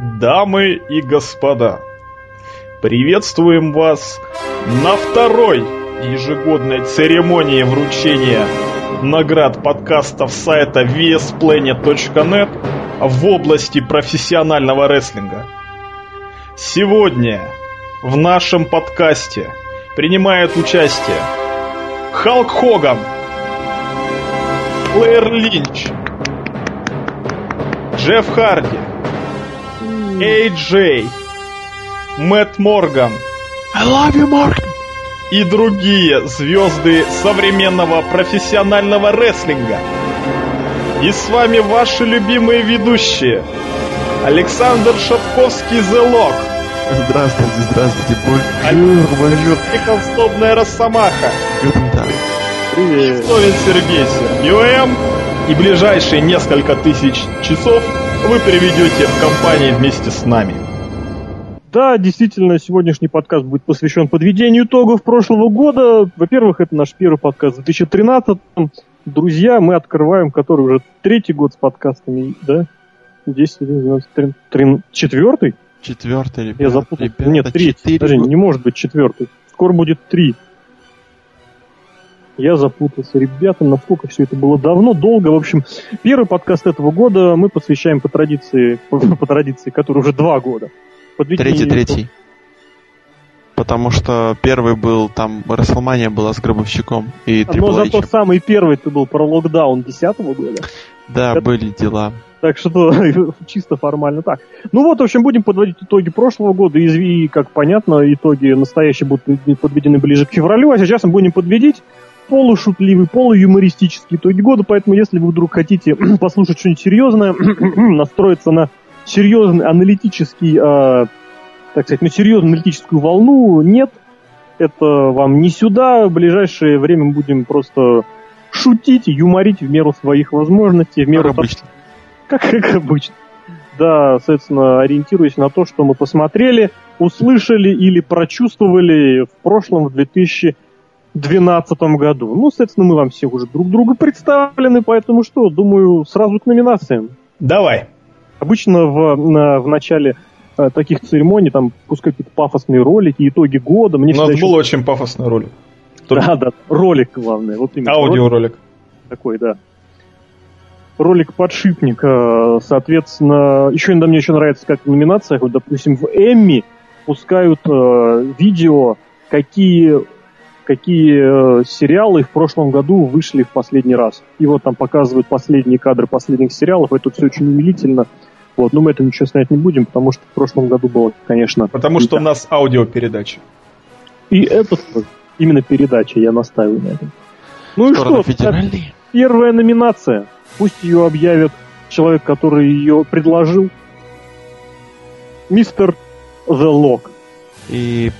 Дамы и господа, приветствуем вас на второй ежегодной церемонии вручения наград подкастов сайта vsplanet.net в области профессионального рестлинга. Сегодня в нашем подкасте принимает участие Халк Хоган, Клэр Линч, Джефф Харди, AJ, Мэтт Морган, I love you, Morgan. и другие звезды современного профессионального рестлинга. И с вами ваши любимые ведущие Александр Шатковский The Lock, Здравствуйте, здравствуйте. Bonjour, bonjour. Приколстобная Росомаха, Guten Tag. Привет. Словен Сергей ЮМ и ближайшие несколько тысяч часов вы проведете в компании вместе с нами. Да, действительно, сегодняшний подкаст будет посвящен подведению итогов прошлого года. Во-первых, это наш первый подкаст в 2013 Друзья, мы открываем, который уже третий год с подкастами, да? 10, 11, 13, 13, четвертый? Четвертый, ребята. Я запутал. Ребята, Нет, третий. года. не может быть четвертый. Скоро будет три. Я запутался. Ребята, насколько все это было давно, долго. В общем, первый подкаст этого года мы посвящаем по традиции, по, по традиции, который уже два года. подведению Третий, итогов. третий. Потому что первый был, там, Расселмания была с Гробовщиком и Но Трипл зато самый первый ты был про локдаун 10 года. Да, это- были дела. Так что чисто формально так. Ну вот, в общем, будем подводить итоги прошлого года. И, как понятно, итоги настоящие будут подведены ближе к февралю. А сейчас мы будем подводить полушутливые, полуюмористические итоги года. Поэтому, если вы вдруг хотите послушать что-нибудь серьезное, настроиться на серьезный аналитический, э, так сказать, на серьезную аналитическую волну, нет. Это вам не сюда. В ближайшее время будем просто шутить, юморить в меру своих возможностей, в меру Как обычно. как, как обычно. Да, соответственно, ориентируясь на то, что мы посмотрели, услышали или прочувствовали в прошлом, в 2012 году. Ну, соответственно, мы вам все уже друг друга представлены, поэтому что, думаю, сразу к номинациям. Давай. Обычно в, на- в начале э, таких церемоний там пускай какие-то пафосные ролики, итоги года. Мне У нас был очень пафосный ролик. еще- Да, да, ролик главное. Вот именно. Ролик Аудиоролик. такой, да. Ролик подшипник, э, соответственно, еще иногда мне еще нравится, как в номинациях, вот, допустим, в Эмми пускают э, видео, какие какие э, сериалы в прошлом году вышли в последний раз. И вот там показывают последние кадры последних сериалов. Это все очень умилительно. Вот, но мы это ничего снять не будем, потому что в прошлом году было, конечно. Потому что у нас аудиопередача. И это тоже. именно передача, я настаиваю на этом. Ну и что. Первая номинация. Пусть ее объявит человек, который ее предложил. Мистер The Lock. И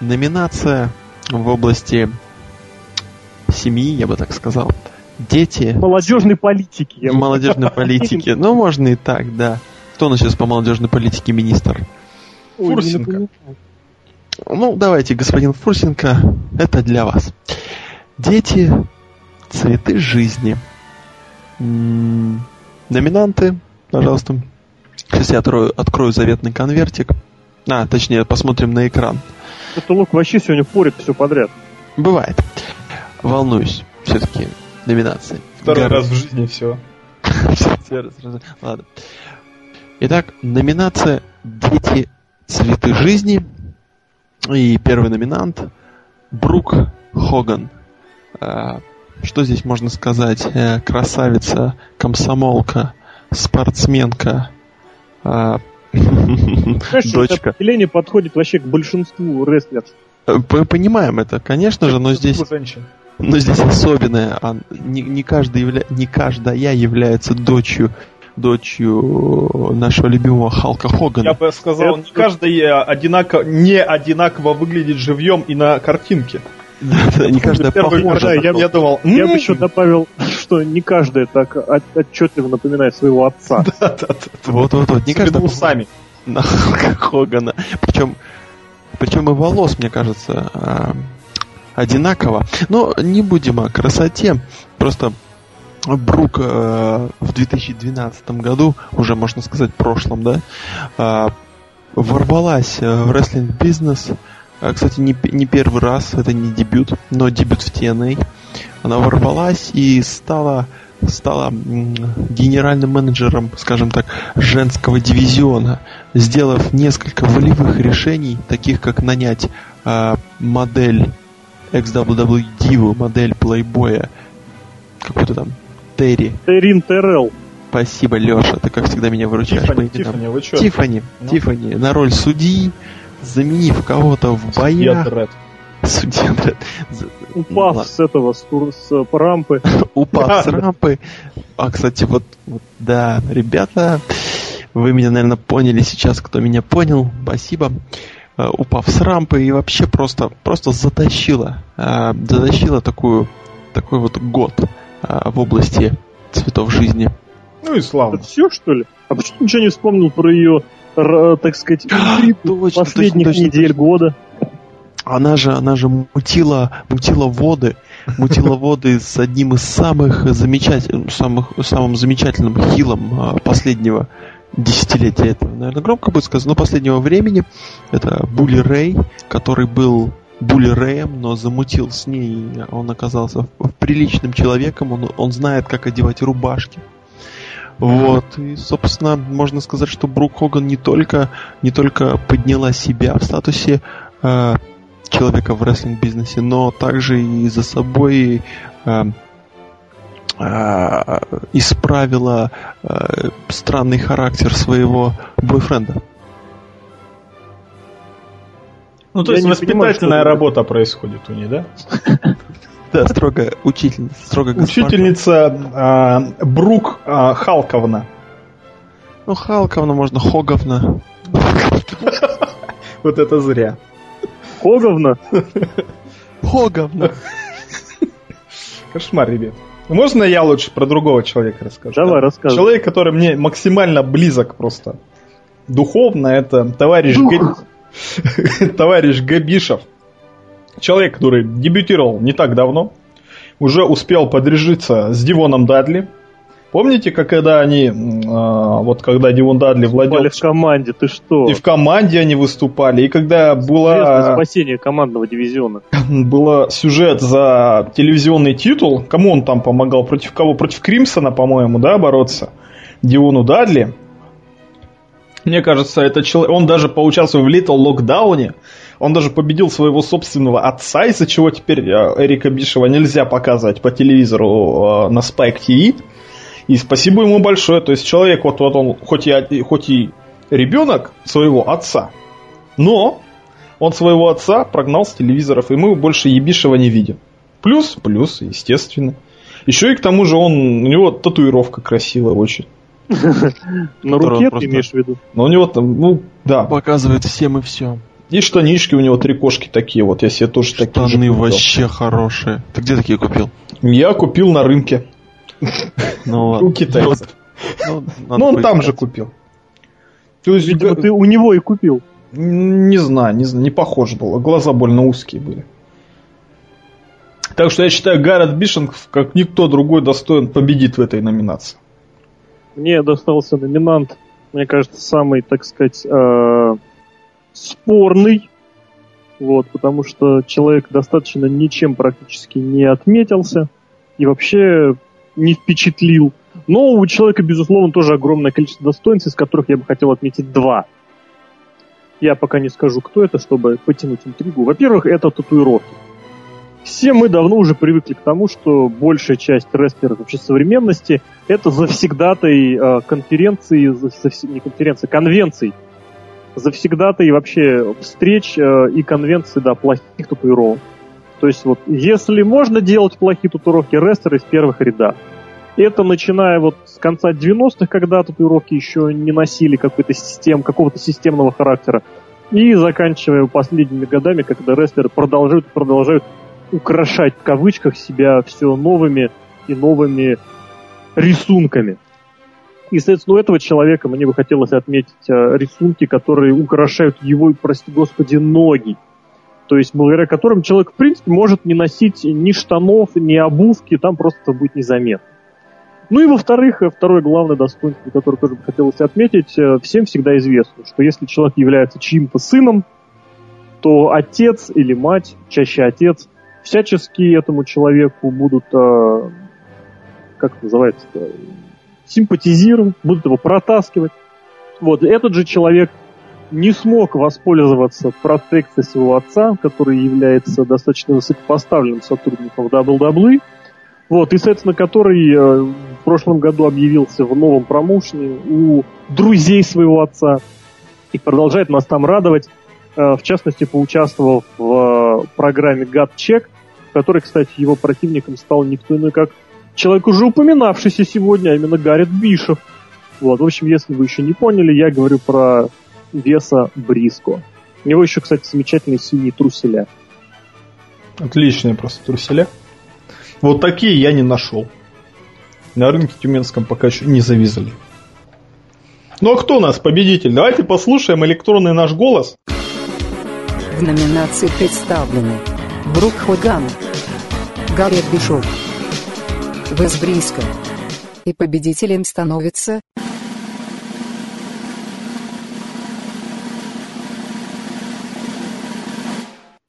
номинация в области семьи, я бы так сказал. Дети. Молодежной политики. Молодежной политики. Ну, можно и так, да. Кто у нас сейчас по молодежной политике министр? Ой, не Фурсенко. напоминаю. Ну, давайте, господин Фурсенко, это для вас. Дети, цветы жизни. Номинанты, пожалуйста. Сейчас я открою, открою заветный конвертик. А, точнее, посмотрим на экран. Это Лок вообще сегодня порит все подряд. Бывает. Волнуюсь. Все-таки номинации. Второй Гор- раз в жизни все. Ладно. Итак, номинация «Дети. Цветы жизни». И первый номинант Брук Хоган. А, Что здесь можно сказать? Э, Красавица, комсомолка, спортсменка, дочка. определение подходит вообще к большинству рестлеров. Э, Мы понимаем это, конечно же, но здесь. Но здесь особенное. а Не, не, каждый явля... не каждая является дочью дочью нашего любимого Халка Хогана. Я бы сказал, не каждая одинаково, не одинаково выглядит живьем и на картинке. Не каждая похожа. я, думал, Я бы «М, еще добавил, что не каждый так от- отчетливо напоминает своего отца. да-да-да». Вот-вот-вот. Не каждая усами. на Халка Хогана. Причем, причем и волос, мне кажется, а, одинаково. Но не будем о красоте. Просто Брук э, в 2012 году, уже можно сказать прошлом, да, э, ворвалась в рестлинг-бизнес. Э, кстати, не, не первый раз, это не дебют, но дебют в TNA. Она ворвалась и стала стала генеральным менеджером, скажем так, женского дивизиона, сделав несколько волевых решений, таких как нанять э, модель XWW Diva, модель плейбоя, какой-то там Терри. Террин Террелл. Спасибо, Леша, ты как всегда меня выручаешь Тиффани, именам. Тиффани, вы? Тиффани, Ну. Тиффани, на роль судьи, заменив кого-то в Я боях. Дред. Судья Дред. Упав с этого, с, тур- с э, рампы. упав с рампы. А, кстати, вот, вот, да, ребята, вы меня, наверное, поняли сейчас, кто меня понял. Спасибо. Э, Упав с рампы и вообще просто, просто затащила, э, затащила такую, такой вот год в области цветов жизни. Ну и славно. Это все, что ли? А почему ты ничего не вспомнил про ее, так сказать, Точно, последних точно, точно, недель года? Она же, она же мутила, мутила воды, мутила воды с одним из самых замечательных, самых, самым замечательным хилом а, последнего десятилетия этого, наверное, громко будет сказано, но последнего времени. Это Були Рэй, который был Були Рэем, но замутил с ней, он оказался приличным человеком, он, он знает, как одевать рубашки. Вот, и, собственно, можно сказать, что Брук Хоган не только, не только подняла себя в статусе э, человека в рестлинг-бизнесе, но также и за собой э, э, исправила э, странный характер своего бойфренда. Ну, то Я есть понимаю, воспитательная что- работа происходит у нее, да? Да, строго учительница, строго. Учительница а, Брук а, Халковна. Ну, Халковна, можно Хоговна. Вот это зря. Хоговна? Хоговна. Кошмар, ребят. Можно я лучше про другого человека расскажу? Давай, рассказывай. Человек, который мне максимально близок просто духовно, это товарищ, Дух. Товарищ Габишев. Человек, который дебютировал не так давно, уже успел подружиться с Дивоном Дадли. Помните, как когда они, а, вот когда Дивон Дадли владел в команде, ты что? и в команде они выступали, и когда Известное была спасение командного дивизиона. был сюжет за телевизионный титул. Кому он там помогал? Против кого? Против Кримсона, по-моему, да, бороться? Диону Дадли. Мне кажется, это человек... Он даже поучаствовал в Little Локдауне. Он даже победил своего собственного отца, из-за чего теперь э, Эрика Бишева нельзя показывать по телевизору э, на Spike TV. И спасибо ему большое. То есть человек, вот, вот он, хоть и, хоть и ребенок своего отца, но он своего отца прогнал с телевизоров, и мы больше Ебишева не видим. Плюс, плюс, естественно. Еще и к тому же он, у него татуировка красивая очень. На руке ты имеешь в виду? Но у него там, ну, да. Показывает всем и все. И штанишки у него три кошки такие вот. Я себе тоже такие же Штаны вообще хорошие. Ты где такие купил? Я купил на рынке. Ну, У китайцев. Ну, Ну, он там же купил. То есть, Видимо, г- ты у него и купил. не знаю, не знаю, не похож было. Глаза больно узкие были. Так что я считаю, Гаррет Бишинг, как никто другой, достоин победит в этой номинации. Мне достался номинант, мне кажется, самый, так сказать, э, спорный. Вот, потому что человек достаточно ничем практически не отметился и вообще не впечатлил. Но у человека, безусловно, тоже огромное количество достоинств, из которых я бы хотел отметить два. Я пока не скажу, кто это, чтобы потянуть интригу. Во-первых, это татуировки. Все мы давно уже привыкли к тому, что большая часть рестлеров вообще современности это завсегдатай э, конференции, завсе- не конференции, конвенций. Завсегдатай вообще встреч э, и конвенций, да, плохих татуировок. То есть вот, если можно делать плохие татуировки, рестлеры в первых рядах. Это начиная вот с конца 90-х, когда татуировки еще не носили какой-то систем, какого-то системного характера, и заканчивая последними годами, когда рестлеры продолжают продолжают украшать в кавычках себя все новыми и новыми рисунками. И, соответственно, у этого человека мне бы хотелось отметить э, рисунки, которые украшают его, прости господи, ноги. То есть, благодаря которым человек, в принципе, может не носить ни штанов, ни обувки, там просто будет незаметно. Ну и во-вторых, э, второе главное достоинство, которое тоже бы хотелось отметить, э, всем всегда известно, что если человек является чьим-то сыном, то отец или мать, чаще отец, всячески этому человеку будут, как это называется, симпатизировать, будут его протаскивать. Вот, этот же человек не смог воспользоваться протекцией своего отца, который является достаточно высокопоставленным сотрудником WWE, вот, и, соответственно, который э, в прошлом году объявился в новом промоушене у друзей своего отца и продолжает нас там радовать, э, в частности, поучаствовав в э, программе God Check, в которой, кстати, его противником стал никто иной, как человек, уже упоминавшийся сегодня, а именно Гаррет Бишев. Вот, в общем, если вы еще не поняли, я говорю про веса Бриско. У него еще, кстати, замечательные синие труселя. Отличные просто труселя. Вот такие я не нашел. На рынке тюменском пока еще не завязали. Ну а кто у нас победитель? Давайте послушаем электронный наш голос. В номинации представлены Брук Хоган, Гарри Бишоп, Вес Бриско. И победителем становится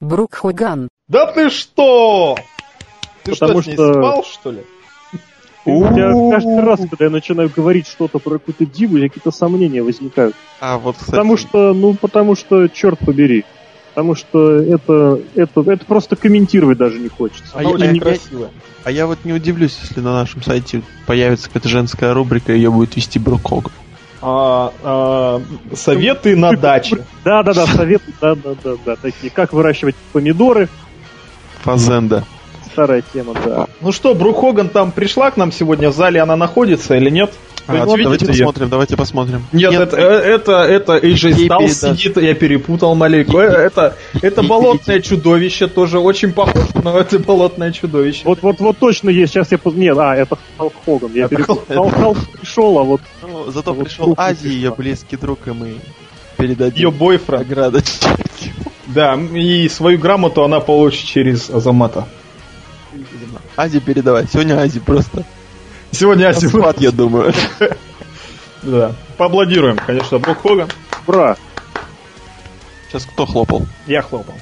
Брук Хоган. Да ты что? Ты Потому что, с ней что- спал, что ли? У меня каждый раз, когда я начинаю говорить что-то про какую-то диву, какие-то сомнения возникают. А вот, кстати, Потому что, ну, потому что, черт побери. Потому что это, это, это просто комментировать даже не хочется. А я- очень а я- а я вот не удивлюсь, если на нашем сайте появится какая-то женская рубрика, и ее будет вести Брук Хоган. А, а, советы на даче. Да, да, да, совет, да, да, да, да, такие. Как выращивать помидоры, Фазенда. старая тема, да. Ну что, Брук Хоган там пришла к нам сегодня в зале, она находится или нет? А, видите давайте её? посмотрим, давайте посмотрим. Нет, это, э, это, это AJ Styles сидит, я перепутал маленько. Э, Это, это болотное чудовище тоже очень похоже, но это болотное чудовище. Вот, вот, вот точно есть. Сейчас я поз- Нет, а, это Халк Хоган. Я перепутал. Халк- пришел, а вот Ну, зато Вот пришел Брук не Ази, ее пришла. близкий друг, и мы передадим Ее бойфренд. Да, и свою грамоту она получит через Азамата. Ази передавай. Сегодня Ази просто Сегодня расхват, я думаю. Да. Поаплодируем, конечно, Брук Хоган. бра. Сейчас кто хлопал? Я хлопал.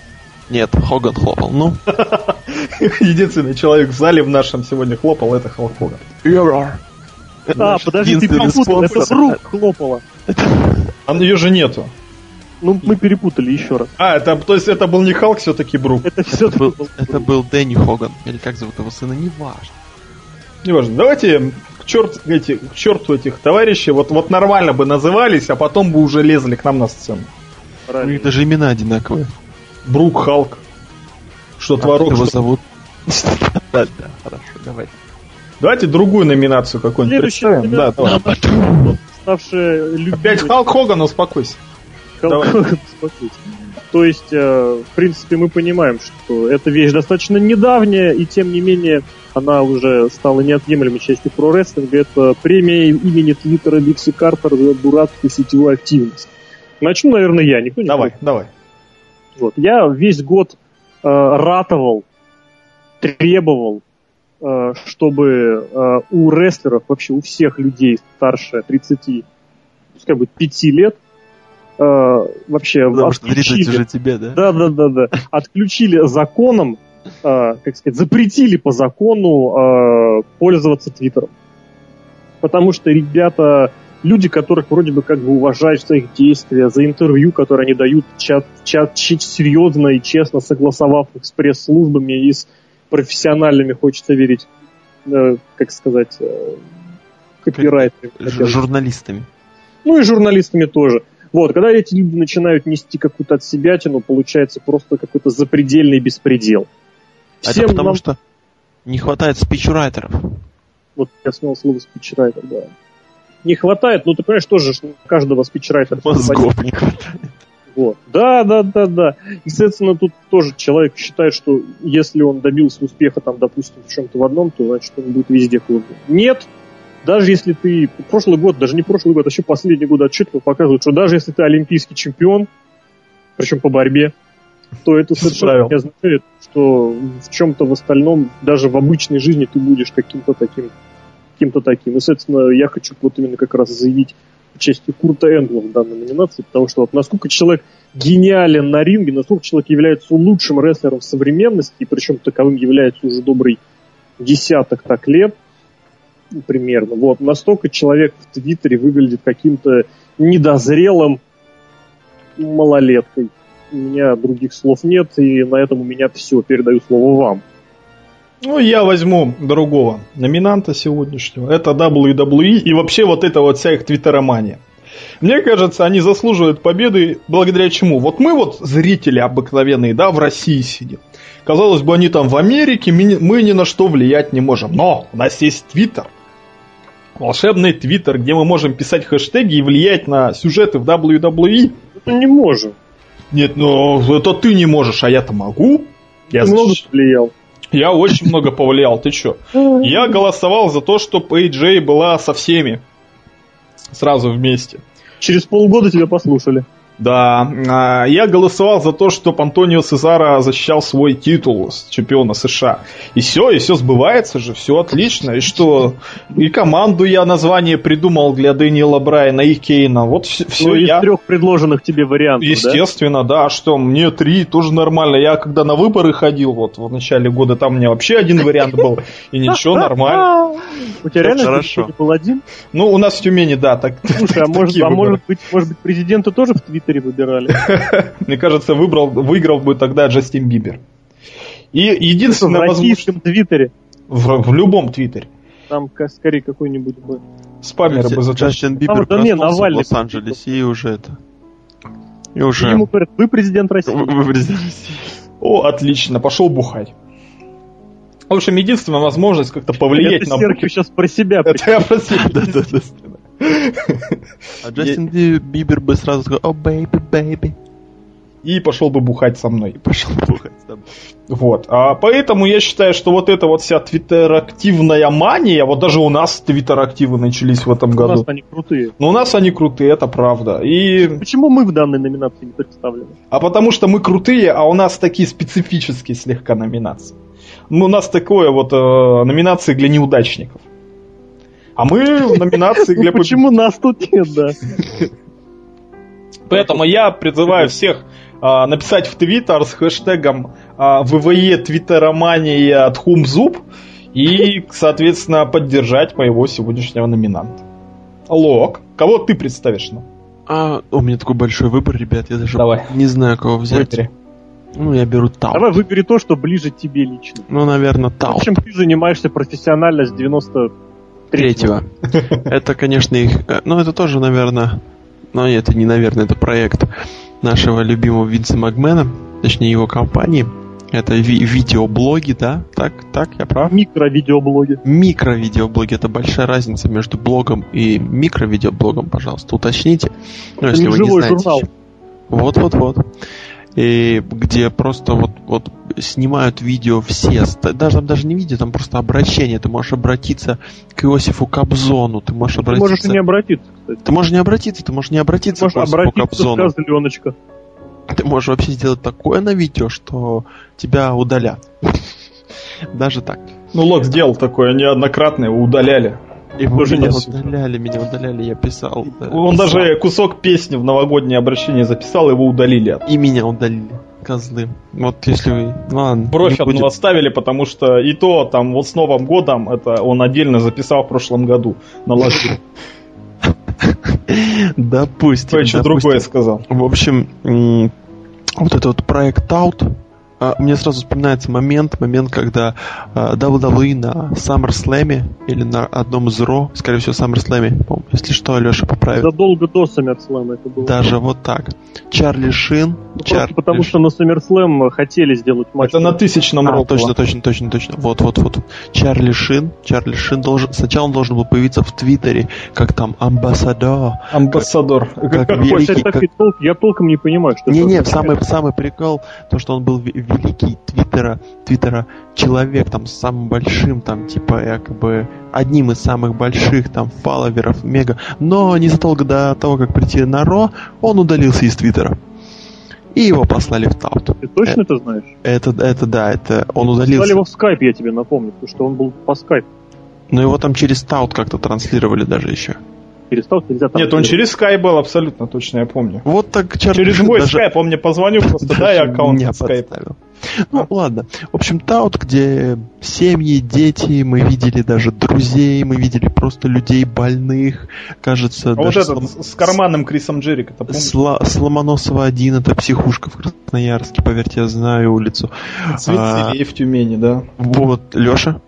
Нет, Хоган хлопал. Ну, Единственный человек в зале в нашем сегодня хлопал, это Халк Хоган. А, наш подожди, ты перепутал. Это. Брук хлопала. А ее же нету. Ну, мы перепутали еще раз. А, это, то есть это был не Халк все-таки Брук. Это все Это был, это был Дэнни Хоган. Или как зовут его сына, неважно. Неважно. Давайте к, черт, эти, к черту этих товарищей вот, вот нормально бы назывались, а потом бы уже лезли к нам на сцену. У них даже имена одинаковые. Брук, Халк. Что А творог, его что- зовут? Да, да, хорошо, давай. Давайте другую номинацию какую-нибудь Следующий представим. Да, давай. ставшая любимой. Опять Халк Хоган, успокойся. Халк. Хоган, успокойтесь. То есть, э, в принципе, мы понимаем, что эта вещь достаточно недавняя, и тем не менее она уже стала неотъемлемой частью про-рестлинга. Это премия имени Твиттера Дикси Картер за дурацкую сетевую активность. Начну, наверное, я. Никто не Давай, давай. Вот. Я весь год э, ратовал, требовал, э, чтобы э, у рестлеров, вообще у всех людей старше 30, пускай будет 5 лет, э, вообще Потому что 30 отключили- уже тебе, да? да, да, да, да. Отключили законом, как сказать, запретили по закону э, пользоваться Твиттером. Потому что ребята, люди, которых вроде бы как бы уважаешь за их действия, за интервью, которые они дают чат, чат, серьезно и честно согласовав их с пресс-службами и с профессиональными, хочется верить, э, как сказать, э, копирайтерами. Ж- журналистами. Ну и журналистами тоже. Вот, когда эти люди начинают нести какую-то от себятину, получается просто какой-то запредельный беспредел. Всем Это потому нам- что не хватает спичрайтеров. Вот я снова слово спичрайтер, да. Не хватает, ну ты понимаешь, тоже у каждого спичрайтера. Мозгов не хватает. Вот. Да, да, да, да. И, соответственно, тут тоже человек считает, что если он добился успеха, там, допустим, в чем-то в одном, то значит он будет везде кругом. Нет. Даже если ты прошлый год, даже не прошлый год, а еще последний год отчетливо показывают, что даже если ты олимпийский чемпион, причем по борьбе, то это совершенно не означает, что в чем-то в остальном, даже в обычной жизни ты будешь каким-то таким кем-то таким. И, соответственно, я хочу вот именно как раз заявить участие Курта Энгла в данной номинации, потому что вот насколько человек гениален на ринге, насколько человек является лучшим рестлером в современности, и причем таковым является уже добрый десяток так лет, примерно. Вот, настолько человек в Твиттере выглядит каким-то недозрелым малолеткой. У меня других слов нет, и на этом у меня все. Передаю слово вам. Ну, я возьму другого номинанта сегодняшнего. Это WWE и вообще вот это вот вся их твиттеромания. Мне кажется, они заслуживают победы благодаря чему? Вот мы вот зрители обыкновенные, да, в России сидим. Казалось бы, они там в Америке, мы ни на что влиять не можем. Но у нас есть Твиттер. Волшебный Твиттер, где мы можем писать хэштеги и влиять на сюжеты в WWE. Это не можем. Нет, ну это ты не можешь, а я-то могу. Я ты много влиял. Я очень много повлиял, ты чё? Я голосовал за то, чтобы AJ была со всеми. Сразу вместе. Через полгода тебя послушали. Да, а, я голосовал за то, чтобы Антонио Цезаро защищал свой титул чемпиона США. И все, и все сбывается же, все отлично. И что, и команду я название придумал для Дэниела Брайана и Кейна. Вот все ну, из трех предложенных тебе вариантов, Естественно, да? да. А что, мне три, тоже нормально. Я когда на выборы ходил, вот в начале года, там у меня вообще один вариант был. И ничего, нормально. У тебя реально хорошо был один? Ну, у нас в Тюмени, да. так. Слушай, а, а может быть, может быть, президенту тоже в Твиттере. М4 выбирали. Мне кажется, выбрал, выиграл бы тогда Джастин Бибер. И единственное... В российском твиттере. В, в любом твиттере. Там скорее какой-нибудь бы. Спамер бы затащил. Джастин Бибер проснулся в Лос-Анджелесе и уже это... И уже... Ему говорят, вы президент России. Вы президент России. О, отлично, пошел бухать. В общем, единственная возможность как-то повлиять это на... Это сейчас про себя. Это я про себя. А Джастин Бибер бы сразу сказал, о, baby, baby. И пошел бы бухать со мной. Пошел бухать со мной. Вот. А поэтому я считаю, что вот эта вот вся твиттерактивная мания, вот даже у нас твиттерактивы начались в этом году. У нас они крутые. Но у нас они крутые, это правда. И... Почему мы в данной номинации не представлены? А потому что мы крутые, а у нас такие специфические слегка номинации. Ну, у нас такое вот э, номинации для неудачников. А мы в номинации для... Почему нас тут нет, да? Поэтому я призываю всех а, написать в Твиттер с хэштегом а, ВВЕ Твиттеромания Тхумзуб и, соответственно, поддержать моего сегодняшнего номинанта. Лок, кого ты представишь нам? А, у меня такой большой выбор, ребят, я даже Давай. не знаю, кого взять. Выбери. Ну, я беру Таут. Давай выбери то, что ближе тебе лично. Ну, наверное, Таут. В общем, ты занимаешься профессионально с 90 третьего. Это, конечно, их... Э, ну, это тоже, наверное... Ну, нет, это не наверное, это проект нашего любимого Винса Макмена, точнее, его компании. Это ви- видеоблоги, да? Так, так, я прав? Микровидеоблоги. Микровидеоблоги. Это большая разница между блогом и микровидеоблогом, пожалуйста, уточните. Ну, если вы не знаете. Журнал. Вот-вот-вот и где просто вот, вот снимают видео все, даже там даже не видео, там просто обращение. Ты можешь обратиться к Иосифу Кобзону, ты можешь обратиться... Ты можешь не обратиться, кстати. Ты можешь не обратиться, ты можешь не обратиться ты можешь к Иосифу Кобзону. Леночка. Ты можешь вообще сделать такое на видео, что тебя удалят. Даже так. Ну, Лок сделал такое неоднократно, его удаляли. И тоже меня удаляли, меня удаляли, я писал. Он писал. даже кусок песни в новогоднее обращение записал, его удалили. И меня удалили. Козлы. Вот если вы... Ладно. Бровь одну оставили, потому что и то там вот с Новым годом это он отдельно записал в прошлом году. Наложил. Допустим. Кое-что другое сказал. В общем, вот этот вот проект Out, мне сразу вспоминается момент, момент, когда а, WWE на SummerSlam или на одном из Ро, скорее всего, SummerSlam, если что, Алеша поправит. Задолго до SummerSlam это было. Даже вот так. Чарли Шин. Ну, Чар... Потому что на SummerSlam хотели сделать матч. Это на тысячном а, Точно, точно, точно, точно. Вот, вот, вот. Чарли Шин. Чарли Шин должен... Сначала он должен был появиться в Твиттере, как там амбассадор. Амбассадор. Как, как великий... Как... Я толком не понимаю, что Не-не, самый, самый прикол, то, что он был великий твиттера, твиттера человек там с самым большим, там, типа, якобы, одним из самых больших, там, фолловеров, мега. Но незадолго до того, как прийти на Ро, он удалился из твиттера. И его послали в таут. Ты точно э- это знаешь? Это, это да, это он удалился. Послали его в скайп, я тебе напомню, потому что он был по скайпу. Но его там через таут как-то транслировали даже еще. Перестал, там... Нет, он через Skype был абсолютно точно, я помню. Вот так черт Через мой даже- Skype, он мне позвонил просто, даже дай аккаунт меня Skype. подставил. Ну, ладно. В общем, таут, где семьи, дети, мы видели даже друзей, мы видели просто людей больных, кажется, А вот даже этот слом- с карманным Крисом Джерик, это помнишь? Сла- Сломоносова 1, это психушка в Красноярске, поверьте, я знаю улицу. Цветцелей в Тюмени, да. Вот, Леша.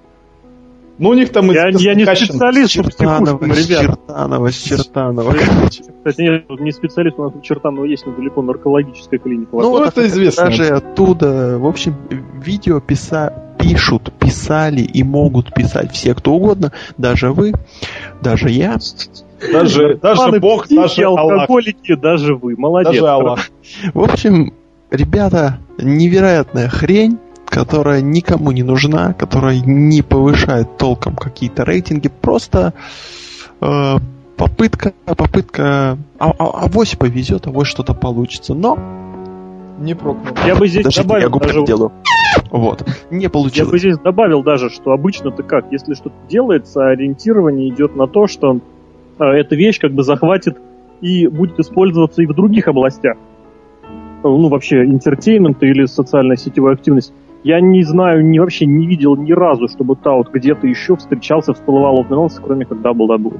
Ну, у них там... Я, я не Кащенко. специалист по Чертанова, психушкам, ребят. Чертанова, с Чертанова. Кстати, нет, не специалист, у нас в Чертаново есть недалеко наркологическая клиника. Ну, вот это известно. Даже оттуда, в общем, видео писа... пишут, писали и могут писать все, кто угодно, даже вы, даже я. Даже, даже Бог, психи, даже Аллах. алкоголики, даже вы. Молодец. Даже Аллах. В общем, ребята, невероятная хрень, которая никому не нужна, которая не повышает толком какие-то рейтинги, просто э, попытка, попытка, а, а, авось повезет, авось что-то получится, но Не прокнул. Я бы здесь Подождите, я добавил губ даже, делаю. Вот, не я получилось. бы здесь добавил даже, что обычно-то как, если что-то делается, ориентирование идет на то, что э, эта вещь как бы захватит и будет использоваться и в других областях. Ну, вообще, entertainment или социальная сетевая активность. Я не знаю, ни, вообще не видел ни разу, чтобы Tout где-то еще встречался, всплывал, упоминался, кроме как WWE.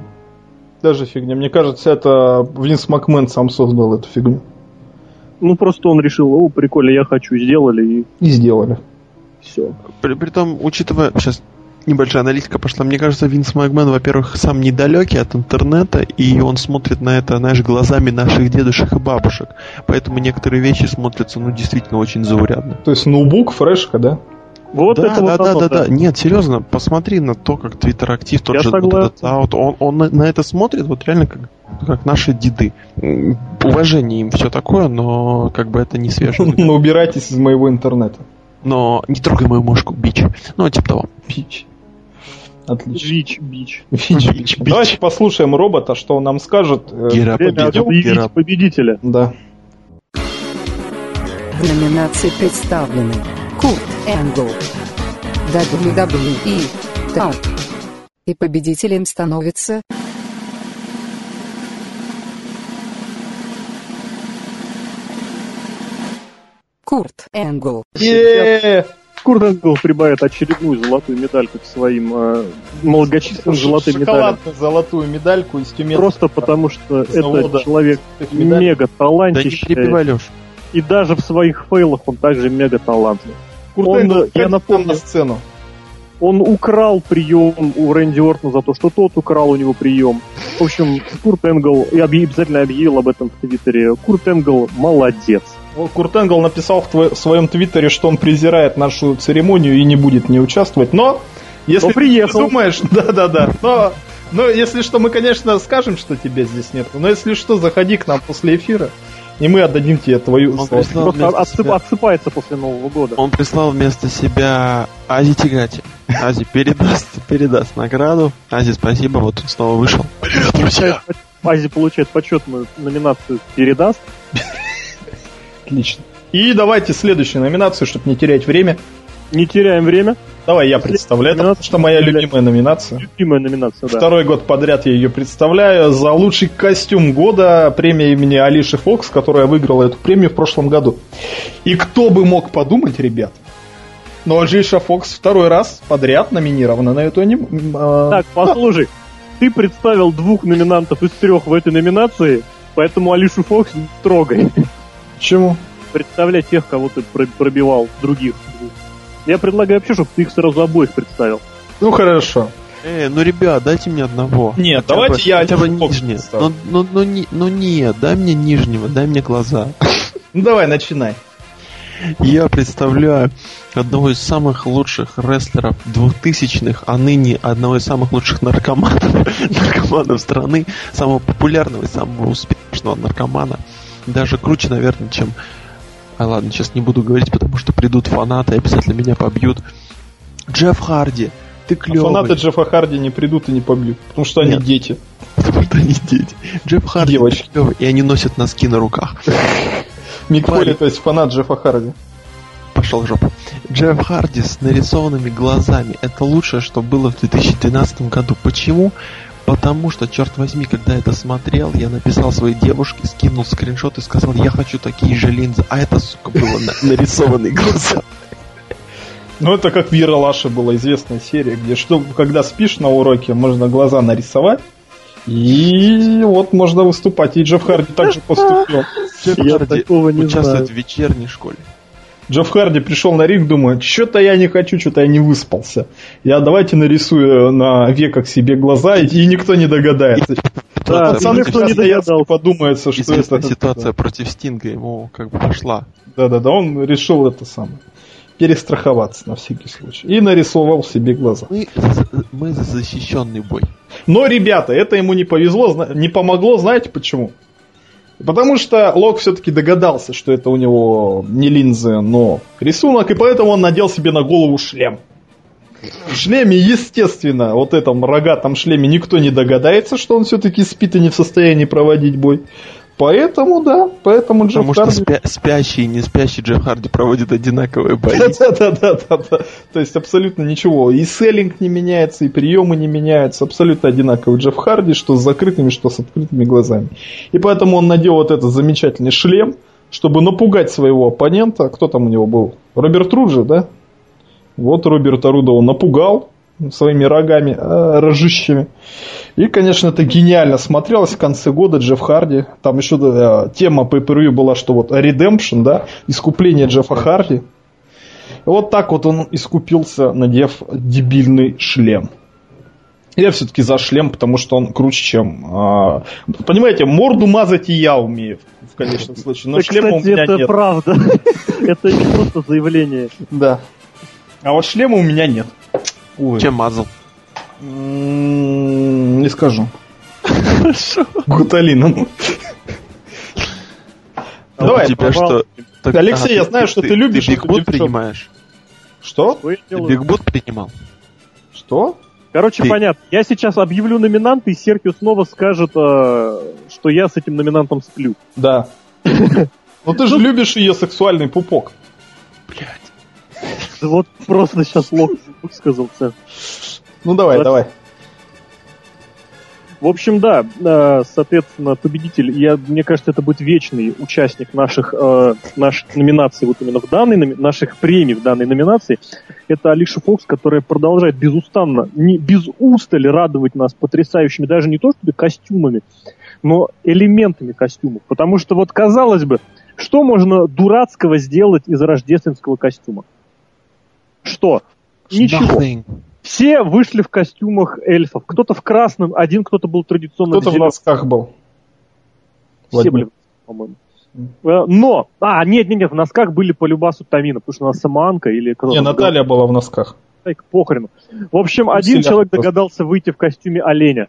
Даже фигня. Мне кажется, это Винс Макмен сам создал эту фигню. Ну, просто он решил, о, прикольно, я хочу, сделали, и И сделали. все. При, притом, учитывая, сейчас небольшая аналитика пошла, мне кажется, Винс Макмен, во-первых, сам недалекий от интернета, и он смотрит на это, знаешь, глазами наших дедушек и бабушек. Поэтому некоторые вещи смотрятся, ну, действительно очень заурядно. То есть ноутбук, фрешка, да? Вот да, это да, вот да, оно, да, да. Нет, серьезно, посмотри на то, как Твиттер актив, тот Я же вот согласен. этот аут, он, он на, на это смотрит вот реально как, как наши деды. Уважение им все такое, но как бы это не свежее. Ну, убирайтесь из моего интернета. Но не трогай мою мошку, бич. Ну, типа того. Пич. Отлично. Бич, бич. Бич, Бич. Давайте послушаем робота, что он нам скажет. Э, Гера Время победил. Гера победителя. Да. В номинации представлены Курт Энгл, WWE, Таут. И победителем становится Курт Энгл. Е-е-е! Курт Энгл прибавит очередную золотую медальку к своим э, многочисленным золотым медалям. Золотую медальку из Тюмени. Просто потому, что это человек мега Да перебивай, Леш. и даже в своих фейлах он также мега талантлив. Курт Он, Энгл, я напомню, на сцену. Он украл прием у Рэнди Ортона за то, что тот украл у него прием. В общем, Курт Энгл, я обязательно объявил об этом в Твиттере, Курт Энгл молодец. Вот Курт Энгл написал в, твой- в своем твиттере, что он презирает нашу церемонию и не будет в ней участвовать, но если Но приехал. ты думаешь, да-да-да, но, но если что, мы, конечно, скажем, что тебя здесь нет, но если что, заходи к нам после эфира, и мы отдадим тебе твою Он прислал Просто вместо отсып- себя- отсыпается после Нового года. Он прислал вместо себя Ази Тигати. Ази передаст, передаст награду. Ази, спасибо, вот он снова вышел. Привет, друзья! Ази получает почетную номинацию «Передаст». Отлично. И давайте следующую номинацию, чтобы не терять время. Не теряем время. Давай я представляю, это потому что моя любимая номинация. Любимая номинация, да. Второй год подряд я ее представляю. За лучший костюм года премия имени Алиши Фокс, которая выиграла эту премию в прошлом году. И кто бы мог подумать, ребят, но Алиша Фокс второй раз подряд номинирована на эту аним... а, Так, послушай. Ты представил двух номинантов из трех в этой номинации, поэтому Алишу Фокс не трогай. Почему? Представляй тех, кого ты про- пробивал, других. Я предлагаю вообще, чтобы ты их сразу обоих представил. Ну хорошо. Эй, ну, ребят, дайте мне одного. Нет, Хотя давайте бы- я хотя бы представлю. Ну, ну, ну, не- ну нет, дай мне нижнего, дай мне глаза. Ну давай, начинай. Я представляю одного из самых лучших рестлеров двухтысячных, а ныне одного из самых лучших наркоманов, наркоманов страны, самого популярного и самого успешного наркомана. Даже круче, наверное, чем... А ладно, сейчас не буду говорить, потому что придут фанаты и обязательно меня побьют. Джефф Харди, ты А клевый. фанаты Джеффа Харди не придут и не побьют, потому что они Нет. дети. Потому что они дети. Джефф Харди, Девочки. ты клевый, и они носят носки на руках. Мик Парень. Фоли, то есть фанат Джеффа Харди. пошел в жопу. Джефф Харди с нарисованными глазами. Это лучшее, что было в 2012 году. Почему? Потому что, черт возьми, когда я это смотрел, я написал своей девушке, скинул скриншот и сказал, я хочу такие же линзы. А это, сука, было на- нарисованные глаза. Ну, это как в Ералаше была известная серия, где что, когда спишь на уроке, можно глаза нарисовать, и вот можно выступать. И Джефф Харди также поступил. Я такого не участвует знаю. в вечерней школе. Джефф Харди пришел на ринг, думает, что-то я не хочу, что-то я не выспался. Я давайте нарисую на веках себе глаза, и, и никто не догадается. Да, Пацаны против- не догадался. подумается, что это... ситуация против Стинга ему как бы пошла. Да-да-да, он решил это самое. Перестраховаться на всякий случай. И нарисовал себе глаза. Мы, мы за защищенный бой. Но, ребята, это ему не повезло, не помогло, знаете почему? Потому что Лок все-таки догадался, что это у него не линзы, но рисунок, и поэтому он надел себе на голову шлем. В шлеме, естественно, вот этом рогатом шлеме никто не догадается, что он все-таки спит и не в состоянии проводить бой. Поэтому, да, поэтому Джефф Потому что Харди... спя- спящий и не спящий Джефф Харди проводят одинаковые бои. Да-да-да-да-да. То есть абсолютно ничего. И селлинг не меняется, и приемы не меняются. Абсолютно одинаковый Джефф Харди, что с закрытыми, что с открытыми глазами. И поэтому он надел вот этот замечательный шлем, чтобы напугать своего оппонента. Кто там у него был? Роберт Руджи, да? Вот Роберта Руда он напугал своими рогами, э, рожищами. И, конечно, это гениально смотрелось в конце года Джефф Харди. Там еще э, тема по была, что вот Redemption, да, искупление Джеффа Харди. И вот так вот он искупился, надев дебильный шлем. Я все-таки за шлем, потому что он круче, чем... а, понимаете, морду мазать и я умею в конечном случае, но шлема у меня это нет. правда. Это не просто заявление. Да. А вот шлема у меня нет. Ой. Чем мазал? Не скажу. Гуталином. Давай, у тебя что? Алексей, я знаю, что ты любишь Ты девчонку. принимаешь? Что? Бигбот принимал? Что? Короче, Ты- понятно. Я сейчас объявлю номинанта, и Серхио снова скажет, э, что я с этим номинантом сплю. Да. Ну ты же любишь ее сексуальный пупок. Да Вот просто сейчас Лок высказался. Ну давай, Вот. давай. В общем, да, э, соответственно, победитель, я, мне кажется, это будет вечный участник наших, э, наших номинаций, вот именно в данной, наших премий в данной номинации. Это Алиша Фокс, которая продолжает безустанно, не, без устали радовать нас потрясающими, даже не то что костюмами, но элементами костюмов. Потому что вот, казалось бы, что можно дурацкого сделать из рождественского костюма? Что? Ничего. Nothing. Все вышли в костюмах эльфов. Кто-то в красном, один кто-то был традиционно Кто-то в носках был. Все Владимир. были, по-моему. Э, Но, а, нет, нет, нет, в носках были по любасу Тамина, потому что она самоанка или кто-то. Не, Наталья была в носках. Ай, к похрену. В общем, Ну, один человек просто. догадался выйти в костюме оленя.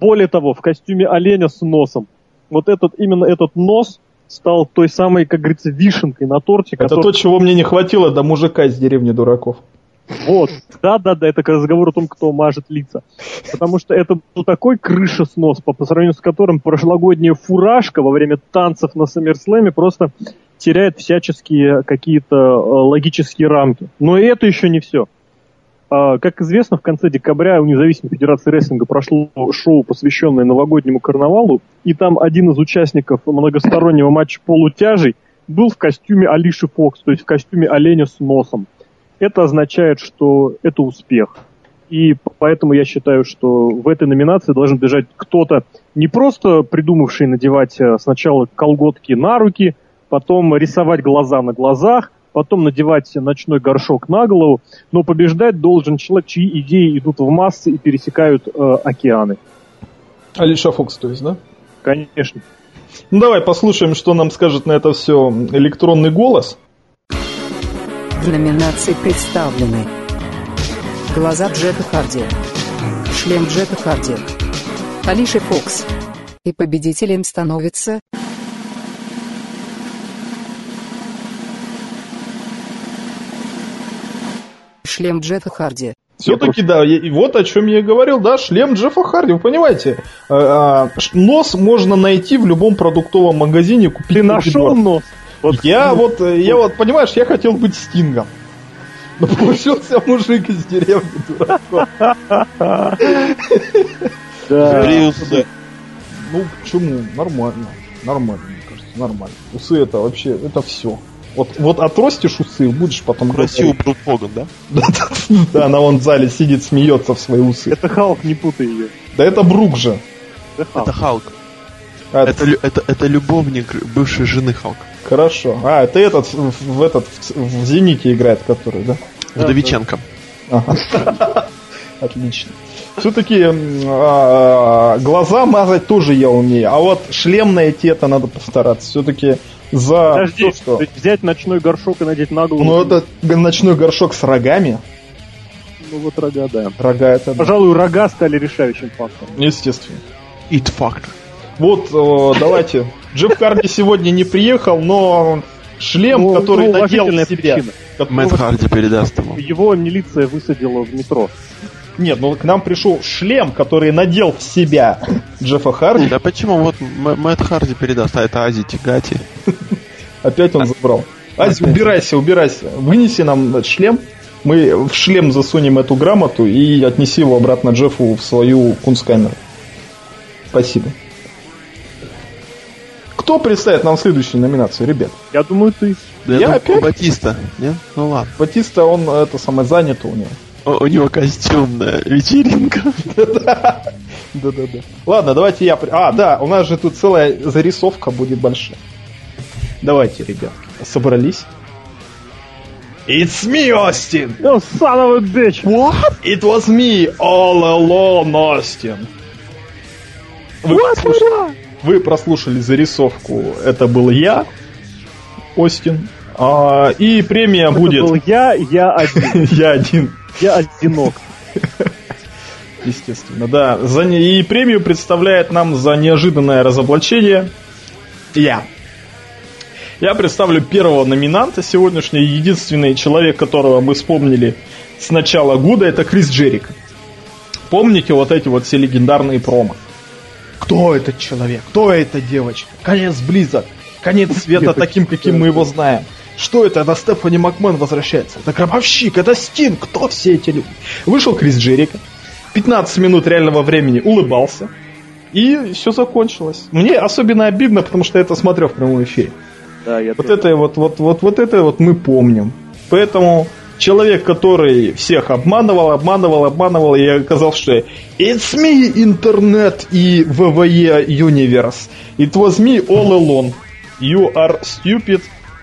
Более того, в костюме оленя с носом. Вот этот, именно этот нос стал той самой, как говорится, вишенкой на торте, Это который- то, чего мне не хватило до мужика из деревни дураков. Вот, да-да-да, это разговор о том, кто мажет лица. Потому что это был такой крыша снос, по, по сравнению с которым прошлогодняя фуражка во время танцев на Саммерслэме просто теряет всяческие какие-то э, логические рамки. Но и это еще не все. А, как известно, в конце декабря у Независимой Федерации Рестлинга прошло шоу, посвященное новогоднему карнавалу, и там один из участников многостороннего матча полутяжей был в костюме Алиши Фокс, то есть в костюме оленя с носом это означает, что это успех. И поэтому я считаю, что в этой номинации должен бежать кто-то, не просто придумавший надевать э, сначала колготки на руки, потом рисовать глаза на глазах, потом надевать ночной горшок на голову, но побеждать должен человек, чьи идеи идут в массы и пересекают э, океаны. Алиша Фокс, то есть, да? Конечно. Ну давай послушаем, что нам скажет на это все электронный голос. В номинации представлены Глаза Джека Харди Шлем Джека Харди Алиша Фокс И победителем становится Шлем Джека Харди Все-таки, да, и, вот о чем я и говорил, да, шлем Джеффа Харди, вы понимаете, а, а, нос можно найти в любом продуктовом магазине, купить Ты на нашел нос? Вот Я вот, э, я вот, понимаешь, я хотел быть Стингом. Но получился мужик из деревни дураком. да. Три усы. Ну, почему? Нормально. Нормально, мне кажется, нормально. Усы это вообще, это все. Вот, вот отростишь усы, будешь потом Красивый Брут Хоган, да? Да, она вон в зале сидит, смеется в свои усы. Это Халк, не путай ее. Да это Брук же. Это Халк. Это. А, Это, это, любовник бывшей жены Халка. Хорошо. А, это этот в, этот в, в Зените играет, который, да? Вдовиченко. Ага. Отлично. Все-таки глаза мазать тоже я умею, а вот шлем найти это надо постараться. Все-таки за Подожди, то, что... то есть взять ночной горшок и надеть на голову. Ну, это ночной горшок с рогами. Ну, вот рога, да. Рога это... да. Пожалуй, рога стали решающим фактором. Естественно. It факт. Вот, э, давайте. Джефф Харди сегодня не приехал, но шлем, Ну, который ну, надел себя... причина. который- Мэтт Харди передаст ему. Его милиция высадила в метро. Нет, ну к нам пришел шлем, который надел в себя Джеффа Харди. Да почему? Вот Мэтт Харди передаст, а это Ази Тигати. Опять он забрал. Ась, убирайся, убирайся. Вынеси нам этот шлем. Мы в шлем засунем эту грамоту и отнеси его обратно Джеффу в свою кунсткамеру. Спасибо. Кто представит нам следующую номинацию, ребят? Я думаю, ты. Да Я я опять? думаю, Батиста. Нет? Ну ладно. Батиста, он это самое занят у него. У, него костюмная вечеринка. Да-да-да. Ладно, давайте я... А, да, у нас же тут целая зарисовка будет большая. Давайте, ребят, собрались. It's me, Austin! Oh, son of a bitch! What? It was me all alone, Austin. Вы, прослушали, вы прослушали зарисовку. Это был я, Остин. А, и премия Это будет... был я, я один. я один, Я одинок. естественно, да. За И премию представляет нам за неожиданное разоблачение я. Я представлю первого номинанта сегодняшний, единственный человек, которого мы вспомнили с начала года, это Крис Джерик. Помните вот эти вот все легендарные промо? Кто этот человек? Кто эта девочка? Конец Близок. Конец света таким, каким мы его знаем. Что это? Это Стефани Макмен возвращается. Это Гробовщик, это Стин. Кто все эти люди? Вышел Крис Джерика. 15 минут реального времени улыбался. И все закончилось. Мне особенно обидно, потому что я это смотрел в прямом эфире. Да, я Вот тоже. это вот, вот, вот, вот это вот мы помним. Поэтому человек, который всех обманывал, обманывал, обманывал, и оказался, что It's me, интернет и VVE Universe. It was me all alone. You are stupid.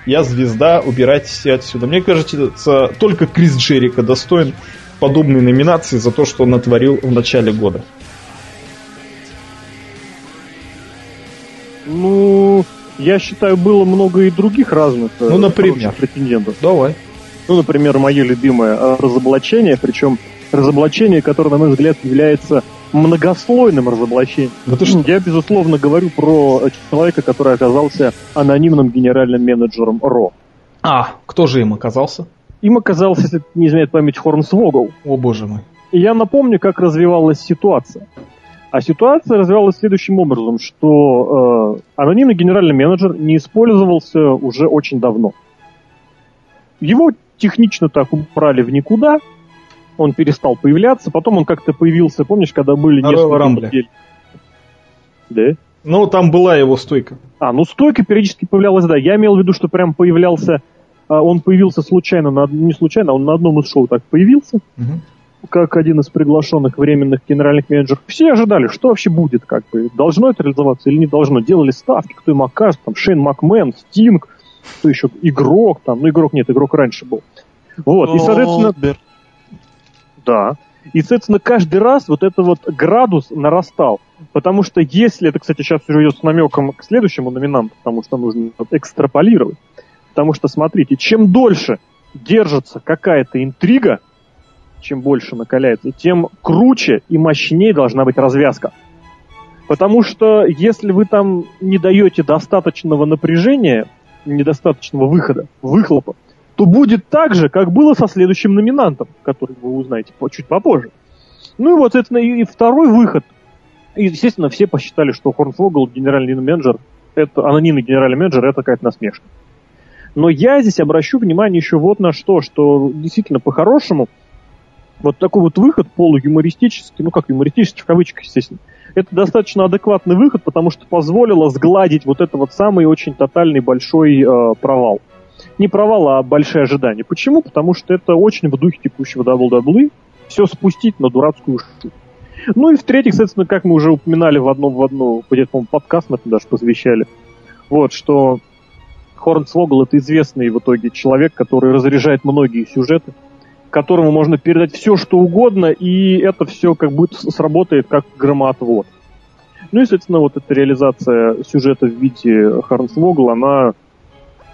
Я звезда, убирайтесь отсюда. Мне кажется, только Крис Джерика достоин подобной номинации за то, что он натворил в начале года. Ну, я считаю, было много и других разных э, Ну, например? претендентов. Давай. Ну, например, мое любимое э, разоблачение, причем разоблачение, которое, на мой взгляд, является многослойным разоблачением. Да ты что? Я, безусловно, говорю про э, человека, который оказался анонимным генеральным менеджером РО. А, кто же им оказался? Им оказался, если не изменяет память, Хорнсвогл. О боже мой. И я напомню, как развивалась ситуация. А ситуация развивалась следующим образом, что э, анонимный генеральный менеджер не использовался уже очень давно. Его технично так убрали в никуда, он перестал появляться, потом он как-то появился, помнишь, когда были несколько недель. Да? Ну, там была его стойка. А, ну стойка периодически появлялась, да. Я имел в виду, что прям появлялся, а, он появился случайно, на, не случайно, а он на одном из шоу так появился, как один из приглашенных временных генеральных менеджеров. Все ожидали, что вообще будет, как бы, должно это реализоваться или не должно. Делали ставки, кто им окажет, там, Шейн Макмен, Стинг, кто еще, игрок, там, ну, игрок нет, игрок раньше был. Вот, и, соответственно, Голдберг. Да. И, соответственно, каждый раз вот это вот градус нарастал. Потому что если, это, кстати, сейчас уже идет с намеком к следующему номинанту, потому что нужно экстраполировать. Потому что, смотрите, чем дольше держится какая-то интрига, чем больше накаляется, тем круче и мощнее должна быть развязка. Потому что если вы там не даете достаточного напряжения, недостаточного выхода, выхлопа, то будет так же, как было со следующим номинантом, который вы узнаете чуть попозже. Ну и вот, и, и второй выход. И, естественно, все посчитали, что Хорнфогл, генеральный менеджер, это анонимный генеральный менеджер, это какая-то насмешка. Но я здесь обращу внимание еще вот на что, что действительно по-хорошему вот такой вот выход полуюмористический, ну как юмористический в кавычках, естественно, это достаточно адекватный выход, потому что позволило сгладить вот это вот самый очень тотальный большой э, провал. Не провал, а большие ожидания. Почему? Потому что это очень в духе текущего WWE. Все спустить на дурацкую шутку. Ну и в-третьих, соответственно, как мы уже упоминали в одном в одну, где-то, по-моему, подкаст мы даже посвящали, вот, что Хорнсвогл это известный в итоге человек, который разряжает многие сюжеты, которому можно передать все, что угодно, и это все как будет сработает как громоотвод. Ну и, соответственно, вот эта реализация сюжета в виде Хорнсвогла, она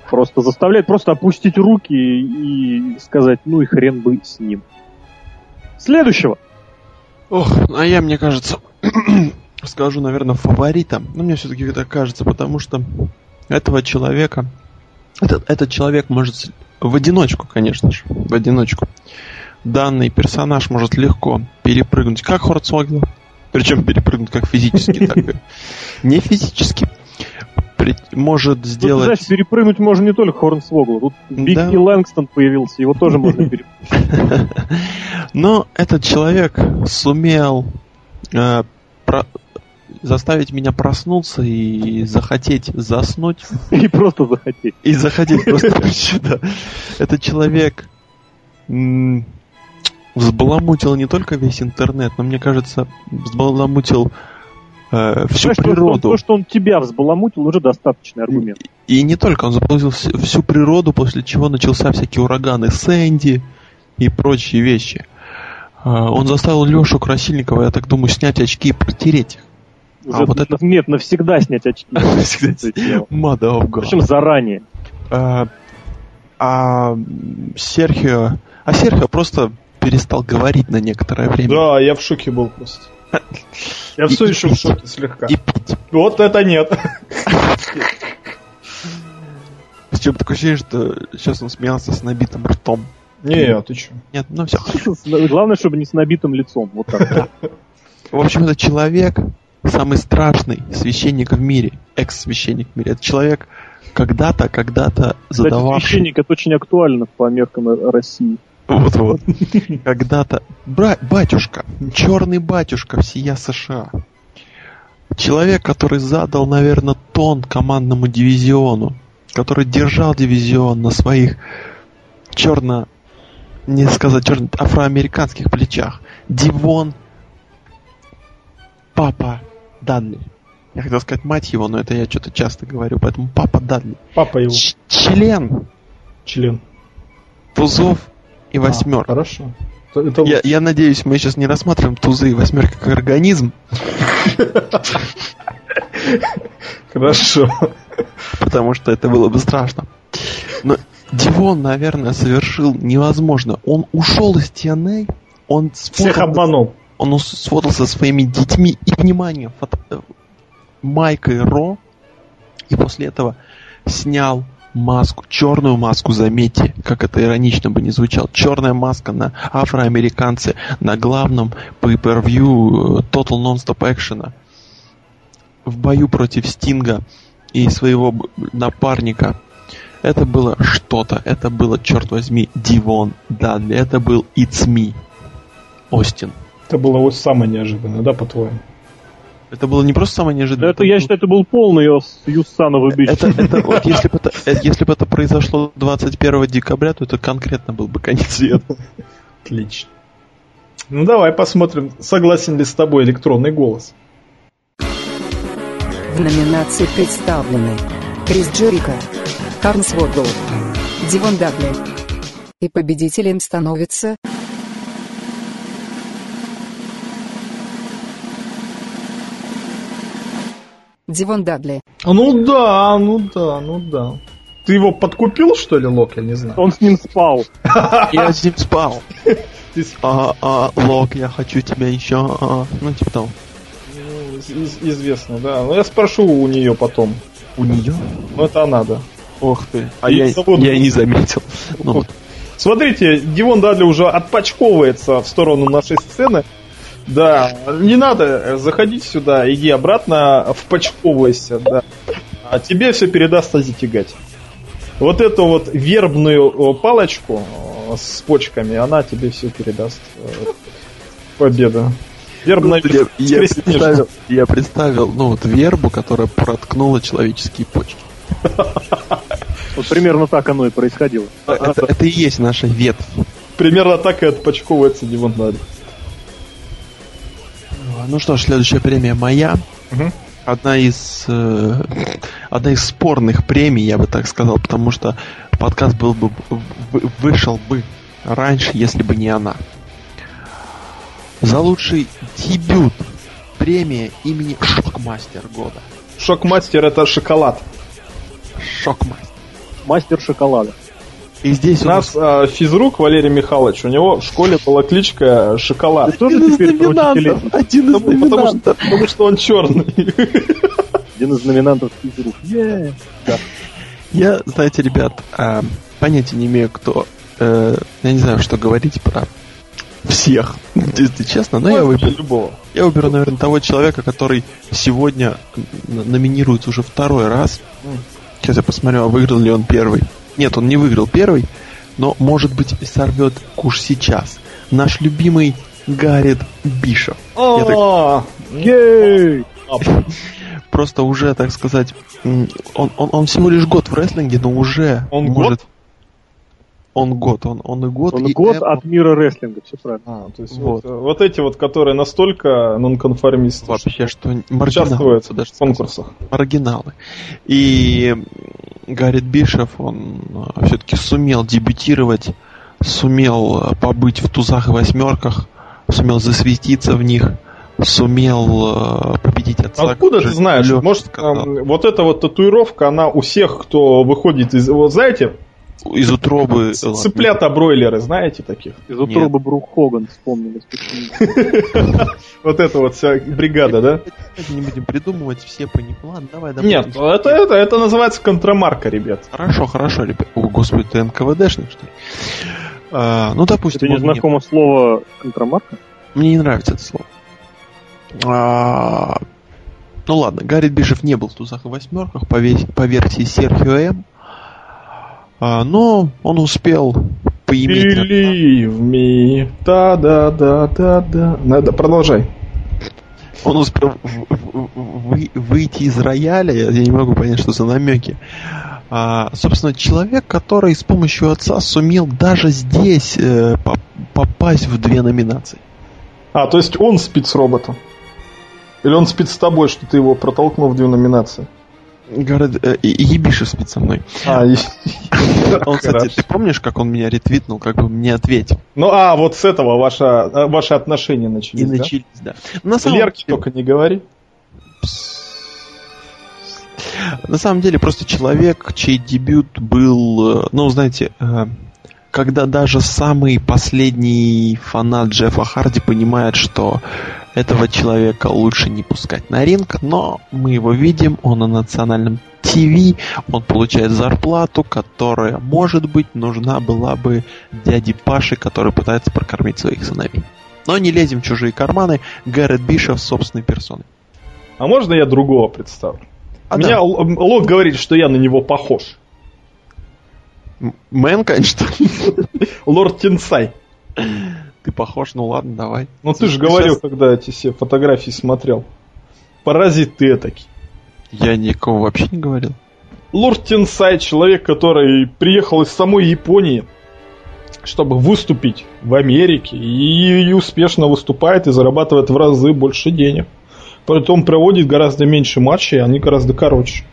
просто заставляет просто опустить руки и сказать, ну и хрен бы с ним. Следующего. Ох, а я, мне кажется, скажу, наверное, фаворитом. Но мне все-таки это кажется, потому что этого человека, этот, этот человек может в одиночку, конечно же, в одиночку. Данный персонаж может легко перепрыгнуть, как Хорцвогла, причем перепрыгнуть как физически, так и не физически. Может Тут, сделать... знаешь, перепрыгнуть можно не только Хорнсвогла. Тут Биг Да. и Лэнгстон появился, его тоже можно перепрыгнуть. Но этот человек сумел э, про- заставить меня проснуться и захотеть заснуть. И просто захотеть. И захотеть просто сюда. Этот человек взбаламутил не только весь интернет, но, мне кажется, взбаламутил э, всю Знаешь, то, что он- природу. То, что он тебя взбаламутил, уже достаточный аргумент. И не только, он заполнил всю, природу, после чего начался всякие ураганы Сэнди и прочие вещи. А, Он заставил Лешу Красильникова, я так думаю, снять очки и протереть их. Уже А вот это- Нет, навсегда снять очки. God. Причем заранее. А, а, Серхио... А Серхио просто перестал говорить на некоторое время. Да, я в шоке был просто. Я все еще в шоке слегка. Вот это нет. Причем такое ощущение, что сейчас он смеялся с набитым ртом. Не, ты че? Нет, ну все. Главное, чтобы не с набитым лицом. Вот так. В общем, это человек, самый страшный священник в мире, экс-священник в мире. Это человек, когда-то, когда-то Кстати, задававший... священник это очень актуально по меркам России. Вот-вот. Когда-то... Бра... Батюшка, черный батюшка всея США. Человек, который задал, наверное, тон командному дивизиону, который держал дивизион на своих черно... Не сказать черно, афроамериканских плечах. Дивон Папа Данли. Я хотел сказать мать его, но это я что-то часто говорю, поэтому Папа Данли. Папа его Ч- член член. тузов и А, восьмерок. Хорошо. Это- Я, я надеюсь, мы сейчас не рассматриваем тузы и восьмерки как организм, Хорошо. потому что это было бы страшно. Но Дивон, наверное, совершил невозможно. Он ушел из TNA, он Всех обманул. он сфотался со своими детьми и, внимание, фото- э, Майкой Ро, и после этого снял маску, черную маску, заметьте, как это иронично бы не звучало, черная маска на афроамериканце на главном pay-per-view э, Total Non-Stop Action в бою против Стинга и своего напарника. Это было что-то, это было, черт возьми, Дивон Дадли, это был It's Me, Остин. Это было вот самое неожиданное, да, по-твоему? Это было не просто самое неожиданное. Это, я считаю, это был полный Юссанов бич. это, это вот если бы это, э, если бы это произошло 21 декабря, то это конкретно был бы конец света. Отлично. Ну давай посмотрим, согласен ли с тобой электронный голос. В номинации представлены Крис Джерика, Харнс Уордл, Дивон Дадли. И победителем становится... Дивон Дадли. Ну да, ну да, ну да. Ты его подкупил, что ли, Лок? Я не знаю. Он с ним спал. Я с ним спал. Ты А, а, Лок, я хочу тебя еще. а, ну, типа того. ну, из- из- известно, да. Ну я спрошу у нее потом. У нее? Ну это она, да. Ох ты. А я, я и не заметил. Ну, вот. Смотрите, Дивон Дадли уже отпочковывается в сторону нашей сцены. Да, не надо э, заходить сюда, иди обратно, впочковывайся, да. А тебе все передаст Ази Тягать. вот эту вот вербную палочку э, с почками, она тебе все передаст. э, Победа. Вербная Ну, я, я представил, я представил, ну вот вербу, которая проткнула человеческие почки. Вот примерно так оно и происходило. Это, это и есть наша ветвь. Примерно так и отпочковывается Димон Надо. Ну что ж, следующая премия моя. Мгм. Одна из э, одна из спорных премий, я бы так сказал, потому что подкаст был бы вы- вышел бы раньше, если бы не она. За лучший дебют премия имени Шокмастер года. Шокмастер это шоколад. Шокмастер. Мастер шоколада. И здесь У нас э, физрук Валерий Михайлович, у него в школе была кличка Шоколад. Ты тоже один из теперь номинантов, один из Потому, потому номинантов. что, потому что он черный. Один из номинантов физрук. Е. Я, знаете, ребят, а, понятия не имею, кто. э, я не знаю, что говорить про всех, если честно, но я выберу, любого. я выберу, наверное, того человека, который сегодня номинируется уже второй раз. Сейчас я посмотрю, а выиграл ли он первый. Нет, он не выиграл первый, но, может быть, сорвет куш сейчас. Наш любимый Гаррит. Я так- А, Ей! Просто уже, так сказать, он, он, он всего лишь год в рестлинге, но уже Он может... Он год, он, он и год. Он и год это- от мира рестлинга, все правильно. А, то есть Вот. вот. э, вот эти вот, которые настолько нонконформисты, вообще, что участвуют даже в конкурсах. сказать. маргиналы. И Гаррит Бишев, он все-таки сумел дебютировать, сумел э, побыть в тузах и восьмерках, сумел засветиться в них, сумел э, победить отца. Откуда ты знаешь? Лёша Может, сказал. эм, вот эта вот татуировка, она у всех, кто выходит из... Вот знаете, из утробы... цыплята-бройлеры, знаете таких? Из утробы Брук Хоган. Вот эта вот вся бригада, да? Не будем придумывать, все. Ладно, давай, давай. Нет, это, это, это называется контрамарка, ребят. Хорошо, хорошо, ребят. О, господи, ты НКВДшник, что ли? А, ну, допустим, Это не знакомо слово контрамарка? Мне не нравится это слово. А, ну ладно, Гарри Бишев не был в тузах и восьмерках по, весь- по версии Серхио М. А, но он успел поиметь... Believe me. Да-да-да-да-да. Надо, продолжай. Он успел вы- выйти из рояля, я, не могу понять, что за намеки. А, собственно, человек, который с помощью отца сумел даже здесь э, по- попасть в две номинации. А, то есть он спит с роботом? Или он спит с тобой, что ты его протолкнул в две номинации? Говорит, э, Ебишев спит со мной. А, Он, кстати, ты помнишь, как он меня ретвитнул, как бы мне ответил? Ну, а, вот с этого ваша, а, ваши отношения начались, И начались, да. На самом, Лерке только не говори. на самом деле, просто человек, чей дебют был, э, ну, знаете, э, когда даже самый последний фанат Джеффа Харди понимает, что этого человека лучше не пускать на ринг, но мы его видим, он на национальном ТВ, он получает зарплату, которая, может быть, нужна была бы дяде Паше, который пытается прокормить своих сыновей. Но не лезем в чужие карманы, Гаррет Бишофф собственной персоной. А можно я другого представлю? А Меня да. Лок говорит, что я на него похож. Мэн, конечно, Лорд Тенсай. ты похож, ну ладно, давай. Ну ты же говорил, когда эти все фотографии смотрел. Паразит ты этакий. Я никого вообще не говорил. Лорд Тинсай, человек, который приехал из самой Японии, чтобы выступить в Америке, и, и успешно выступает и зарабатывает в разы больше денег. Притом проводит гораздо меньше матчей, они гораздо короче.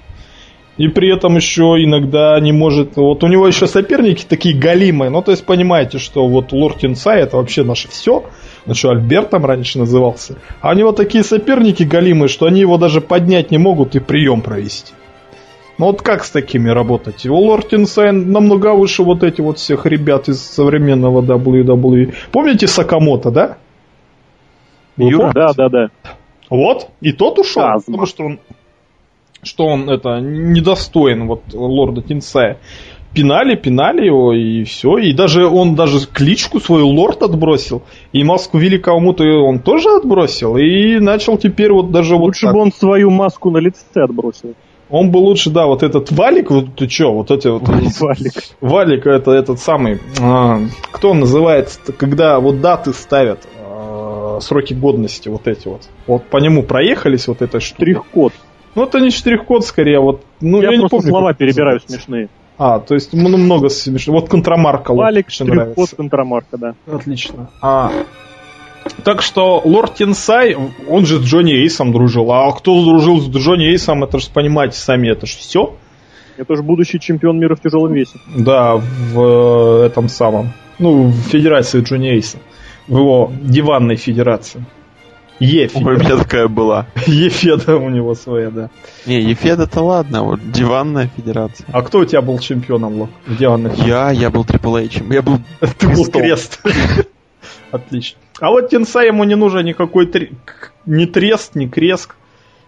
И при этом еще иногда не может... Вот у него еще соперники такие галимые. Ну, то есть, понимаете, что вот Лорд Тинсай это вообще наше все. Ну что, Альбертом раньше назывался. А у него такие соперники галимые, что они его даже поднять не могут и прием провести. Ну вот как с такими работать? У Лорд Тинсай намного выше вот этих вот всех ребят из современного WWE. Помните Сакамото, да? Юра? Да, да, да. вот, и тот ушел, Казма. потому что он, что он это недостоин вот лорда Тинсая. пинали, пинали его, и все. И даже он даже кличку свою лорд отбросил. И маску великого мута он тоже отбросил. И начал теперь вот даже Лучше вот бы он свою маску на лице отбросил. Он бы лучше, да, вот этот валик, вот ты чё, вот эти вот... Валик. Валик это этот самый... а, кто называется когда вот даты ставят, а, сроки годности вот эти вот. Вот по нему проехались вот этой штукой. Штрих-код. Ну, это не штрих-код, скорее, вот... Ну, я, не просто помню, слова перебираю называется. смешные. А, то есть ну, много смешно. Вот контрамарка. Валик, лучше штрих-код, контрамарка, да. Отлично. А, так что Лорд Тинсай, он же с Джонни Эйсом дружил. А кто дружил с Джонни Эйсом, это же понимаете сами, это же все. Это же будущий чемпион мира в тяжелом весе. Да, в э, этом самом. Ну, в федерации Джонни Эйса. В его диванной федерации. Ой, у меня такая была. Ефеда у него своя, да. Не, Ефеда-то ладно, вот диванная федерация. А кто у тебя был чемпионом Лок, в диванной Я, я был Triple H. Я был Ты был крест. Отлично. А вот Тинсай ему не нужен никакой к- ни трест, ни крест,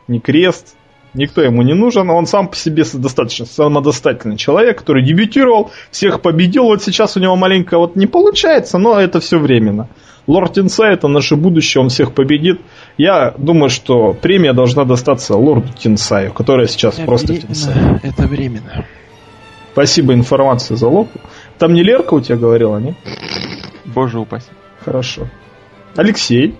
ни крест. Никто ему не нужен. Он сам по себе достаточно самодостаточный человек, который дебютировал, всех победил. Вот сейчас у него маленько вот не получается, но это все временно. Лорд Тинсай это наше будущее, он всех победит. Я думаю, что премия должна достаться лорду Тинсаю, которая сейчас просто Тинсай. временно. Это временно. Спасибо информации за локу. Там не Лерка у тебя говорила, не? Боже упаси. Хорошо. Алексей.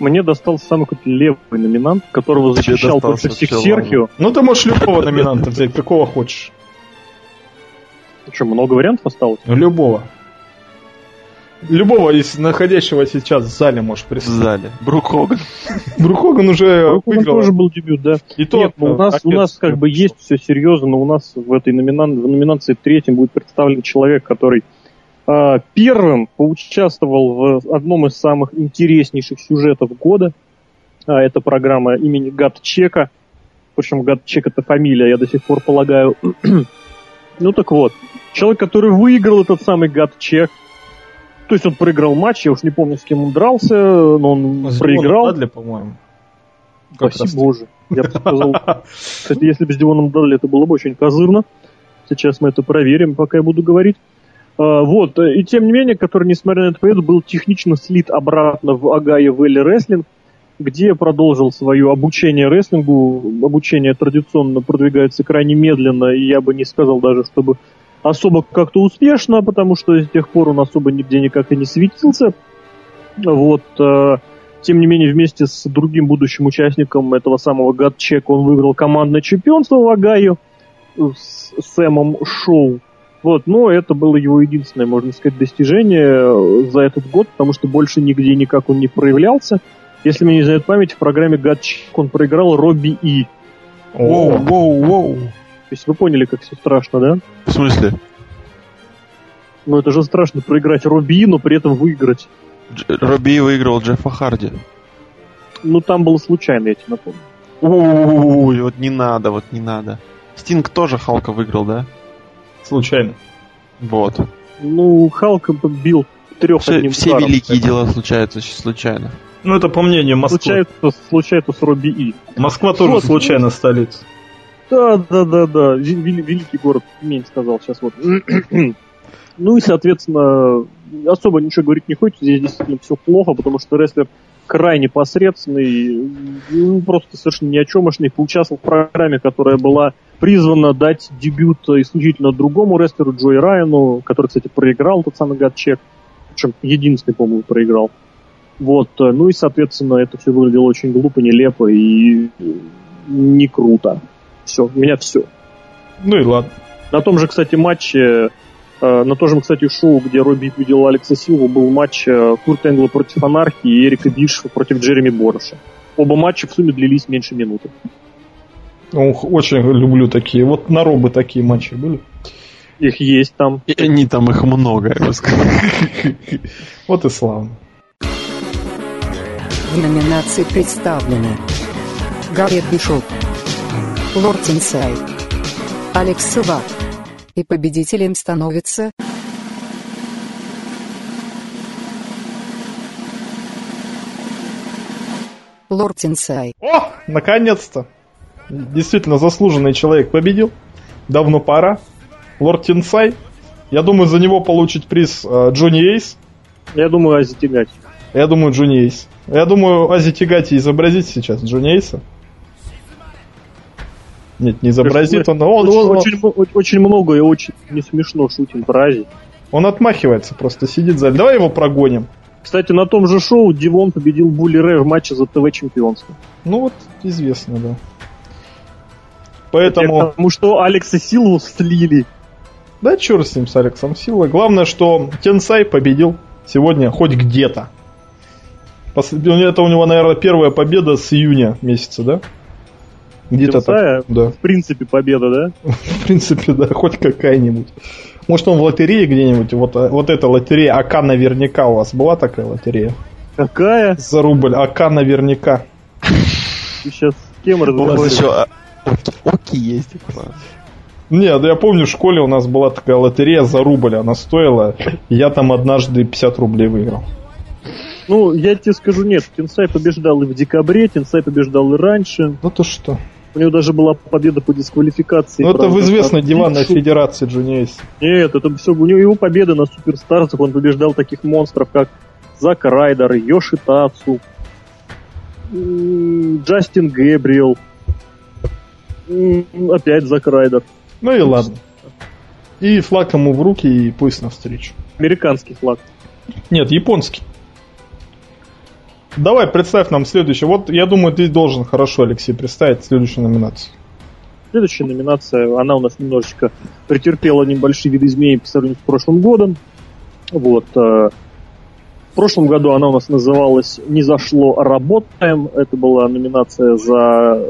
Мне достался самый какой-то левый номинант, которого Тебе защищал против всех Серхио. Ну, ты можешь любого номинанта взять, какого хочешь. Что, много вариантов осталось? Ну, любого. Любого из находящего сейчас в зале можешь В представить. зале. Брук Хоган. Брухоган уже У выиграл. тоже был дебют, да. И то Нет, ну, у нас, у нас как бы есть все серьезно, но у нас в этой номинан... в номинации третьем будет представлен человек, который первым поучаствовал в одном из самых интереснейших сюжетов года. А, это программа имени Гатчека. Причем Гатчек это фамилия, я до сих пор полагаю. ну так вот, человек, который выиграл этот самый Гатчек, то есть он проиграл матч, я уж не помню, с кем он дрался, но он проиграл. Дадли, по-моему. Как. Боже. Я бы сказал, кстати, если бы с Дивоном дали, это было бы очень козырно. Сейчас мы это проверим, пока я буду говорить. А, вот, э, и тем не менее, который, несмотря на это победу, был технично слит обратно в Агая Вэлли Рестлинг, где продолжил свое обучение рестлингу. Обучение традиционно продвигается крайне медленно, и я бы не сказал даже, чтобы особо как-то успешно, потому что с тех пор он особо нигде никак и не светился. Вот, э, тем не менее, вместе с другим будущим участником этого самого Гатчека он выиграл командное чемпионство в Агаю с Сэмом Шоу. Вот, но это было его единственное, можно сказать, достижение э, за этот год, потому что больше нигде никак он не проявлялся. Если мне не знает память, в программе Гатчик он проиграл Робби И. Воу, воу, воу. То есть вы поняли, как все страшно, да? В смысле? Ну это же страшно проиграть Робби И, но при этом выиграть. Дж- Робби выиграл Джеффа Харди. Ну там было случайно, я тебе напомню. Ой, вот не надо, вот не надо. Стинг тоже Халка выиграл, да? Случайно. Вот. Ну, Халк бил трех Все, одним все ударом. великие дела случаются очень случайно. Ну, это по мнению Москвы. Случается, случается с Робби И. Москва тоже Вот. случайно столица. Да, да, да, да. Ве- вели- Великий город, Тюмень сказал сейчас вот. Ну и, соответственно, особо ничего говорить не хочется. Здесь действительно все плохо, потому что рестлер крайне посредственный, ну, просто совершенно ни о чемошный, поучаствовал в программе, которая была призвана дать дебют исключительно другому рестлеру Джои Райану, который, кстати, проиграл тот самый Гатчек, причем единственный, по-моему, проиграл. Вот, э, ну и, соответственно, это все выглядело очень глупо, нелепо и не круто. Все, у меня все. Ну и ладно. На том же, кстати, матче, э, на том же, кстати, шоу, где Робби победил Алекса Силву, был матч э, Курт Энгла против Анархии и Эрика Бишева против Джереми Бороша. Оба матча в сумме длились меньше минуты. Ох, очень люблю такие. Вот на робы такие матчи были. Их есть там. И они там их много, я бы сказал. Вот и славно. В номинации представлены Гаррет Бишофф, Лорд Тенсай, Алекс Сова. И победителем становится Лорд Тенсай. О, наконец-то. Действительно, заслуженный человек победил. Давно пора. Лорд Тинсай. Я думаю, за него получит приз э, Джонни Эйс. Я думаю, Ази Тягати. Я думаю, Джонни Эйс. Я думаю, Ази Тигати изобразит сейчас Джонни Эйса. Нет, не изобразит он, но он, очень, он, очень, очень, очень много и очень не смешно шутим про он отмахивается, просто сидит за... Давай его прогоним. Кстати, на том же шоу Дивон победил Булли Рэй в матче за ТВ чемпионство. Ну вот, известно, да. Поэтому... Потому что Алекса Силву слили. Да черт с ним, с Алексом Силой. Главное, что Тенсай победил сегодня хоть где-то. Это у него, наверное, первая победа с июня месяца, да? Где-то так. Да. В принципе, победа, да? В принципе, да, хоть какая-нибудь. Может, он в лотерее где-нибудь, вот, а, вот эта лотерея, АК наверняка у вас была такая лотерея? Какая? За рубль, АК наверняка. Ты сейчас с кем У разговариваешь? еще а, Оки, Оки есть. Нет, я помню, в школе у нас была такая лотерея за рубль, она стоила. Я там однажды 50 рублей выиграл. Ну, я тебе скажу, нет, Тенсай побеждал и в декабре, Тенсай побеждал и раньше. Ну то что? У него даже была победа по дисквалификации. Ну это в известной диванной Дикшу. федерации Джуни Эйс. Нет, это все у него его победа на суперстарцах. Он побеждал таких монстров, как Зак Райдер, Йоши Тацу, Джастин Гэбриэл, опять Зак Райдер. Ну и ладно. И флаг ему в руки, и пусть навстречу. Американский флаг. Нет, японский. Давай, представь нам следующее. Вот, я думаю, ты должен хорошо, Алексей, представить следующую номинацию. Следующая номинация, она у нас немножечко претерпела небольшие видоизменения по сравнению с прошлым годом. Вот. э, В прошлом году она у нас называлась «Не зашло, а работаем». Это была номинация за,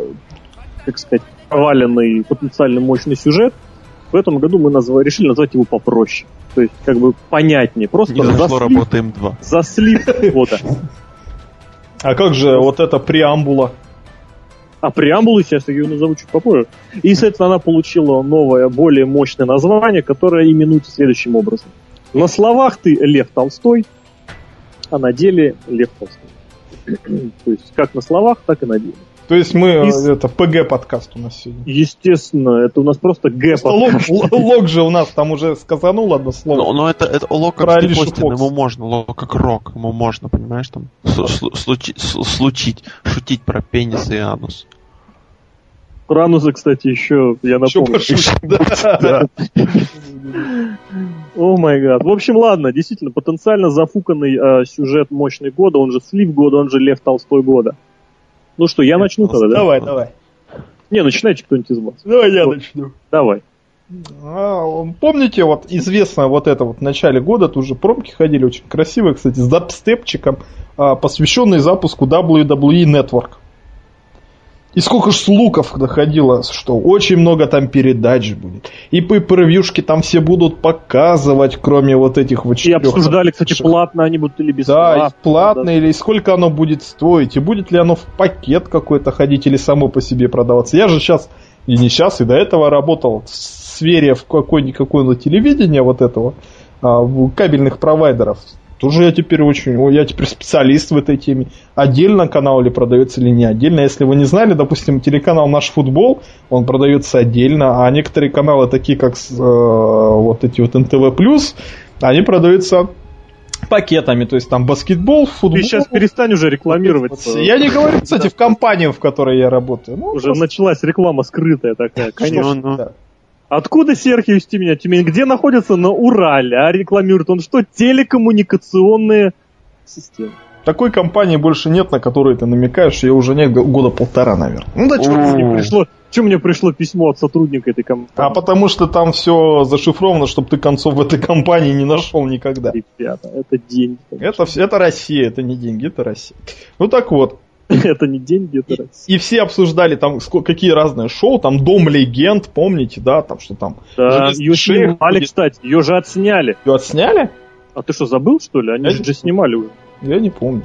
как сказать, проваленный потенциально мощный сюжет. В этом году мы назва- решили назвать его попроще. То есть, как бы понятнее. Просто Не за зашло, слив- работаем два. за слив года. А как же вот эта преамбула? А преамбулу сейчас я ее назову чуть попозже. И, соответственно, она получила новое, более мощное название, которое именуется следующим образом. На словах ты Лев Толстой, а на деле Лев Толстой. То есть, как на словах, так и на деле. То есть мы, э, Из- это ПГ подкаст у нас сегодня. Естественно, это у нас просто Г Просто лог, л- лог же у нас там уже сказанул одно Но, слово. но это, это Лок Про как Степостин, Фокс. ему можно, Лок как рок, ему можно, понимаешь, там, слу- слу- случи- слу- случить, шутить про пенис и анус. Рануза, кстати, еще, я напомню. О май гад. В общем, ладно, действительно, потенциально зафуканный э, сюжет мощный года, он же Слив года, он же Лев Толстой года. Ну что, я начну тогда, да? Давай, давай. Не, начинайте кто-нибудь из вас. Давай я Вот. начну. Давай. А, помните, вот известно вот это вот в начале года, тут уже промки ходили очень красивые, кстати, с дабстепчиком, а, посвященный запуску WWE Network. И сколько ж слухов доходило, что очень много там передач будет. И по превьюшки там все будут показывать, кроме вот этих вот И четырех обсуждали, кстати, платно они будут или Да, бесплатно. и платно или сколько оно будет стоить, и будет ли оно в пакет какой-то ходить или само по себе продаваться. Я же сейчас, и не сейчас, и до этого работал в сфере в какой-никакой на телевидение вот этого, а, кабельных провайдеров. Тоже я теперь очень, я теперь специалист в этой теме. Отдельно канал или продается или не отдельно. Если вы не знали, допустим, телеканал Наш Футбол, он продается отдельно, а некоторые каналы, такие как э, вот эти вот НТВ+, они продаются пакетами, то есть там баскетбол, футбол. Ты сейчас перестань уже рекламировать. Я не говорю, кстати, в компании, в которой я работаю. Ну, Уже просто- началась реклама скрытая такая, конечно. Ну, ну. да. Откуда Серхио из Тюмени? Тюмень где находится? На Урале. А рекламирует он что? Телекоммуникационные системы. Такой компании больше нет, на которую ты намекаешь, ее уже нет года полтора, наверное. Ну да, чё О. ты- Мне пришло, что мне пришло письмо от сотрудника этой компании? А потому что там все зашифровано, чтобы ты концов в этой компании не нашел никогда. Ребята, это деньги. Это, всё- это Россия, это не деньги, это Россия. Ну так вот. Это не деньги, это Россия. И все обсуждали там какие разные шоу, там Дом легенд, помните, да, там что там. Да, ее снимали, кстати, ее же отсняли. Ее отсняли? А ты что, забыл, что ли? Они Я же не снимали уже. Я не помню.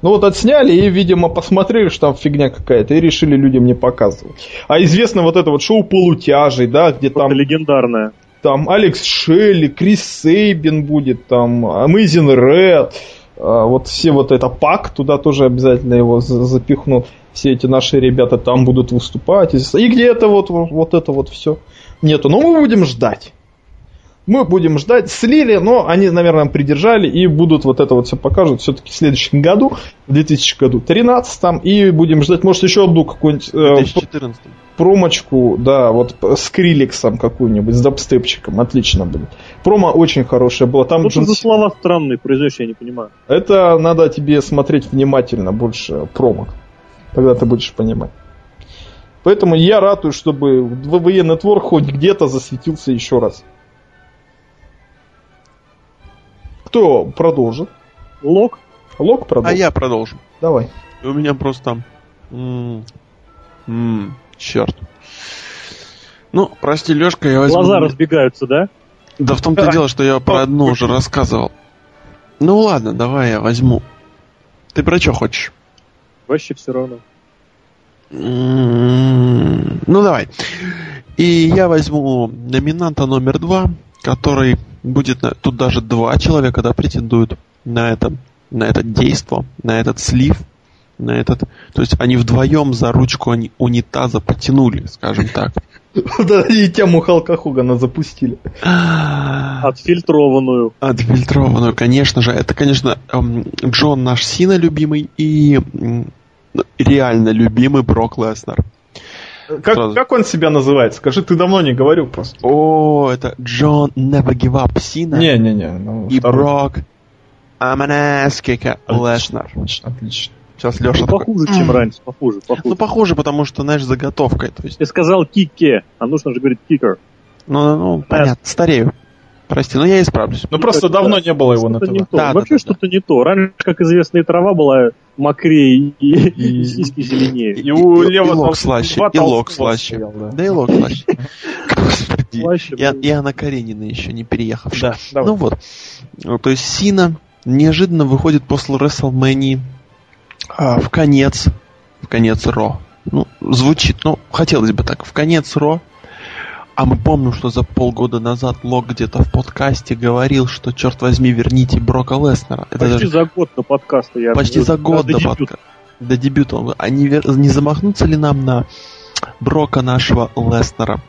Ну вот отсняли и, видимо, посмотрели, что там фигня какая-то, и решили людям не показывать. А известно вот это вот шоу полутяжей, да, где Там там, легендарная. там Алекс Шелли, Крис Сейбин будет, там Amazing Red, вот все вот это пак, туда тоже обязательно его за- запихну. Все эти наши ребята там будут выступать. И где это вот, вот это вот все нету. Но мы будем ждать. Мы будем ждать. Слили, но они, наверное, придержали и будут вот это вот все покажут все-таки в следующем году, в 2013 там, и будем ждать, может, еще одну какую-нибудь э, 2014. промочку, да, вот с Криликсом какую-нибудь, с дабстепчиком, отлично будет. Промо очень хорошая была. Там Что это Джон за слова странные произносишь, я не понимаю. Это надо тебе смотреть внимательно больше промок. Тогда ты будешь понимать. Поэтому я ратую, чтобы WWE Network хоть где-то засветился еще раз. Кто продолжит? Лок? Лок А продолжит. я продолжу. Давай. И у меня просто... м, м, черт. Ну, прости, Лешка, я возьму... Глаза разбегаются, да? Да в том-то и дело, что я про одну уже рассказывал. Ну ладно, давай я возьму. Ты про что хочешь? Вообще все равно. Ну давай. И я возьму номинанта номер два, который будет... на- Тут даже два человека, да, претендуют на это, на это действо, на этот слив, на этот... То есть они вдвоем за ручку они унитаза потянули, скажем так. Да, и тему Халка Хогана запустили. Отфильтрованную. Отфильтрованную, конечно же. Это, конечно, эм, Джон наш Сина любимый и реально любимый Брок Леснер. Как, Сразу. как он себя называет? Скажи, ты давно не говорил просто. О, это Джон Never Give Up Сина Не-не-не. ну, и второй. Брок kicker Леснер. Отлично, отлично. Сейчас Леша такой... Похуже, чем раньше, похуже, похуже. Ну, похоже, потому что, знаешь, заготовкой. То есть, Ты сказал кике, а нужно же говорить кикер. ну, ну, понятно, старею. Прости, но я исправлюсь. Ну просто Это- давно не было его на ТВ. Да, да, Вообще да, да. что-то не то. Раньше, как известно, и трава была мокрее, и, и сиськи зеленее. И у и, Лева и лок слаще, и лок слаще. стоял, да. Да и лок слаще. Господи. И, и Анна Каренина еще не переехавшая. Да. Ну вот. Ну, То есть Сина неожиданно выходит после WrestleMania а, в конец, в конец Ро. Ну, звучит, ну, хотелось бы так, в конец Ро. А мы помним, что за полгода назад Лок где-то в подкасте говорил, что, черт возьми, верните Брока Леснера. Это Почти даже за год до подкаста я почти за год до, до дебюта. подка- до дебюта. Он А не, вер- не замахнуться ли нам на Брока нашего Леснера?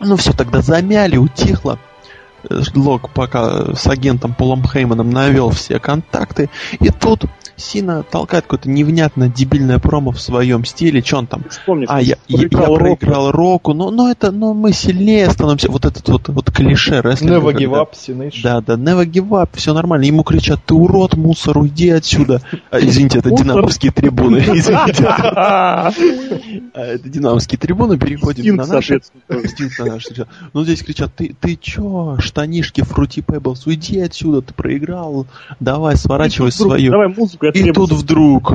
Ну все, тогда замяли, утихло. Лок пока с агентом Полом Хейманом навел все контакты. И тут Сина толкает какое-то невнятное дебильное промо в своем стиле. Че он там? Вспомни, А, я, я, я проиграл Року. Року. Ну, ну это, ну мы сильнее становимся. Вот этот вот, вот клише рестлинга. Never give up, да, да, never give up, все нормально. Ему кричат, ты урод, мусор, уйди отсюда. А, извините, это динамовские трибуны. Извините. А, Это динамовские трибуны, переходим на наши. Ну, здесь кричат, ты, ты чё, штанишки, фрути Pebbles, уйди отсюда, ты проиграл, давай, сворачивай вдруг, свою. Давай музыку, я И требую. тут вдруг,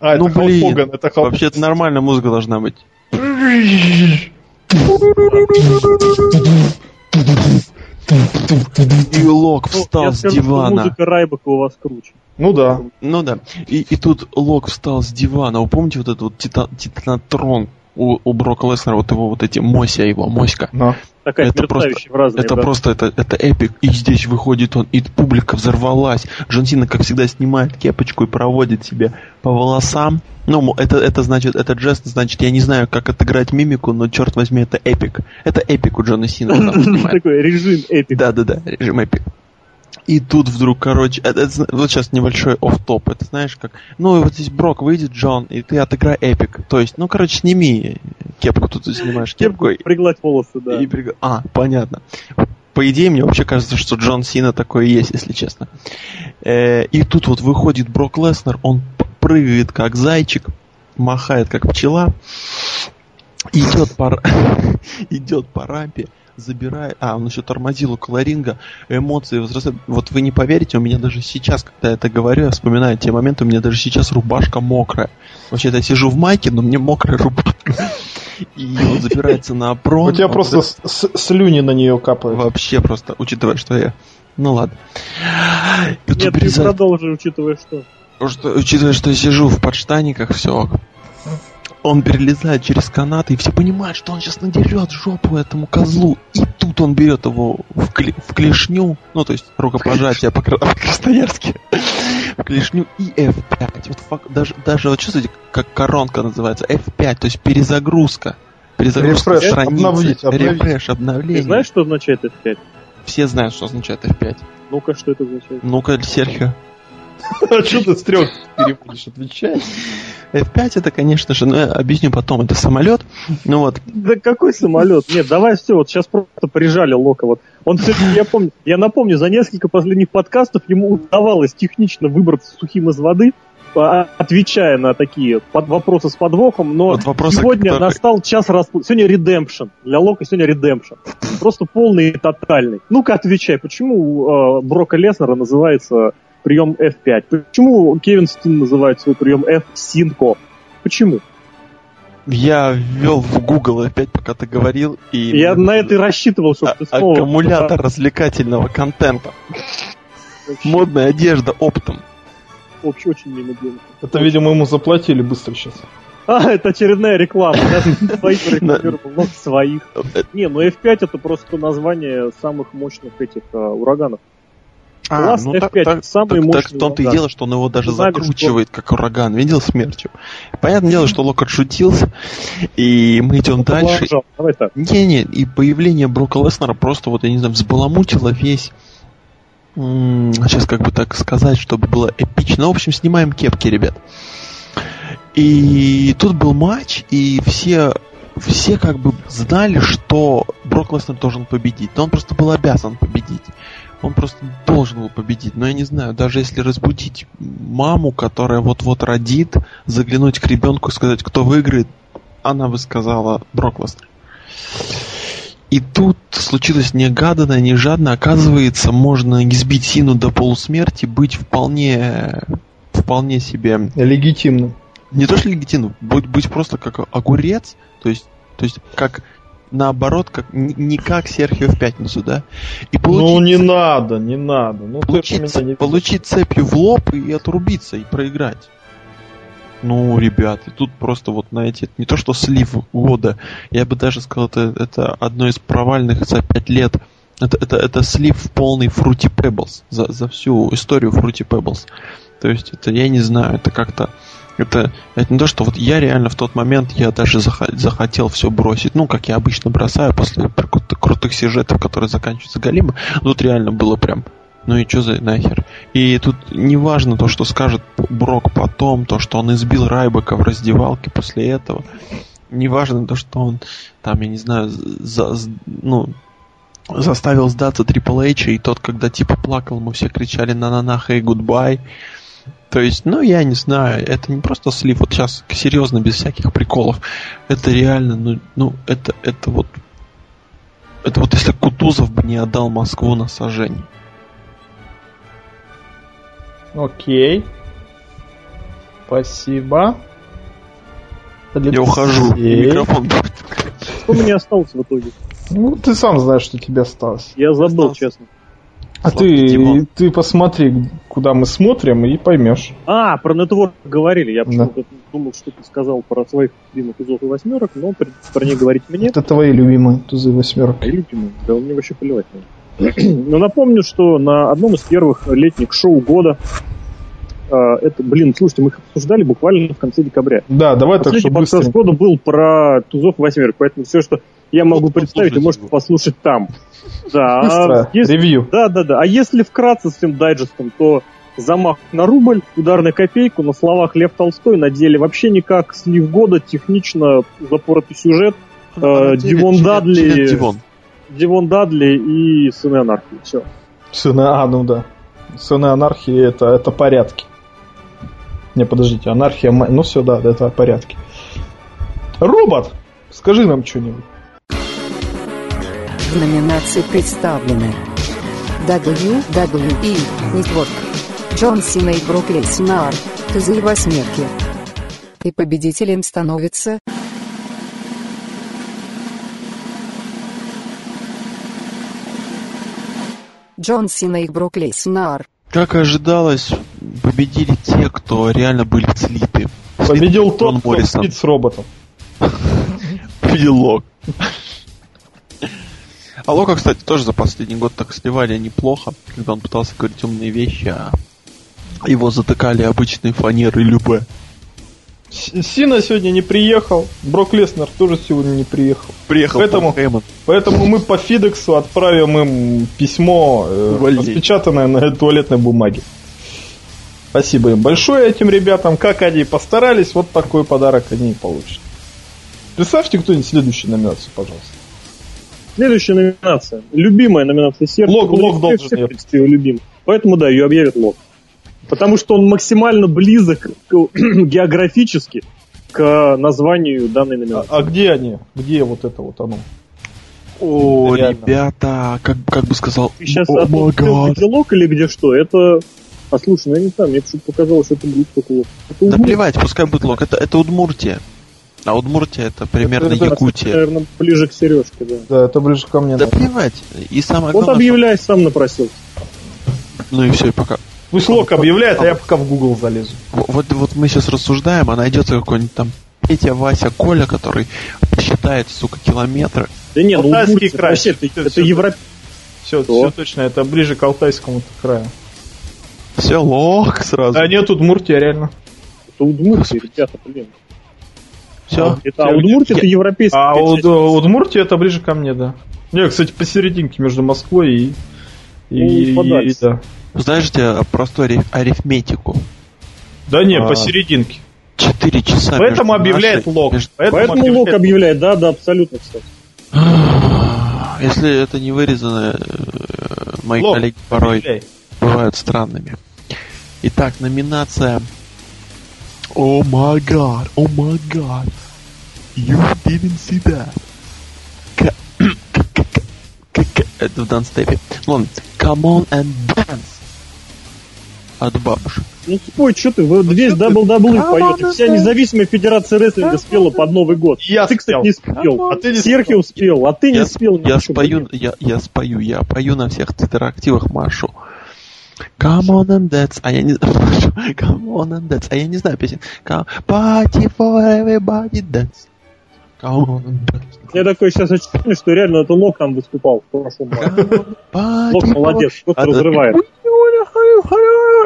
А, ну это блин, Хоган, это Халк. вообще это нормальная музыка должна быть. И Лок Ну, встал я с скажу, дивана. музыка Райбака у вас круче. Ну да. Ну да. И, и тут Лок встал с дивана. Вы помните вот этот вот тита- титанотрон у, у Брока Леснера, вот его вот эти мося его, моська. Да. Такая Это просто- в разные Это да. просто, это, это epic. И здесь выходит он, и публика взорвалась. Джон Сина, как всегда, снимает кепочку и проводит себе по волосам. Ну, это, это значит, этот жест значит, я не знаю, как отыграть мимику, но черт возьми, это epic. Это epic у Джона Сина. Такой режим epic. Да-да-да, режим epic. И тут вдруг, короче, это- это зна- вот сейчас небольшой оф-топ, это знаешь как, ну и вот здесь Брок выйдет, Джон, и ты отыграй эпик. То есть, ну, короче, сними кепку, тут ты снимаешь кепку, и, Пригладь волосы, да. и приг- А, понятно. По идее, мне вообще кажется, что Джон Сина такой есть, если честно. Э, и тут вот выходит Брок Леснер, он прыгает как зайчик, махает как пчела, идет по, идет по рампе, забирает... А, он еще тормозил около ринга, эмоции возрастают. Вот вы не поверите, у меня даже сейчас, когда я это говорю, я вспоминаю те моменты, у меня даже сейчас рубашка мокрая. Вообще-то я сижу в майке, но мне мокрая рубашка. И он забирается на прон. У тебя он просто слюни на нее капают. Вообще просто, учитывая, что я... Ну ладно. Нет, ты продолжи, учитывая что. Потому что, учитывая, что я сижу в подштаниках, все. Он перелезает через канаты, и все понимают, что он сейчас надерет жопу этому козлу. И тут он берет его в, кле- в клешню, ну, то есть рукопожатие по- по-красноярски, в клешню и F5. Вот фак- даже, даже, вот чувствуете, как коронка называется, F5, то есть перезагрузка. Перезагрузка Рефреш, страницы, обновить, обновить. рефреш, Ты обновление. знаешь, что означает F5? Все знают, что означает F5. Ну-ка, что это означает? Ну-ка, Серхио. А что ты с трех переводишь? Отвечай. F5 это, конечно же, ну, я объясню потом, это самолет. Ну вот, Да какой самолет? Нет, давай все, вот сейчас просто прижали Лока. Вот. Он, кстати, я помню, я напомню, за несколько последних подкастов ему удавалось технично выбраться сухим из воды, а, отвечая на такие под- вопросы с подвохом, но Вот вопросы, сегодня которые- настал час распутать. Сегодня редемпшн. Для Лока сегодня редемпшн. Просто полный и тотальный. Ну-ка отвечай, почему э, Брока Леснера называется прием F5? Почему Кевин Стин называет свой прием F-Синко? Почему? я ввел в Google опять, пока ты говорил, и... Я на это и рассчитывал, что А- ты снова... Аккумулятор развлекательного контента. Вообще, Модная одежда оптом. вообще очень мимо дело. Это, видимо, ему заплатили быстро сейчас. А, это очередная реклама. Своих рекламировал, своих. Не, ну F5 это просто название самых мощных этих а, ураганов. Класс F5, самый так, мощный так в том-то и дело, что он его даже Знали, закручивает, как ураган. Видел смертью? Понятное дело, что Лок отшутился, и мы идем дальше. Давай так. Не-не, и появление Брока Леснера просто, вот, я не знаю, взбаламутило весь... сейчас как бы так сказать, чтобы было эпично. Ну, в общем, снимаем кепки, ребят. И тут был матч, и все, все как бы знали, что Брок Леснер должен победить. Но он просто был обязан победить. Он просто должен был победить. Но я не знаю, даже если разбудить маму, которая вот-вот родит, заглянуть к ребенку и сказать, кто выиграет, она бы сказала Брок Леснер. И тут случилось негаданно, нежадно. Оказывается, можно избить Сину до полусмерти, быть вполне, вполне себе Легитимно. не то что легитимно, быть, быть просто как огурец, то есть, то есть как наоборот, как не как Серхио в пятницу, да? И Ну не получить, надо, не надо. Ну, получить, не- получить цепью в лоб и отрубиться и проиграть. Ну, ребят, и тут просто вот на эти, не то что слив года, я бы даже сказал, это, это одно из провальных за пять лет. Это, это, это слив в полный Fruity Pebbles за, за всю историю Fruity Pebbles. То есть это, я не знаю, это как-то это, это не то, что вот я реально в тот момент, я даже захотел все бросить. Ну, как я обычно бросаю после крутых, сюжетов, которые заканчиваются галимы. Тут реально было прям, ну и что за нахер? И тут не важно то, что скажет Брок потом, то, что он избил Райбека в раздевалке после этого. Не важно то, что он там, я не знаю, за, ну, заставил сдаться Triple H, и тот, когда типа плакал, мы все кричали на-на-на, hey, goodbye. То есть, ну, я не знаю, это не просто слив, вот сейчас серьезно, без всяких приколов. Это реально, ну, ну это, это вот... Это вот если Кутузов бы не отдал Москву на сожжение. Окей. Спасибо. Я ухожу. Микрофон. Что мне осталось в итоге? Ну, ты сам знаешь, что тебе осталось. Я забыл, Остался. честно. А ты, Димон. ты посмотри, куда мы смотрим, и поймешь. А, про нетворк говорили. Я Да. почему-то думал, что ты сказал про своих любимых тузов и восьмерок, но про них говорить мне. Это твои любимые тузы восьмерок. А любимые? Да мне вообще плевать. Но напомню, что на одном из первых летних шоу года э, это, блин, слушайте, мы их обсуждали буквально в конце декабря. Да, давай так, Последний что подкаст быстренько. года был про тузов и восьмерок, поэтому все, что я могу Вот представить, послушайте можете его. послушать там. Да, а Быстро. если- Ревью. Да, да, да. А если вкратце с этим дайджестом, то замах на рубль, удар на копейку, на словах Лев Толстой, на деле вообще никак, слив года, технично запоротый сюжет, Э, Дивон Дадли. Дивон. Дивон Дадли и Сыны Анархии. Все. Сыны, а, ну да. Сыны анархии это, это порядки. Не, подождите, анархия, ну все, да, это порядки. Робот, скажи нам что-нибудь. В номинации представлены WWE Network, Джон Сина и Брок Леснар, Тузы и восьмерки. И победителем становится Джон Сина и Брок Леснар. Как и ожидалось, победили те, кто реально были слиты. Победил Слит Джон тот, кто Моррисон. спит с роботом. Победил Лок. А Лока, кстати, тоже за последний год так сливали неплохо, когда он пытался говорить умные вещи, а его затыкали обычные фанеры любе. С- Сина сегодня не приехал, Брок Леснер тоже сегодня не приехал. Приехал Поэтому-. Поэтому мы по Фидексу отправим им письмо, э, распечатанное на туалетной бумаге. Спасибо им большое этим ребятам. Как они постарались, вот такой подарок они и получат. Представьте кто-нибудь следующую номинацию, пожалуйста. Следующая номинация. Любимая номинация сердца. Лог- Лог должен Всех, любим. Поэтому, да, ее объявит Лог. Потому что он максимально близок географически к названию данной А, номинации. а где они? Где вот это вот оно? О, Реально. ребята, как, как бы сказал... Ты сейчас май открыл, Лог или где что? Это... А слушай, ну я не знаю, мне почему-то показалось, что это Лог. Это Да плевать, пускай будет лог. Это, это Удмуртия. А Удмуртия это примерно Это- это- Якутия. Наверное, ближе к Сережке, да. Да, это ближе ко мне. Да надо. плевать. И самое Вот главное, объявляй, сам напросился. что- Ну и все, и пока. Пусть Лок объявляет, а я пока в Google залезу. Вот, вот мы сейчас рассуждаем, а найдется какой-нибудь там Петя, Вася, Коля, который посчитает, сука, километры. Да нет, ну Алтайский Удмуртия, край. вообще, это, Всё, это. Все, Что? все точно, это ближе к Алтайскому краю. Все, лог сразу. Да нет, тут Муртия реально. Это Удмуртия, ребята, блин. Все. Это, а Удмуртия это европейская А у часть. Удмуртия это ближе ко мне, да. Не, кстати, посерединке между Москвой и... И, Ну, и- да. Знаешь, где простую ариф- арифметику? Да не, А. посерединке. Четыре часа. Поэтому между объявляет нашей- лог. между- Поэтому Лог объявляет, да, да, абсолютно, кстати. Если это не вырезано, э, мои Лог, коллеги порой объявляй. бывают странными. Итак, номинация О май гад, о май гад You didn't see that Это в дансстепе Ну ладно Come on and dance От бабушек Ну спой, что ты, вы весь WWE поете. Вся независимая федерация рестлинга спела под Новый год. Я ты, кстати, спел. не спел. А ты не Серхио спел, а ты не я, спел. я спою, я, я спою, я пою на всех твиттерактивах машу. Come on and dance, а я не Come on and dance, а я не знаю песен. Come, party for everybody dance. Come on and dance. Я такой сейчас ощущение, что реально это Лок там выступал в прошлом году. Лок молодец, просто А, разрывает.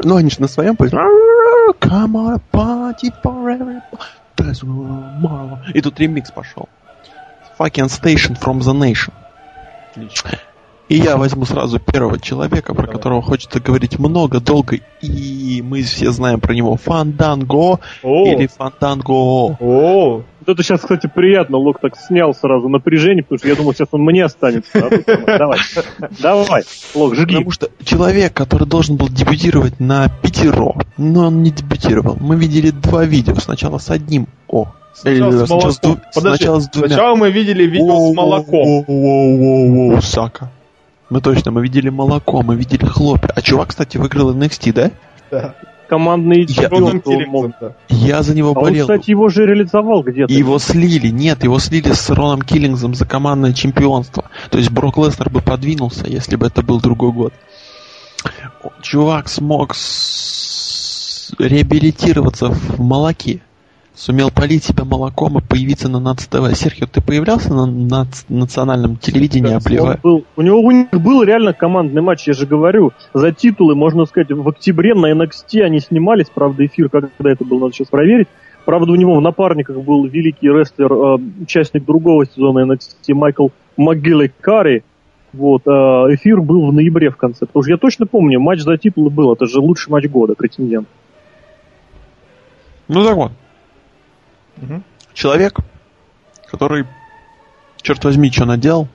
Ну, они же на своем поют. Come on, party for everybody dance. Marvel. И тут ремикс пошел. Fucking station from the nation. И я возьму сразу первого человека, про Давай. которого хочется говорить много, долго, и мы все знаем про него. Фанданго О, или Фанданго. о, Вот это сейчас, кстати, приятно. Лок так снял сразу напряжение, потому что я думал, сейчас он мне останется. А Давай, давай, Лок, жги. Потому что человек, который должен был дебютировать на пятеро, но он не дебютировал. Мы видели два видео. Сначала с одним О. Сначала Или с молоком. с дву- Подожди, сначала с двумя. Сначала мы видели видео с молоком. Воу-воу-воу, Сака. Мы точно, мы видели молоко, мы видели хлопья. А чувак, кстати, выиграл NXT, да? Да. Командный Я- он да. Я за него А он, болел. кстати, его же реализовал где-то. Его слили. Нет, его слили с Роном Киллингзом за командное чемпионство. То есть Брок Леснер бы подвинулся, если бы это был другой год. Чувак смог с- реабилитироваться в молоке. Сумел полить себя молоком и появиться на НАЦ ТВ. Серхио, ты появлялся на нац- национальном телевидении, Он обливая? был, у него у них был реально командный матч, я же говорю, за титулы, можно сказать, в октябре на NXT они снимались, правда, эфир, когда это был, надо сейчас проверить. Правда, у него в напарниках был великий рестлер, э, участник другого сезона NXT Майкл МcГилли Карри. Вот, э, эфир был в ноябре в конце. Потому что я точно помню, матч за титулы был, это же лучший матч года, претендент. Ну так вот. Мгм. Человек, который, черт возьми, что наделал,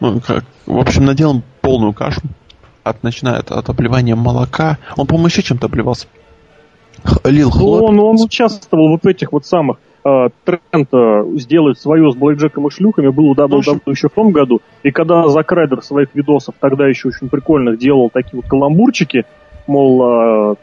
ну, как, в общем, наделал полную кашу, от, начиная от, от обливания молока. Он, по-моему, еще чем-то обливался. Лил Ну, хлоп. он, он участвовал вот в этих вот самых э, тренд э, сделать свое с Блэкджеком и шлюхами был у WWE еще в том году. И когда Зак Райдер своих видосов тогда еще очень прикольных делал такие вот каламбурчики, мол, э,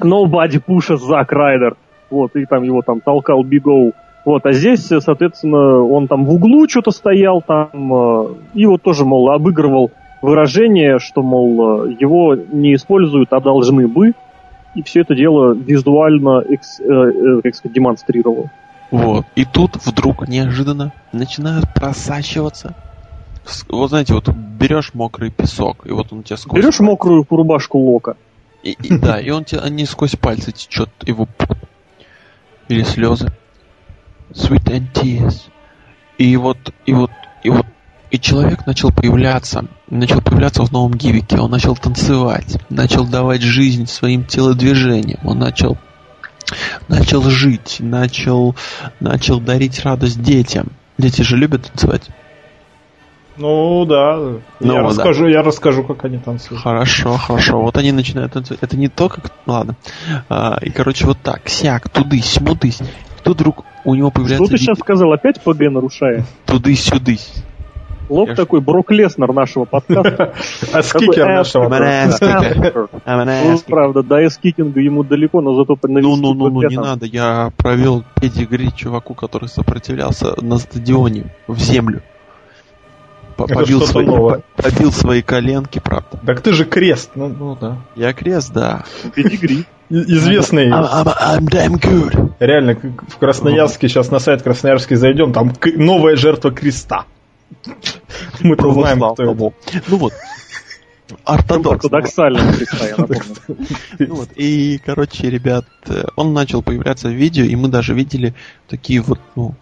nobody pushes Зак Райдер, вот, и там его там толкал O. Вот, а здесь, э, соответственно, он там в углу что-то стоял, там, э, и вот тоже, мол, обыгрывал выражение, что, мол, э, его не используют, а должны бы, и все это дело визуально экс- э, как сказать, демонстрировал. Вот. И тут вдруг неожиданно начинают просачиваться. Вот знаете, вот берешь мокрый песок, и вот он тебя сквозь... Берешь мокрую рубашку Лока, И, и- да, и он тебе не сквозь пальцы течет его пот. Или слезы. Sweet and tears. И вот, и вот, и вот, и человек начал появляться, начал появляться в новом гивике, он начал танцевать, начал давать жизнь своим телодвижениям, он начал начал жить, начал, начал дарить радость детям. Дети же любят танцевать. Ну да. Ну, я, да. расскажу, я расскажу, как они танцуют. Хорошо, хорошо. Вот они начинают танцевать. Это не то, как... Ладно. А, и, короче, вот так. Сяк, тудысь, мудысь. Тут вдруг у него появляется... Что ты сейчас сказал? Опять ПГ нарушая? Тудысь-сюдысь. Лоб Я такой Брок Леснер нашего подкаста. А скикер нашего. А, Ну, манаскика. правда, до эскикинга ему далеко, но зато Ну, ну, ну, ну, не надо. Я провел педигри чуваку, который сопротивлялся на стадионе в землю. Побил свои, побил свои коленки, правда. Так ты же крест. Ну, ну да. Я крест, да. Педигри. И- Известный. I'm, I'm, I'm damn good. Реально, в Красноярске, сейчас на сайт Красноярский зайдем, там к- новая жертва креста. Мы-то знаем, кто это. Православного. Ну вот. Ортодокс. Ортодоксально Христа, я напомню. Ну вот, и, короче, ребят, э, он начал появляться в видео, и мы даже видели такие вот, ну,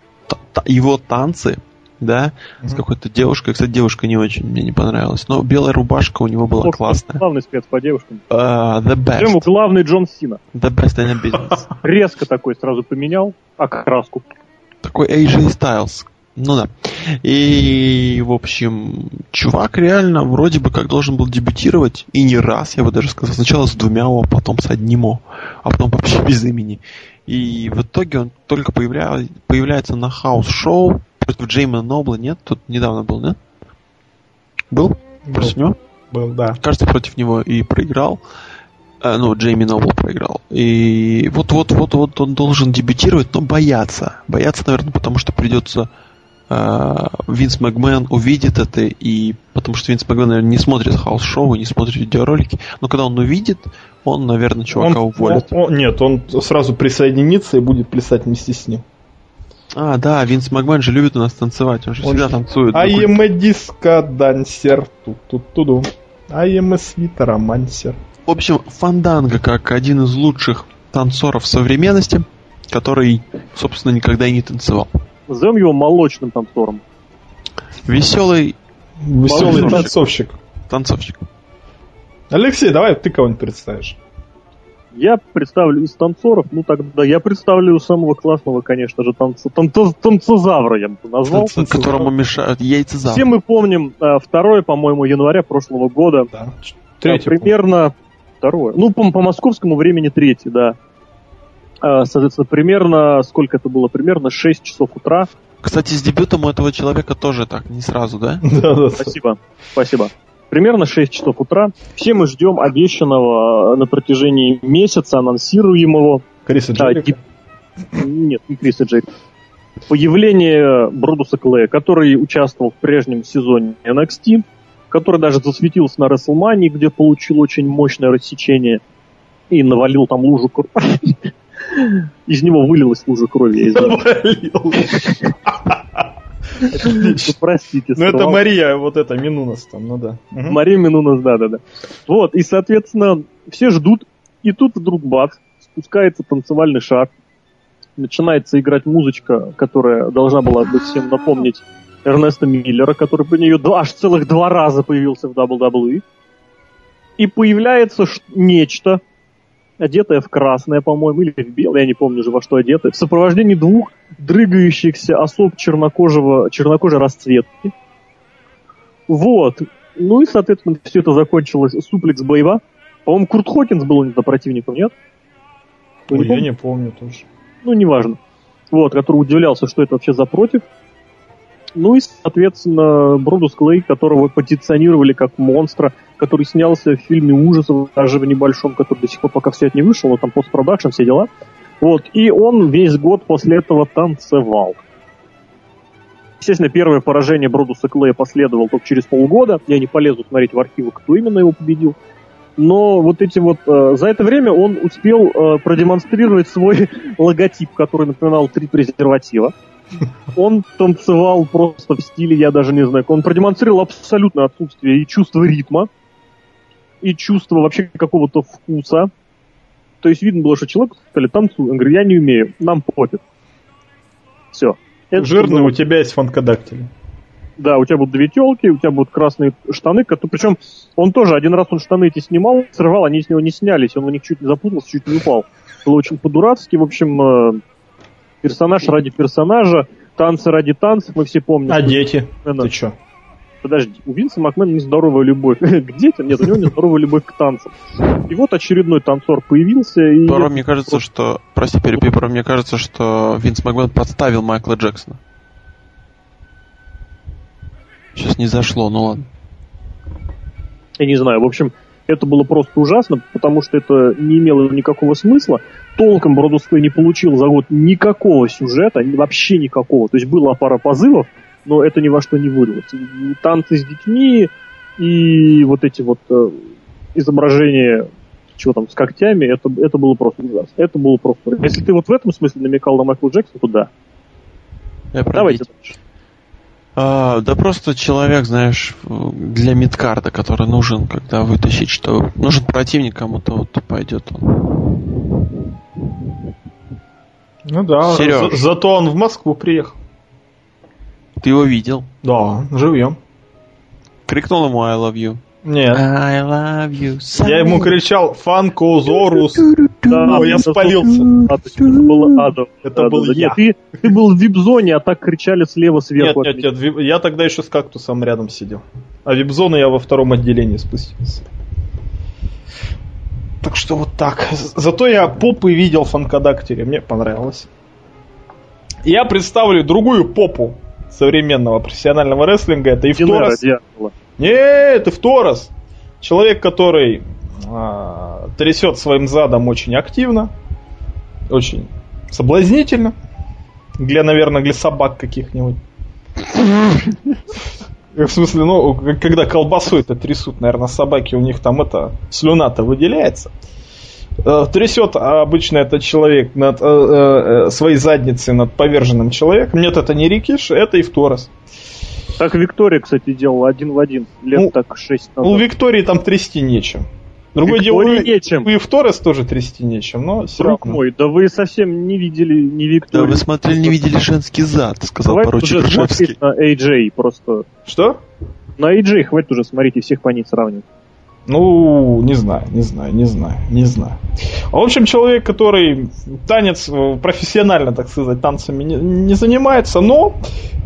его танцы, да, с Мгм. какой-то девушкой. Кстати, девушка не очень мне не понравилась, но белая рубашка у него была Бог, классная. Главный спец по девушкам. А, the Прямо best. главный Джон Сина. The best in the business. Резко такой сразу поменял окраску. Такой AJ Styles. Ну да. И, в общем, чувак реально вроде бы как должен был дебютировать, и не раз, я бы даже сказал. Сначала с двумя О, потом с одним О, а потом вообще без имени. И в итоге он только появля... появляется на house show против Джейма Нобла, нет? Тут недавно был, нет? Был? Против него? Был, да. кажется, против него и проиграл. Э, Ну, Джейми Нобл проиграл. И вот-вот-вот-вот он должен дебютировать, но бояться. Бояться, наверное, потому что придется э, Винс Макмен увидит это, и потому что Винс Макмен, наверное, не смотрит house show и не смотрит видеоролики. Но когда он увидит, он, наверное, чувака Он- уволит. он- он- нет, он сразу присоединится и будет плясать вместе с ним. А, да, Винс Макмен же любит у нас танцевать. Он же Он всегда же- танцует. I am a disco dancer. Ту-ту-ту-ду. I am a sweet romancer. В общем, Фанданга как один из лучших танцоров современности, который, собственно, никогда и не танцевал. Назовем его молочным танцором. Веселый Веселый Танцовщик. танцовщик. танцовщик. Алексей, давай ты кого-нибудь представишь. Я представлю из танцоров, ну тогда я представлю самого классного, конечно же, танца, танца- танцезавра, я бы назвал. Танц- которому мешают яйца Все мы помним э, второе, по-моему, января прошлого года. Да. Э, Третий. примерно второе. Ну, по, по московскому времени третий, да. Э, Соответственно, примерно, сколько это было? Примерно 6 часов утра. Кстати, с дебютом у этого человека тоже так, не сразу, да, да. Спасибо, спасибо. Примерно 6 часов утра. Все мы ждем обещанного э, на протяжении месяца, анонсируемого Криса Да, Джерика. тип- Нет, не Криса Джерика. Появление Бродуса Клея, который участвовал в прежнем сезоне NXT, который даже засветился на WrestleMania, где получил очень мощное рассечение и навалил там лужу крови. Из него вылилась лужа крови. Ну, Простите. Ну это. Мария, вот это Минунас там, ну да. Мария Минунас, да-да-да. Вот, и, соответственно, все ждут, и тут вдруг бац, спускается танцевальный шар, начинается играть музычка, которая должна была бы всем напомнить Эрнеста Миллера, который по нее аж целых два раза появился в WWE. И появляется нечто, одетое в красное, по-моему, или в белое, я не помню уже во что одетое, в сопровождении двух дрыгающихся особ чернокожего, чернокожей расцветки. Вот. Ну и, соответственно, все это закончилось суплекс боева. По-моему, Курт Хокинс был у них противником, нет? Вы не Ой, я помните? не помню тоже. ну, неважно. Вот, который удивлялся, что это вообще за против. Ну и, соответственно, Бродус Клей, которого позиционировали как монстра, который снялся в фильме ужасов, даже в небольшом, который до сих пор пока все это не вышел, но там постпродакшн, все дела. Вот, и он весь год после этого танцевал. Естественно, первое поражение Бродуса Клея последовало только через полгода. Я не полезу смотреть в архивы, кто именно его победил. Но вот эти вот... э, за это время он успел э, продемонстрировать свой логотип, который напоминал три презерватива. Он танцевал просто в стиле, я даже не знаю, он продемонстрировал абсолютное отсутствие и чувства ритма, и чувства вообще какого-то вкуса. То есть видно было, что человек сказали, танцуй. Он говорит, я не умею, нам пофиг. Все. Жирный у тебя есть фанкодактили. Да, у тебя будут две телки, у тебя будут красные штаны, которые, причем он тоже один раз он штаны эти снимал, срывал, они с него не снялись, он в них чуть не запутался, чуть не упал. Было очень по-дурацки, в общем, э, персонаж ради персонажа, танцы ради танцев, мы все помним. А дети? Ты что? Подожди, у Винса Макмена нездоровая любовь к детям, нет, у него нездоровая любовь к танцам. И вот очередной танцор появился. И Порой мне кажется, что... Прости, перебью, порой мне кажется, что Винс Макмен подставил Майкла Джексона. Сейчас не зашло, ну ладно. Я не знаю, в общем, это было просто ужасно, потому что это не имело никакого смысла. Толком Бродуской не получил за год никакого сюжета, вообще никакого. То есть была пара позывов, но это ни во что не вылилось. И танцы с детьми, и вот эти вот э, изображения чего там, с когтями, это, это было просто ужасно. Это было просто... Если ты вот в этом смысле намекал на Майкла Джексона, то да. Я Давайте дальше. А, да просто человек, знаешь, для мидкарда, который нужен, когда вытащить, что нужен противник кому-то, вот пойдет он. Ну да, Сереж. За, зато он в Москву приехал. Ты его видел? Да, живьем. Крикнул ему I love you. Нет. I love you. Я ему кричал Фанкозорус. Да, я спалился. Это было адом. Это был я. Ты, ты был в вип-зоне, а так кричали слева сверху. Нет, нет, нет, я тогда еще с кактусом рядом сидел. А вип-зону я во втором отделении спустился. Так что вот так. Зато я попы видел в фанкодактере, мне понравилось. Я представлю другую попу современного профессионального рестлинга. Это Ивторос. Нет, Ивторос. Человек, который а, трясет своим задом очень активно, очень соблазнительно. Для, наверное, для собак каких-нибудь. В смысле, ну, когда колбасу это трясут, наверное, собаки, у них там это слюна-то выделяется. Э, трясет обычно этот человек над э, э, своей задницей над поверженным человеком. Нет, это не Рикиш, это и Торос. Так Виктория, кстати, делала один в один, лет ну, так шесть назад. У Виктории там трясти нечем. Другое Виктории дело, нечем. и в Торрес тоже трясти нечем, но все Друг равно. мой, да вы совсем не видели не Викторию. Да вы смотрели, не видели женский зад, сказал Давай поручик Ржевский. на AJ просто. Что? На AJ хватит уже смотрите, всех по ней сравнивать. Ну, не знаю, не знаю, не знаю, не знаю. В общем, человек, который танец э, профессионально, так сказать, танцами не, не занимается, но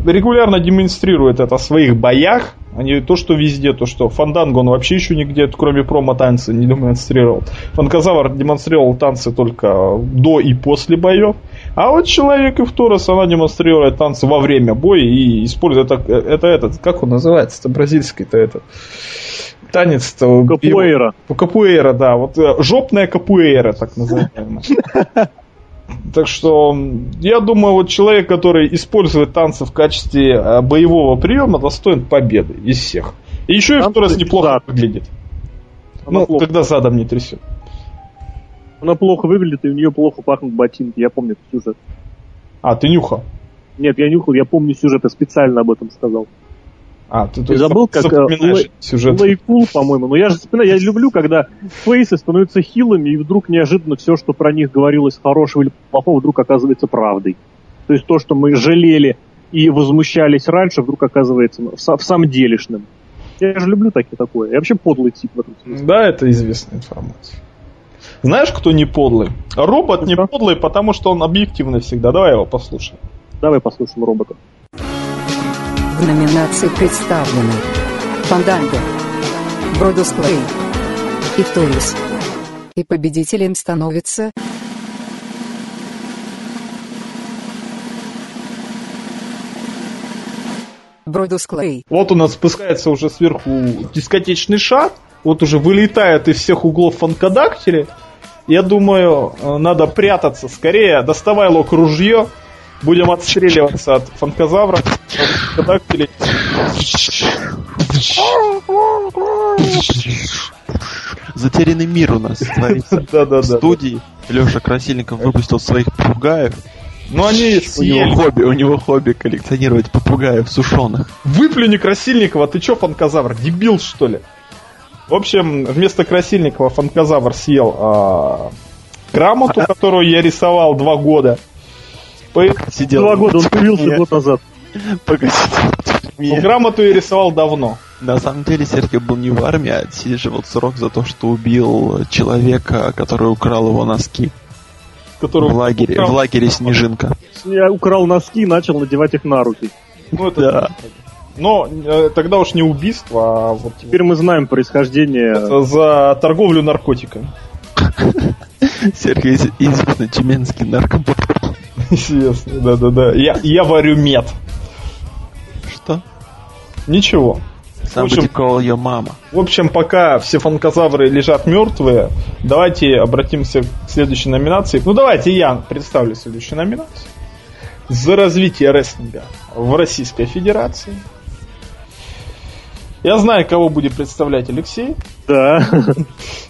регулярно демонстрирует это в своих боях, а не то, что везде, то, что Фанданго он вообще еще нигде, кроме промо-танца, не демонстрировал. Фанказавр демонстрировал танцы только до и после боев. А вот человек и в Торос, она демонстрирует танцы во время боя и использует это, это этот, как он называется, это бразильский-то этот танец-то... Капуэйра. Капуэйра, да. Вот э, жопная капуэйра, так называемая. Так что я думаю, вот человек, который использует танцы в качестве э, боевого приема, достоин победы из всех. И еще и второй раз неплохо выглядит. ну, плохо. когда задом не трясет. Она плохо выглядит, и у нее плохо пахнут ботинки. Я помню этот сюжет. А, ты нюхал? Нет, я нюхал, я помню сюжет, я специально об этом сказал. А, ты, ты забыл, как э, сюжет. Лейкул, по-моему. Но я же вспоминаю, я люблю, когда фейсы становятся хилыми, и вдруг неожиданно все, что про них говорилось хорошего или плохого, вдруг оказывается правдой. То есть то, что мы жалели и возмущались раньше, вдруг оказывается в, в самом делешным. Я же люблю такие такое. Я вообще подлый тип в этом смысле. Да, это известная информация. Знаешь, кто не подлый? Робот не подлый, потому что он объективный всегда. Давай его послушаем. Давай послушаем робота. В номинации представлены Фанданго, Бродус Клей и Торис. И победителем становится... Бродус Клей. Вот у нас спускается уже сверху дискотечный шар, вот уже вылетает из всех углов фанкодактили. Я думаю, э, надо прятаться скорее. Доставай лок ружье, Будем отстреливаться от фанказавра. Затерянный мир у нас творится да, да, в студии. Леша Красильников выпустил своих попугаев. Ну они у него хобби, у него хобби коллекционировать попугаев сушеных. Выплюни Красильникова, ты чё, фанказавр, дебил что ли? В общем, вместо Красильникова фанказавр съел а, грамоту, которую я рисовал два года. Сидел. Два года, он появился год назад. Погоди. ну, грамоту я рисовал давно. На самом деле Сергей был не в армии, а отсиживал срок за то, что убил человека, который украл его носки. Которую В лагере, украл. в лагере Снежинка. Я украл носки и начал надевать их на руки. Ну, это Да. Но э, тогда уж не убийство, а вот Теперь мы знаем происхождение. это за торговлю наркотиками. Сергей из- известный тюменский наркоман. Естественно, да-да-да. Я, я варю мед. Что? Ничего. Somebody общем- call your mama. В общем, пока все фанкозавры лежат мертвые, давайте обратимся к следующей номинации. Ну, давайте я представлю следующую номинацию. За развитие рестлинга в Российской Федерации. Я знаю, кого будет представлять Алексей. Да.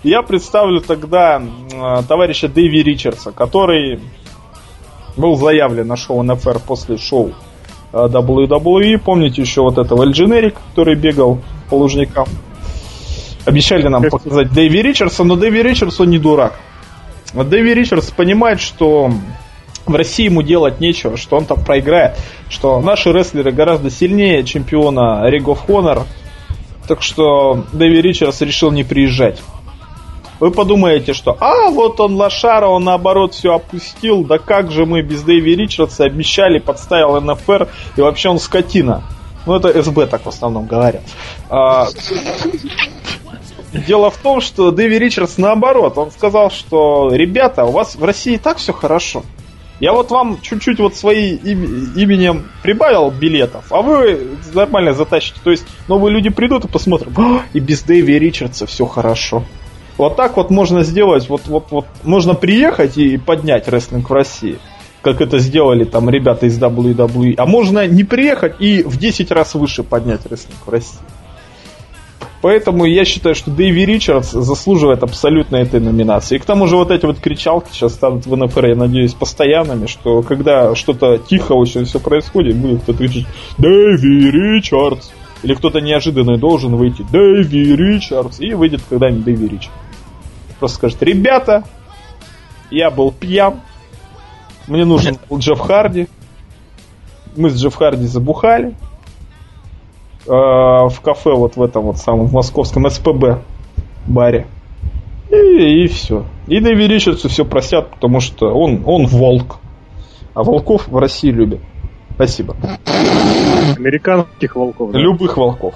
Я представлю тогда м, товарища Дэви Ричардса, который был заявлен на шоу НФР после шоу э, WWE. Помните еще вот этого Эль Дженерик, который бегал по лужникам? Обещали нам показать Дэви Ричардса, но Дэви Ричардс, он не дурак. Дэви Ричардс понимает, что в России ему делать нечего, что он там проиграет, что наши рестлеры гораздо сильнее чемпиона Ring of Honor, так что Дэви Ричардс решил не приезжать. Вы подумаете, что а, вот он лошара, он наоборот все опустил, да как же мы без Дэви Ричардса обещали, подставил НФР, и вообще он скотина. Ну, это СБ так в основном говорят. А, Дело в том, что Дэви Ричардс наоборот, он сказал, что ребята, у вас в России так все хорошо. Я вот вам чуть-чуть вот своим им- именем прибавил билетов, а вы нормально затащите. То есть новые люди придут и посмотрят, «А, и без Дэви Ричардса все хорошо. Вот так вот можно сделать, вот, вот, вот можно приехать и поднять рестлинг в России, как это сделали там ребята из WWE, а можно не приехать и в 10 раз выше поднять рестлинг в России. Поэтому я считаю, что Дэйви Ричардс заслуживает абсолютно этой номинации. И к тому же вот эти вот кричалки сейчас станут в НФР, я надеюсь, постоянными, что когда что-то тихо очень все происходит, будет кто-то кричать «Дэйви Ричардс!» Или кто-то неожиданный должен выйти «Дэйви Ричардс!» И выйдет когда-нибудь Дэйви Ричардс. Просто скажет «Ребята, я был пьян, мне нужен был Джефф Харди, мы с Джефф Харди забухали, э, в кафе вот в этом вот самом в московском СПБ баре. И, и все. И Дэви Ричардсу все простят, потому что он, он волк. А волков в России любят. Спасибо. Американских волков. да. Любых волков.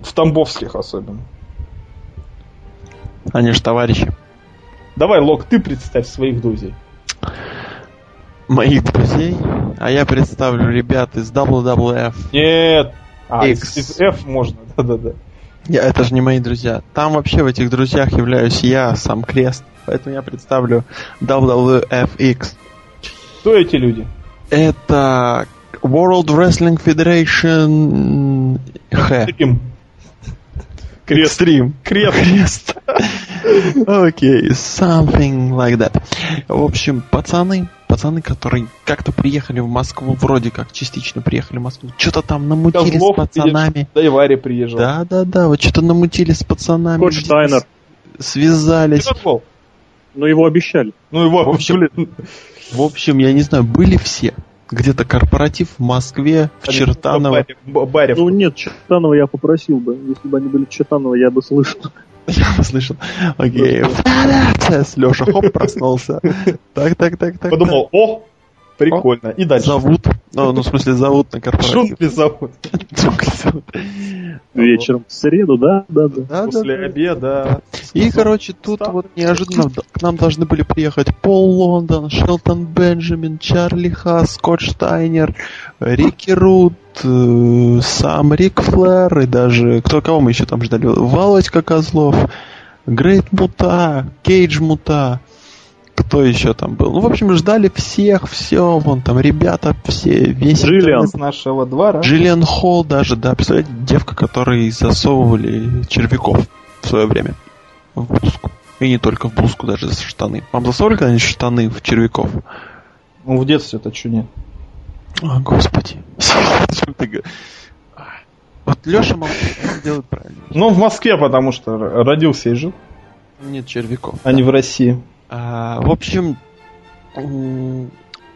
В Тамбовских особенно. Они же товарищи. Давай, Лок, ты представь своих друзей. Моих друзей. А я представлю ребят из WWF. Нет. А, X. из, F можно, да-да-да. Я, это же не мои друзья. Там вообще в этих друзьях являюсь я, сам Крест. Поэтому я представлю WWFX. Кто эти люди? Это World Wrestling Federation. Экстрим. Крест. Крест. Крест. Окей, something like that. В общем, пацаны, пацаны, которые как-то приехали в Москву, вроде как частично приехали в Москву, что-то там намутили Козлов, с пацанами. Да и Варя приезжал. Да-да-да, вот что-то намутили с пацанами. Коч Штайнер. Связались. Козлов. Но его обещали. Ну его, В общем, блин. В общем, я не знаю, были все. Где-то корпоратив в Москве, в Чертаново. Барев- Барев. Ну нет, Чертанова я попросил бы. Если бы они были Чертанова, я бы слышал. Я услышал. Окей. Леша хоп проснулся. Так, так, так, так. Подумал, о, прикольно. И дальше. Зовут. Ну, ну, в смысле, зовут на корпоратив. Джунгли зовут. Джунгли зовут. Вечером в среду, да? Да, да. Да, После да, да. обеда. И, короче, тут Став- вот неожиданно к нам должны были приехать Пол Лондон, Шелтон Бенджамин, Чарли Хас, Скотт Штайнер, Рики Рут, э, сам Рик Флэр и даже... Кто кого мы еще там ждали? Валочка Козлов, Грейт Мута, Кейдж Мута. Кто еще там был? Ну, в общем, ждали всех, все, вон там ребята, все, весь Джиллиан. С нашего двора. Джиллиан Холл даже, да, представляете, девка, которой засовывали червяков в свое время в блузку. И не только в блузку, даже в штаны. Вам засовывали когда-нибудь штаны в червяков? Ну, в детстве-то что нет. О, господи. Вот Леша молчит, он делает правильно. Ну, в Москве, потому что родился и жил. Нет червяков. а не в России. А, в общем,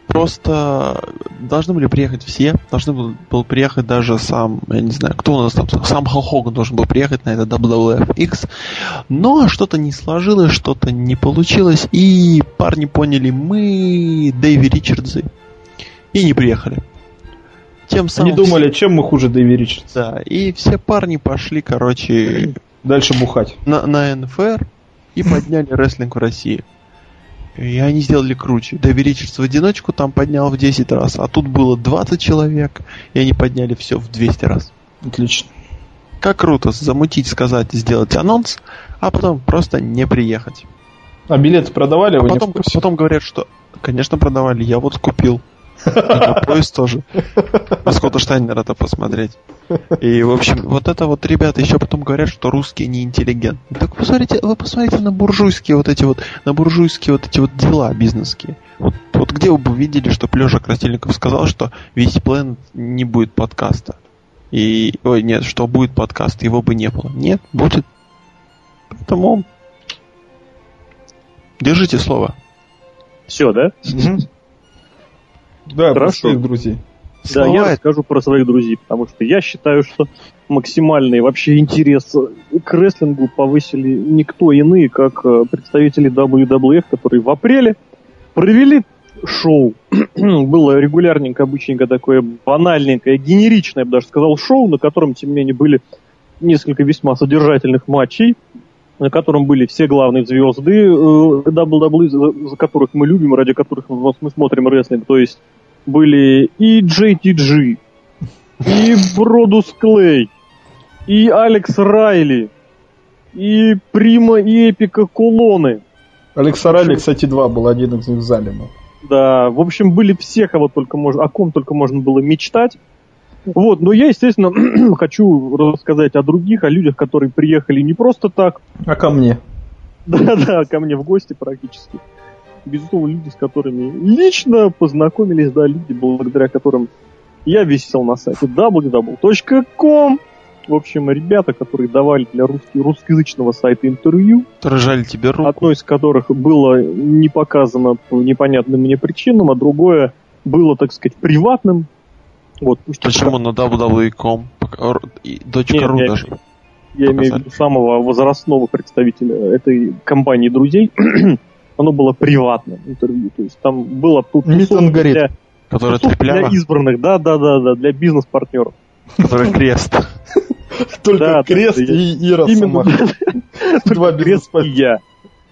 просто должны были приехать все. Должны был, был приехать даже сам, я не знаю, кто у нас там, сам Халк Хоган должен был приехать на это WWF X. Но что-то не сложилось, что-то не получилось. И парни поняли, мы Дэйви Ричардсы. И не приехали. Тем самым... Они думали, чем мы хуже Дэви Ричардс. Да, и все парни пошли, короче, Дальше бухать. на, на НФР и подняли рестлинг в России. И они сделали круче. Ричардс в одиночку там поднял в 10 раз, а тут было 20 человек, и они подняли все в 200 раз. Отлично. Как круто замутить, сказать, сделать анонс, а потом просто не приехать. А билеты продавали? А потом, потом говорят, что, конечно, продавали, я вот купил. Поезд тоже. Скотта Штайнера-то посмотреть. И, в общем, вот это вот ребята еще потом говорят, что русские не интеллигентны. Так посмотрите, вы посмотрите на буржуйские вот эти вот, на буржуйские вот эти вот дела бизнесские. Вот, вот где вы бы видели, что Леша Красильников сказал, что весь Planet не будет подкаста. И, ой, нет, что будет подкаст, его бы не было. Нет, будет. Поэтому держите слово. Все, да? Мгм. Да, про Хорошо. своих друзей. Да, я Слова расскажу про своих друзей, потому что я считаю, что максимальный вообще интерес к рестлингу повысили никто иные, как э, представители WWF, которые в апреле провели шоу. Было регулярненько, обычненько такое банальненькое, генеричное, я бы даже сказал, шоу, на котором, тем не менее, были несколько весьма содержательных матчей, на котором были все главные звезды э, WWE, за, за которых мы любим, ради которых мы, смотрим рестлинг, то есть были и JTG, и Бродус Клей, и Алекс Райли, и Прима и Эпика Кулоны. Алекса Ралли, кстати, два был, один из них зале был. Да, в общем, были все, кого только можно, о ком только можно было мечтать. Вот, но я, естественно, хочу рассказать о других, о людях, которые приехали не просто так, А ко мне? да-да, ко мне в гости практически. Безусловно, люди, с которыми лично познакомились, да, люди, благодаря которым я висел на сайте www.com. В общем, ребята, которые давали для русски- русскоязычного сайта интервью, Рожали тебе руку. одно из которых было не показано по непонятным мне причинам, а другое было, так сказать, приватным. Вот, пусть Почему на www.com? Нет, ру я- даже. я имею в виду самого возрастного представителя этой компании друзей, оно было приватным интервью. То есть там было тут для, Который для избранных, да, да, да, да, для бизнес-партнеров. который крест. Только Крест и Ира. Два Крест и я.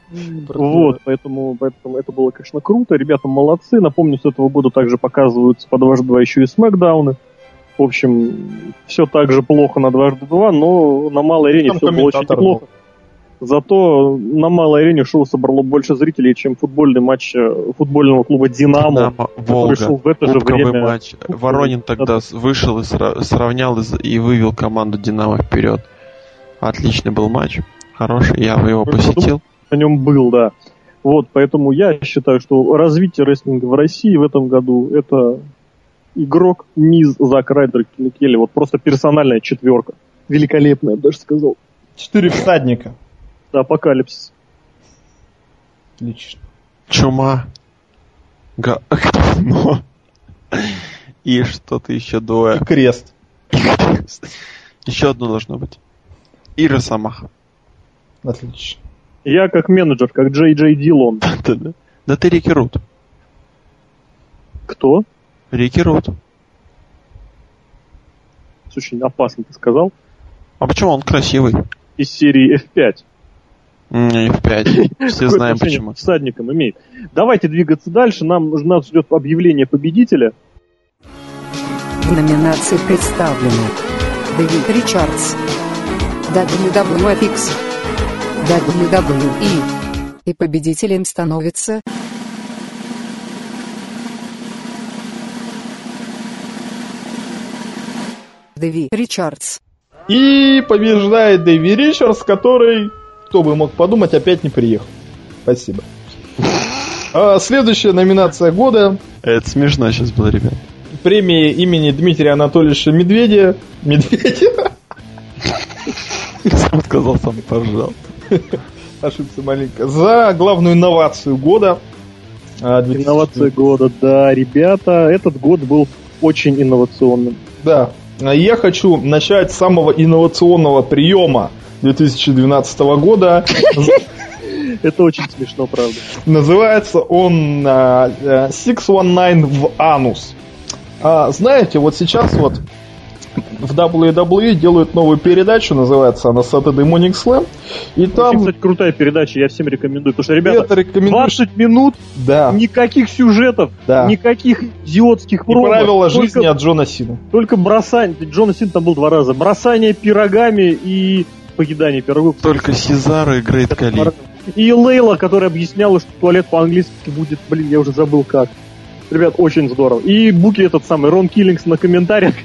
Вот, поэтому, поэтому это было, конечно, круто. Ребята молодцы. Напомню, с этого года также показываются по дважды два еще и смакдауны. В общем, все так же плохо на дважды два, но на малой арене Там все было очень неплохо. Зато на малой арене шоу собрало больше зрителей, чем футбольный матч э, футбольного клуба «Динамо», Динамо, который Волга. шел в это же время. матч. Воронин тогда с- вышел и сра- сравнял и вывел команду Динамо вперед. Отличный был матч. Хороший, я его посетил. На нем был, да. Вот, поэтому я считаю, что развитие рестлинга в России в этом году это игрок Миз, Зак Райдер, Келли. Вот просто персональная четверка. Великолепная, я даже сказал. Четыре всадника. Да, апокалипсис. Отлично. Чума. Га- говно. И что-то еще двое. И Крест. Еще одно должно быть. И Росомаха. Отлично. Я как менеджер, как Джей Джей Дилон. Да ты Рики Рут. Кто? Рики Рут. Очень опасно ты сказал. А почему он красивый? Из серии F5. Не, в 5. Все знаем почему. к всадникам имеет. Давайте двигаться дальше. Нам нас ждет объявление победителя. В номинации представлены Дэвид Ричардс, WWFX, WWE. И победителем становится Дэви Ричардс. И побеждает Дэви Ричардс, который, кто бы мог подумать, опять не приехал. Спасибо. А следующая номинация года Это смешно сейчас было, ребят. премии имени Дмитрия Анатольевича Медведя. Медведя? Сам сказал, сам поржал. ошибся маленько. За главную инновацию года. а, 2000 Инновация года, да, ребята, этот год был очень инновационным. Да. Я хочу начать с самого инновационного приема 2012 года. Это очень смешно, правда. Называется он а, а, 619 в анус. А, знаете, вот сейчас вот в WWE делают новую передачу, называется она Saturday Morning Slam. И Очень, там кстати, крутая передача, я всем рекомендую. Потому что, ребята, это рекомендуешь. 20 минут, Да. никаких сюжетов, Да. никаких идиотских И промо. правила только, жизни от Джона Сина. Только бросание, Джона Син там был два раза, бросание пирогами и поедание пирогов. Только Сезар и Грейт Кали. И Лейла, которая объясняла, что туалет по-английски будет, блин, я уже забыл как. Ребят, очень здорово. И Буки этот самый, Рон Киллингс на комментариях,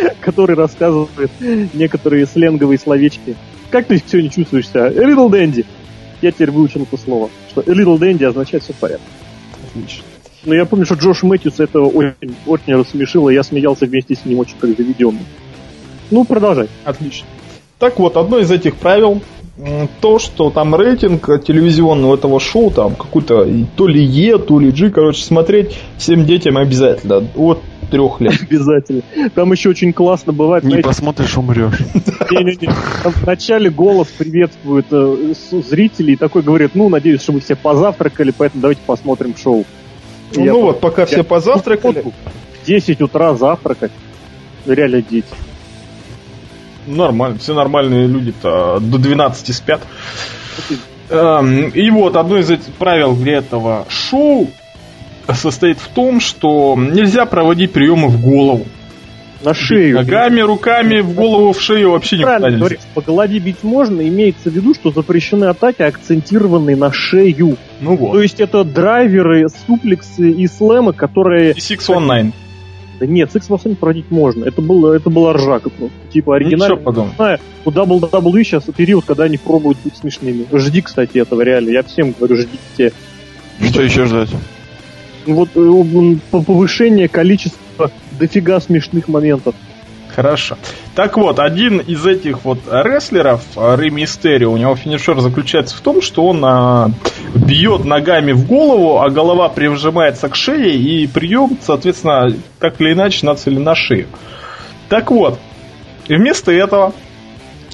который рассказывает некоторые сленговые словечки. Как ты сегодня чувствуешь себя? A little dandy. Я теперь выучил это слово. Что a little dandy означает все в порядке. Отлично. Но я помню, что Джош Мэтьюс это очень, очень рассмешило, и я смеялся вместе с ним очень как заведенный. Ну, продолжай. Отлично. Так вот, одно из этих правил то, что там рейтинг телевизионный у этого шоу, там какой-то и то ли Е, то ли G, короче, смотреть всем детям обязательно от трех лет. Обязательно. Там еще очень классно бывает, Не знаете, посмотришь, умрешь. Не-не-не. Там вначале голос приветствует э, с- зрителей и такой говорит, ну, надеюсь, что вы все позавтракали, поэтому давайте посмотрим шоу. И Ну я вот, пока все я- позавтракали, В 10 утра завтракать. Реально дети. нормально, все нормальные люди-то до 12 спят. Эм, И вот одно из этих правил для этого шоу состоит в том, что нельзя проводить приемы в голову. На шею. Ногами, руками, в голову, в шею вообще никуда Правильно говоришь, по голове бить можно, имеется в виду, что запрещены атаки, акцентированные на шею. Ну То вот. есть это драйверы, суплексы и слэмы, которые... И 619. Да нет, секс в проводить можно. Это было, это была ржака просто. Типа оригинально. Ничего подобного. знаю, у WWE сейчас период, когда они пробуют быть смешными. Жди, кстати, этого реально. Я всем говорю, ждите. Что еще ждать? Вот э, повышение количества дофига смешных моментов. Хорошо. Так вот, один из этих вот рестлеров, а, Рэй Мистерио, у него финишер заключается в том, что он а, бьет ногами в голову, а голова прижимается к шее, и прием, соответственно, так или иначе нацелен на шею. Так вот, и вместо этого,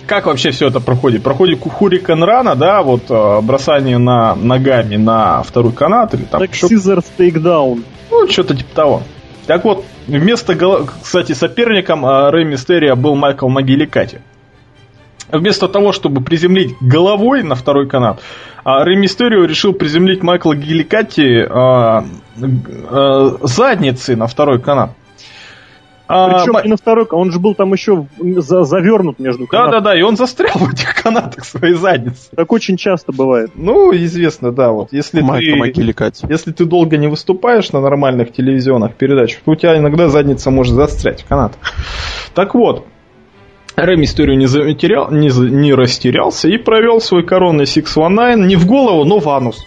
как вообще все это проходит? Проходит Хурикен Рана, да, вот а, бросание на ногами на второй канат или там Так, Scissors Takedown. ну, что-то типа того. Так вот, вместо, кстати, соперником а, Рэй Мистерия был Майкл Магиликати. Вместо того, чтобы приземлить головой на второй канат, а, Рэй Мистерио решил приземлить Майкла Гиликати задницей на второй канат. А, Причем Ма- не на второй, он же был там еще за- завернут между канатами. Да-да-да, и он застрял в этих канатах своей задницы. Так очень часто бывает. Ну, известно, да, вот. Если Майка ты... Макиликати. Если ты долго не выступаешь на нормальных телевизионных передачах, то у тебя иногда задница может застрять в канат. Так вот, Рэй Мистерио не, затерял, не, не растерялся и провел свой коронный 619 не в голову, но в анус.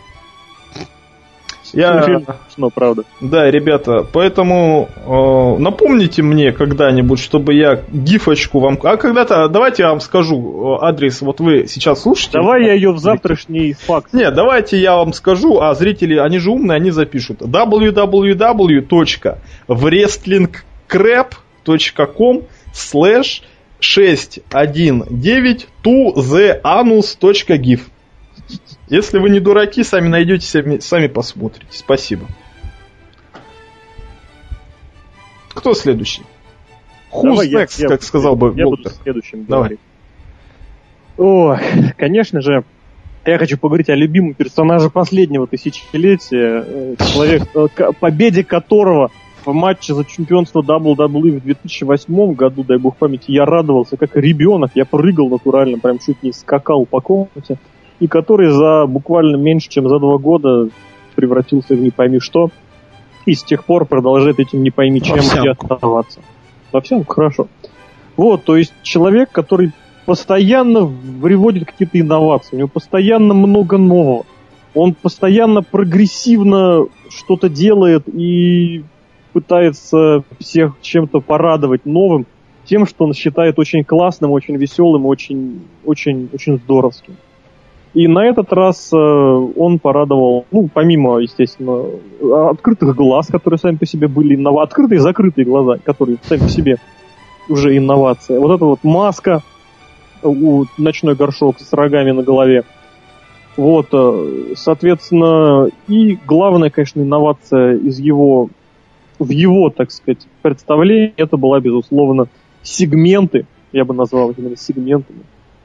Я, смешно, правда. да, ребята, поэтому э, напомните мне когда-нибудь, чтобы я гифочку вам... А когда-то, давайте я вам скажу э, адрес, вот вы сейчас слушаете. Давай я ее в завтрашний факт. Не, давайте я вам скажу, а зрители, они же умные, они запишут. www.wrestlingcrap.com slash 619 to theanus.gif Если вы не дураки, сами найдете, сами, сами посмотрите. Спасибо. Кто следующий? Who's Давай я- next, я как буду- сказал бы Я буду следующим Давай. Ой, конечно же, я хочу поговорить о любимом персонаже последнего тысячелетия, э, человек, к- победе которого в матче за чемпионство WWE в 2008 году, дай бог памяти, я радовался как ребенок, я прыгал натурально, прям чуть не скакал по комнате, и который за буквально меньше, чем за два года превратился в не пойми что, и с тех пор продолжает этим не пойми чем и оставаться. Во всем хорошо. Вот, то есть человек, который постоянно приводит какие-то инновации, у него постоянно много нового. Он постоянно прогрессивно что-то делает и пытается всех чем-то порадовать новым, тем, что он считает очень классным, очень веселым, очень, очень, очень здоровским. И на этот раз э, он порадовал, ну, помимо, естественно, открытых глаз, которые сами по себе были инновации, открытые и закрытые глаза, которые сами по себе уже инновация. Вот эта вот маска, у ночной горшок с рогами на голове. Вот, э, соответственно, и главная, конечно, инновация из его, в его, так сказать, представлении, это была, безусловно, сегменты, я бы назвал их именно сегментами,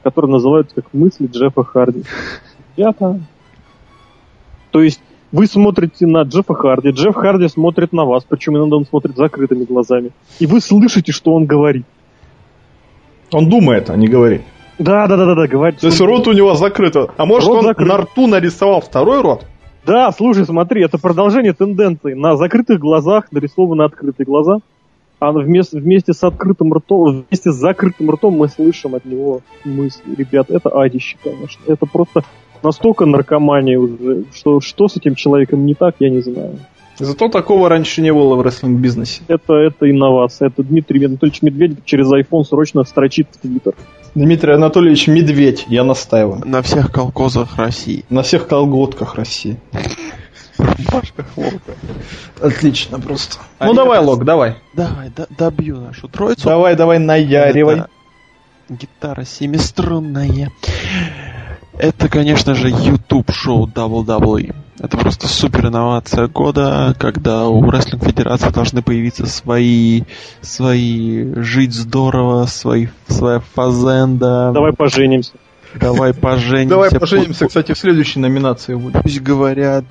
которые называются как мысли Джеффа Харди. Ребята, то есть вы смотрите на Джеффа Харди, Джефф Харди смотрит на вас, причем иногда он смотрит закрытыми глазами, и вы слышите, что он говорит. Он думает, а не говорит. Да, да, да, да, да, говорит. То есть рот у него закрыт. А может Рот он закрыт. на рту нарисовал второй рот? Да, слушай, смотри, это продолжение тенденции. На закрытых глазах нарисованы открытые глаза, а вместе, вместе с открытым ртом, вместе с закрытым ртом мы слышим от него мысли. Ребят, это адище, конечно. Это просто настолько наркомания уже, что что с этим человеком не так, я не знаю. Зато такого раньше не было в рестлинг-бизнесе. Это, это инновация. Это Дмитрий Анатольевич Медведев через iPhone срочно строчит в Твиттер. Дмитрий Анатольевич Медведь, я настаиваю. На всех колхозах России. На всех колготках России. Рубашках волка. Отлично просто. А ну давай, Лок, давай. Давай, да- добью нашу троицу. Давай, давай, наяривай. Это Гитара семиструнная. Это, конечно же, YouTube шоу WWE. Это просто супер инновация года, когда у Wrestling Федерации должны появиться свои, свои жить здорово, свои, своя фазенда. Давай поженимся. Давай поженимся. Давай поженимся, кстати, в следующей номинации будет. Пусть говорят,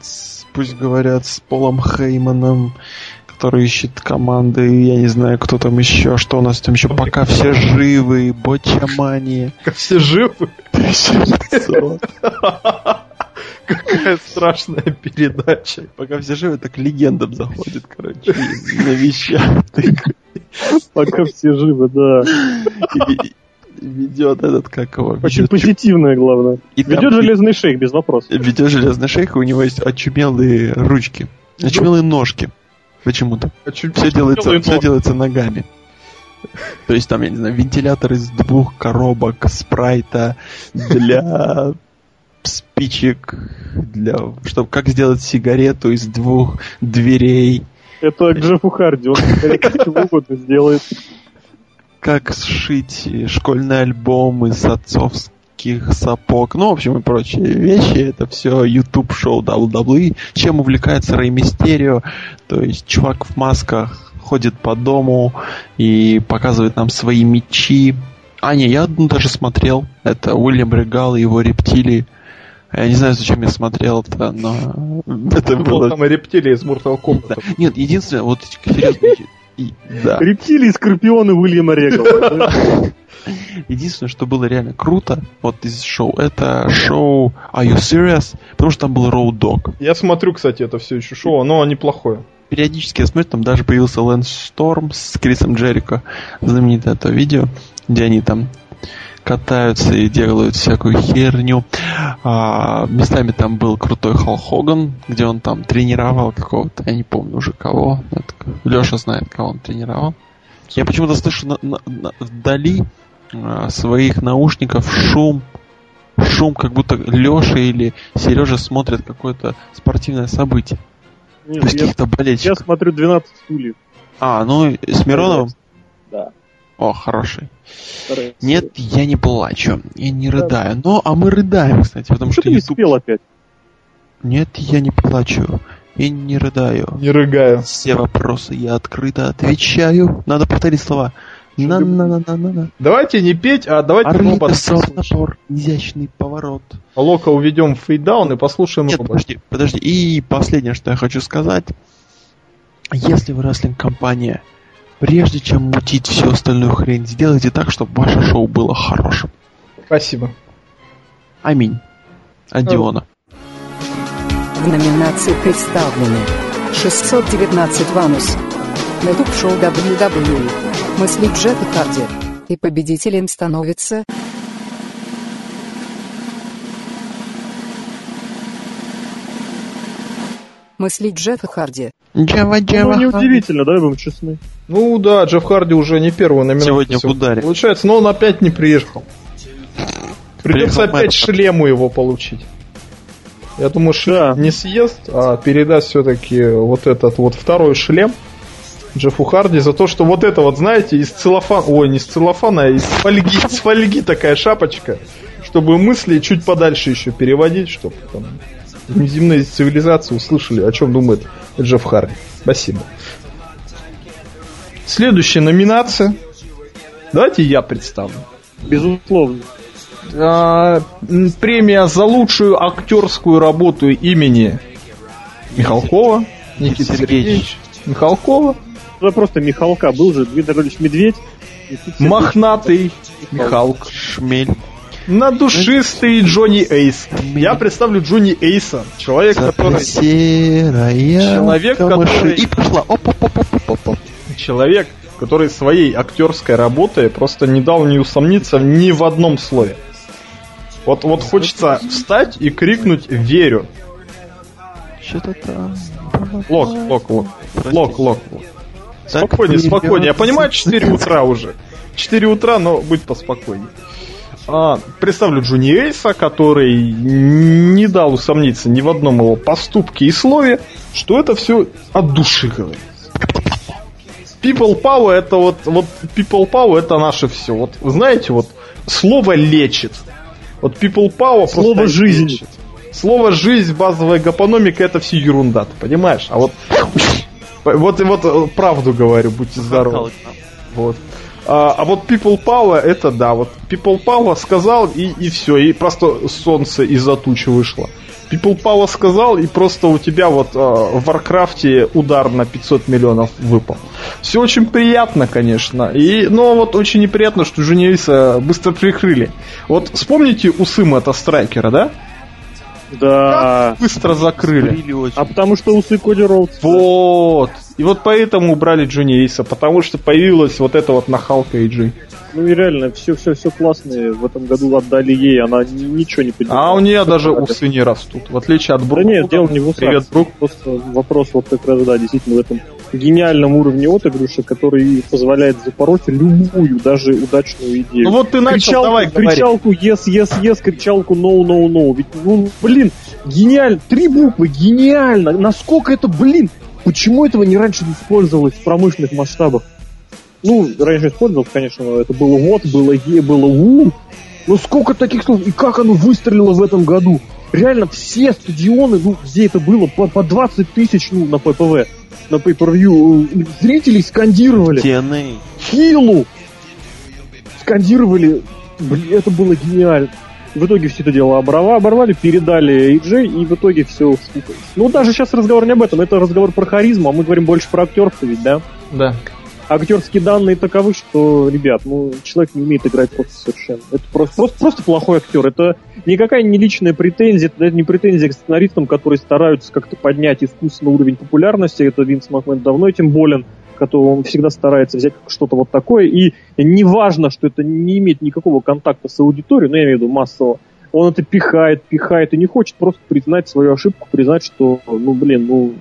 пусть говорят с Полом Хейманом, который ищет команды, я не знаю, кто там еще, что у нас там еще, пока все живы, Бочамани. Все живы. Какая страшная передача. Пока все живы, так легендам заходит, короче, навещает. Пока все живы, да. Ведет этот, как его, Очень ведет, позитивное, главное. и там Ведет железный шейх, без вопросов. ведет железный шейх, и у него есть очумелые ручки, очумелые ножки. Почему-то. Все делается, все делается ногами. То есть там, я не знаю, вентилятор из двух коробок спрайта для спичек, для... Чтобы как сделать сигарету из двух дверей, Это к Джеффу Харди, он как угодно сделает. Как сшить школьный альбом из отцовских сапог, ну, в общем, и прочие вещи. Это все YouTube шоу WWE. Чем увлекается Рэй Мистерио? То есть чувак в масках ходит по дому и показывает нам свои мечи. А, не, я одну даже смотрел. Это Уильям Регал и его рептилии. Я не знаю, зачем я смотрел это, но это было... там и рептилия из Mortal Kombat. Да. Нет, единственное, вот серьезно, да. Рептилии и скорпионы Уильяма Регала. Единственное, что было реально круто вот из шоу, это шоу Are You Serious? Потому что там был Road Dog. Я смотрю, кстати, это все еще шоу, оно неплохое. Периодически я смотрю, там даже появился Лэнс Шторм с Крисом Джерико. Знаменитое это видео, где они там катаются и делают всякую херню. А, местами там был крутой Хал Хоган, где он там тренировал какого-то, я не помню уже кого. Леша знает, кого он тренировал. Я почему-то слышу на- на- на- вдали а, своих наушников шум, шум, как будто Леша или Сережа смотрят какое-то спортивное событие. Нет, То есть я- смотрю 12 стульев. А, ну с Мироновым? Да. О, хороший. Вторая Нет, я не плачу, я не рыдаю. Но, а мы рыдаем, кстати, потому Что что ты не YouTube... спел опять? Нет, я не плачу и не рыдаю. Не рыгаю. Все вопросы я открыто отвечаю. Надо повторить слова. на на на на на на Давайте не петь, а давайте Орлиный робот сорт напор, изящный поворот. Лока уведем в фейдаун и послушаем Нет, робот. подожди, подожди. И последнее, что я хочу сказать. Если вы рестлинг-компания, прежде чем мутить всю остальную хрень, сделайте так, чтобы ваше шоу было хорошим. Спасибо. Аминь. Адиона. В номинации представлены 619 Ванус, YouTube шоу WWE, Мысли Джета Харди, и победителем становится Мысли Джеффа Харди. Джава, Ну, Джава. неудивительно, давай будем честны. Ну да, Джефф Харди уже не первый номинация. Сегодня в ударе. Получается, но он опять не приехал. Придется Приехал опять Мэтт. шлему его получить. Я думаю, шлем Да. не съест, а передаст все-таки вот этот вот второй шлем Джеффу Харди за то, что вот это вот, знаете, из целлофана, ой, не из целлофана, а из фольги, из фольги такая шапочка, чтобы мысли чуть подальше еще переводить, чтобы там внеземные цивилизации услышали, о чем думает Джефф Харди. Спасибо. Следующая номинация. Давайте я представлю. Безусловно. А, премия за лучшую актерскую работу имени Михалкова. Никита Сергеевич. Михалкова. Это просто Михалка был же, Дмитрий Анатольевич Медведь. Мохнатый Михалк. Шмель. Надушистый Джонни Эйс. Я представлю Джонни Эйса. Человек, который... Человек, который- И пошла. оп оп оп оп оп оп Человек, который своей актерской работой просто не дал не усомниться ни в одном слове. Вот, вот хочется встать и крикнуть «Верю». Что-то там. Лок, лок, лок. Лок, лок, лок. Спокойнее, спокойнее. Я понимаю, 4 утра уже. 4 утра, но будь поспокойнее. А, представлю Джуни Эйса, который не дал усомниться ни в одном его поступке и слове, что это все от души говорит. People Power это вот, вот People Power это наше все. Вот вы знаете, вот слово лечит. Вот People Power Слово просто «жизнь». лечит. Слово жизнь, базовая гапономика это все ерунда, ты понимаешь? А вот вот, вот э, правду говорю, будьте здоровы. Вот. А, а вот People Power, это да, вот People Power сказал, и, и все, и просто солнце из-за тучи вышло. People Power сказал, и просто у тебя вот э, в Варкрафте удар на 500 миллионов выпал. Все очень приятно, конечно, и, но вот очень неприятно, что Джонни Эйса быстро прикрыли. Вот вспомните усы Мэтта Страйкера, да? Да. Как быстро закрыли. А потому что усы Коди Роудс. Вот. И вот поэтому убрали Джонни Эйса, потому что появилась вот эта вот нахалка AJ. Ну и реально, все, все, все классное в этом году отдали ей, она ни- ничего не понимает. А у нее даже усы не растут, в отличие от Да Брука. нет, дело не в усах. Привет, Брук. Просто вопрос вот как раз, да, действительно в этом гениальном уровне отыгрыша, который позволяет запороть любую, даже удачную идею. Ну вот ты начал, кричалку, давай говори. кричалку yes, yes, yes, кричалку no, no, no. Ведь, ну, блин, гениально. Три буквы, гениально. Насколько это, блин, почему этого не раньше не использовалось в промышленных масштабах? Ну, раньше использовалось, конечно, это было вот, было е, было у. Но сколько таких слов, и как оно выстрелило в этом году? Реально все стадионы, ну, где это было, по, по 20 тысяч, ну, на ППВ, на pay-per-view, зрителей скандировали. TNA. Хилу скандировали. Блин, это было гениально. В итоге все это дело оборва, оборвали, передали AJ, и в итоге все слухалось. Ну, даже сейчас разговор не об этом, это разговор про харизму, а мы говорим больше про актерство ведь, да? Да. Актерские данные таковы, что, ребят, ну, человек не умеет играть просто совершенно. Это просто, просто, просто плохой актер. Это никакая не личная претензия, это не претензия к сценаристам, которые стараются как-то поднять искусственно уровень популярности. Это Винс Макмен давно этим болен, который он всегда старается взять что-то вот такое. И не важно, что это не имеет никакого контакта с аудиторией, ну, я имею в виду массово, он это пихает, пихает и не хочет просто признать свою ошибку, признать, что, ну, блин, ну,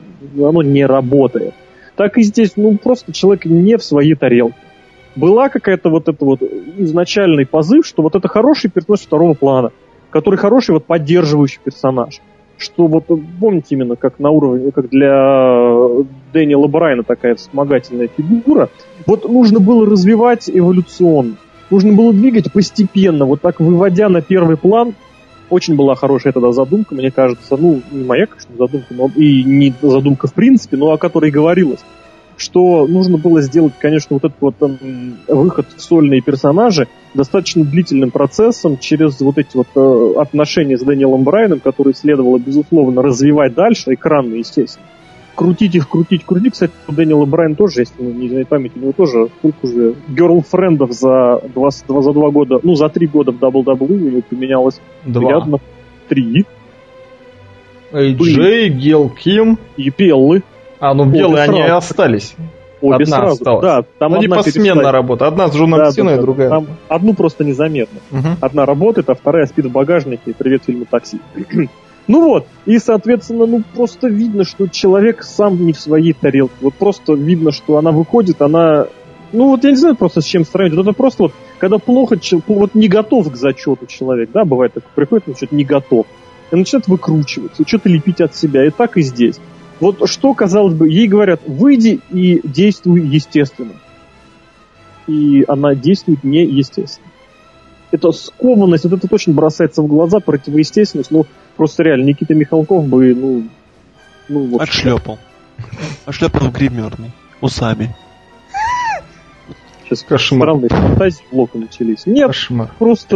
оно не работает. Так и здесь, ну, просто человек не в своей тарелке. Была какая-то вот это вот изначальный позыв, что вот это хороший персонаж второго плана, который хороший вот поддерживающий персонаж. Что вот, помните именно, как на уровне, как для Дэниела Брайна такая вспомогательная фигура, вот нужно было развивать эволюционно. Нужно было двигать постепенно, вот так выводя на первый план. Очень была хорошая тогда задумка, мне кажется, ну, не моя, конечно, задумка, но и не задумка в принципе, но о которой говорилось, что нужно было сделать, конечно, вот этот вот м, выход в сольные персонажи достаточно длительным процессом через вот эти вот э, отношения с Дэниелом Брайаном, которые следовало, безусловно, развивать дальше, экранно, естественно. Крутить их, крутить, крутить. Кстати, у Дэниела Брайана тоже, если не знаю память, у него тоже сколько уже герлфрендов за два, за два года, ну, за три года в WWE у него поменялось Два. рядом три. AJ, Гел Ким. И Беллы. А, ну белые они сразу. остались. Обе Одна сразу. осталась. Да, там Ну, не одна посменно работа. Одна с Джоном Да, да, другая. Там одну просто незаметно. Мгм. Одна работает, а вторая спит в багажнике. Привет фильму «Такси». Ну вот, и, соответственно, ну просто видно, что человек сам не в своей тарелке. Вот просто видно, что она выходит, она Ну вот я не знаю просто с чем сравнить. Вот это просто вот, когда плохо, вот не готов к зачету человек, да, бывает так, приходит, ну что-то не готов. И начинает выкручиваться, что-то лепить от себя. И так и здесь. Вот что, казалось бы, ей говорят, выйди и действуй естественно. И она действует неестественно. Это скованность, вот это точно бросается в глаза, противоестественность. Ну, просто реально, Никита Михалков бы, ну, ну вот. Отшлепал. Отшлепал в гримерный. Усами. Сейчас Кошмар. странные фантазии блока начались. Нет, Кошмар. просто...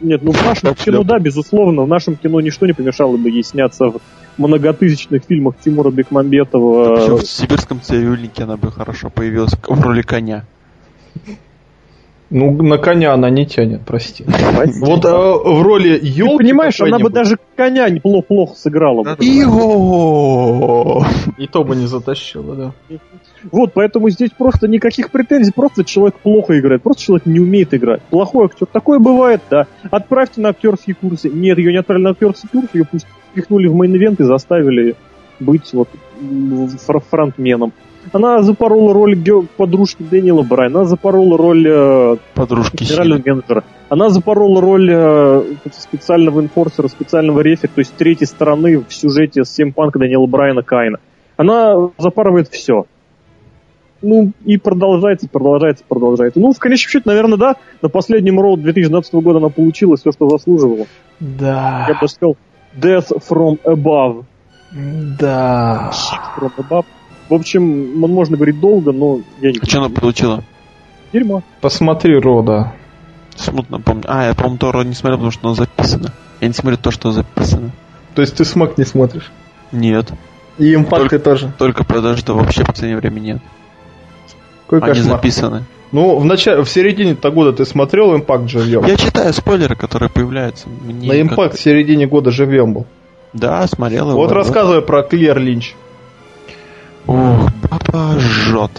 Нет, ну в нашем Как кино, да, безусловно, в нашем кино ничто не помешало бы ей сняться в многотысячных фильмах Тимура Бекмамбетова. Причем в сибирском цирюльнике она бы хорошо появилась в роли коня. Ну, на коня она не тянет, прости. Вот э, в роли Ты елки. понимаешь, она бы даже коня неплохо плохо сыграла. бы. Его! И то бы не затащила, да. Вот, поэтому здесь просто никаких претензий, просто человек плохо играет, просто человек не умеет играть. Плохой актер. Такое бывает, да. Отправьте на актерские курсы. Нет, ее не отправили на актерские курсы, ее пусть впихнули в main event и заставили быть вот фронтменом. Она запорола роль подружки Дэниела Брайана, она запорола роль э, Подружки генерального Сили. менеджера. Она запорола роль э, специального enforcer а, специального рефера, то есть третьей стороны в сюжете CM Punk а Дэниела Брайана Кайна. Она запарывает все. Ну, и продолжается, продолжается, продолжается. Ну, в конечном счете, наверное, да, на последнем Роу 2012 года она получила все, что заслуживала. Я Да. бы даже сказал, Death from Above. Да. Shit from Above. В общем, можно говорить долго, но я не А что она получила? Дерьмо. Посмотри, Рода. Смутно помню. А, я, по-моему, Тора не смотрел, потому что оно записано. Я не смотрю то, что записано. То есть ты смог не смотришь? Нет. И импакты Только- тоже. Только продажи-то вообще в последнее время нет. Какой Они кошмар. записаны. Ну, в начале, в середине-то года ты смотрел импакт живьем? Я читаю спойлеры, которые появляются. Мне На импакт в середине года живьем был. Да, смотрел его. Вот да. рассказывай про Клер Линч. Ох, баба жжет.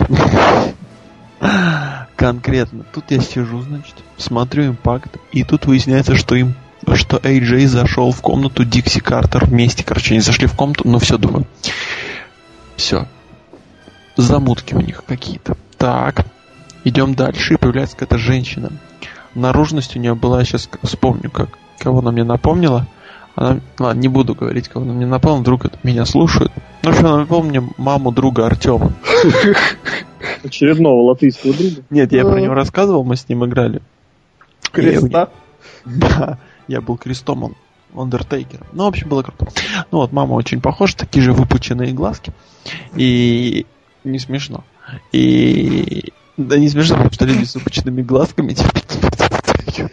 Конкретно. Тут я сижу, значит, смотрю импакт, и тут выясняется, что им что AJ зашел в комнату Дикси Картер вместе. Короче, они зашли в комнату, ну все, думаю. Все. Замутки у них какие-то. Так. Идем дальше, и появляется какая-то женщина. Наружность у нее была, сейчас вспомню, как, кого она мне напомнила. Она, ладно, не буду говорить, кого она мне напомнила, вдруг это меня слушают. Ну, в общем, она напомнила мне маму друга Артема. Очередного латвийского друга. Нет, я про него рассказывал, мы с ним играли. Креста. Да, я был крестом, он Undertaker. Ну, в общем, было круто. Ну вот, мама очень похожа, такие же выпученные глазки. И не смешно. И да не смешно, потому что люди с выпученными глазками типа,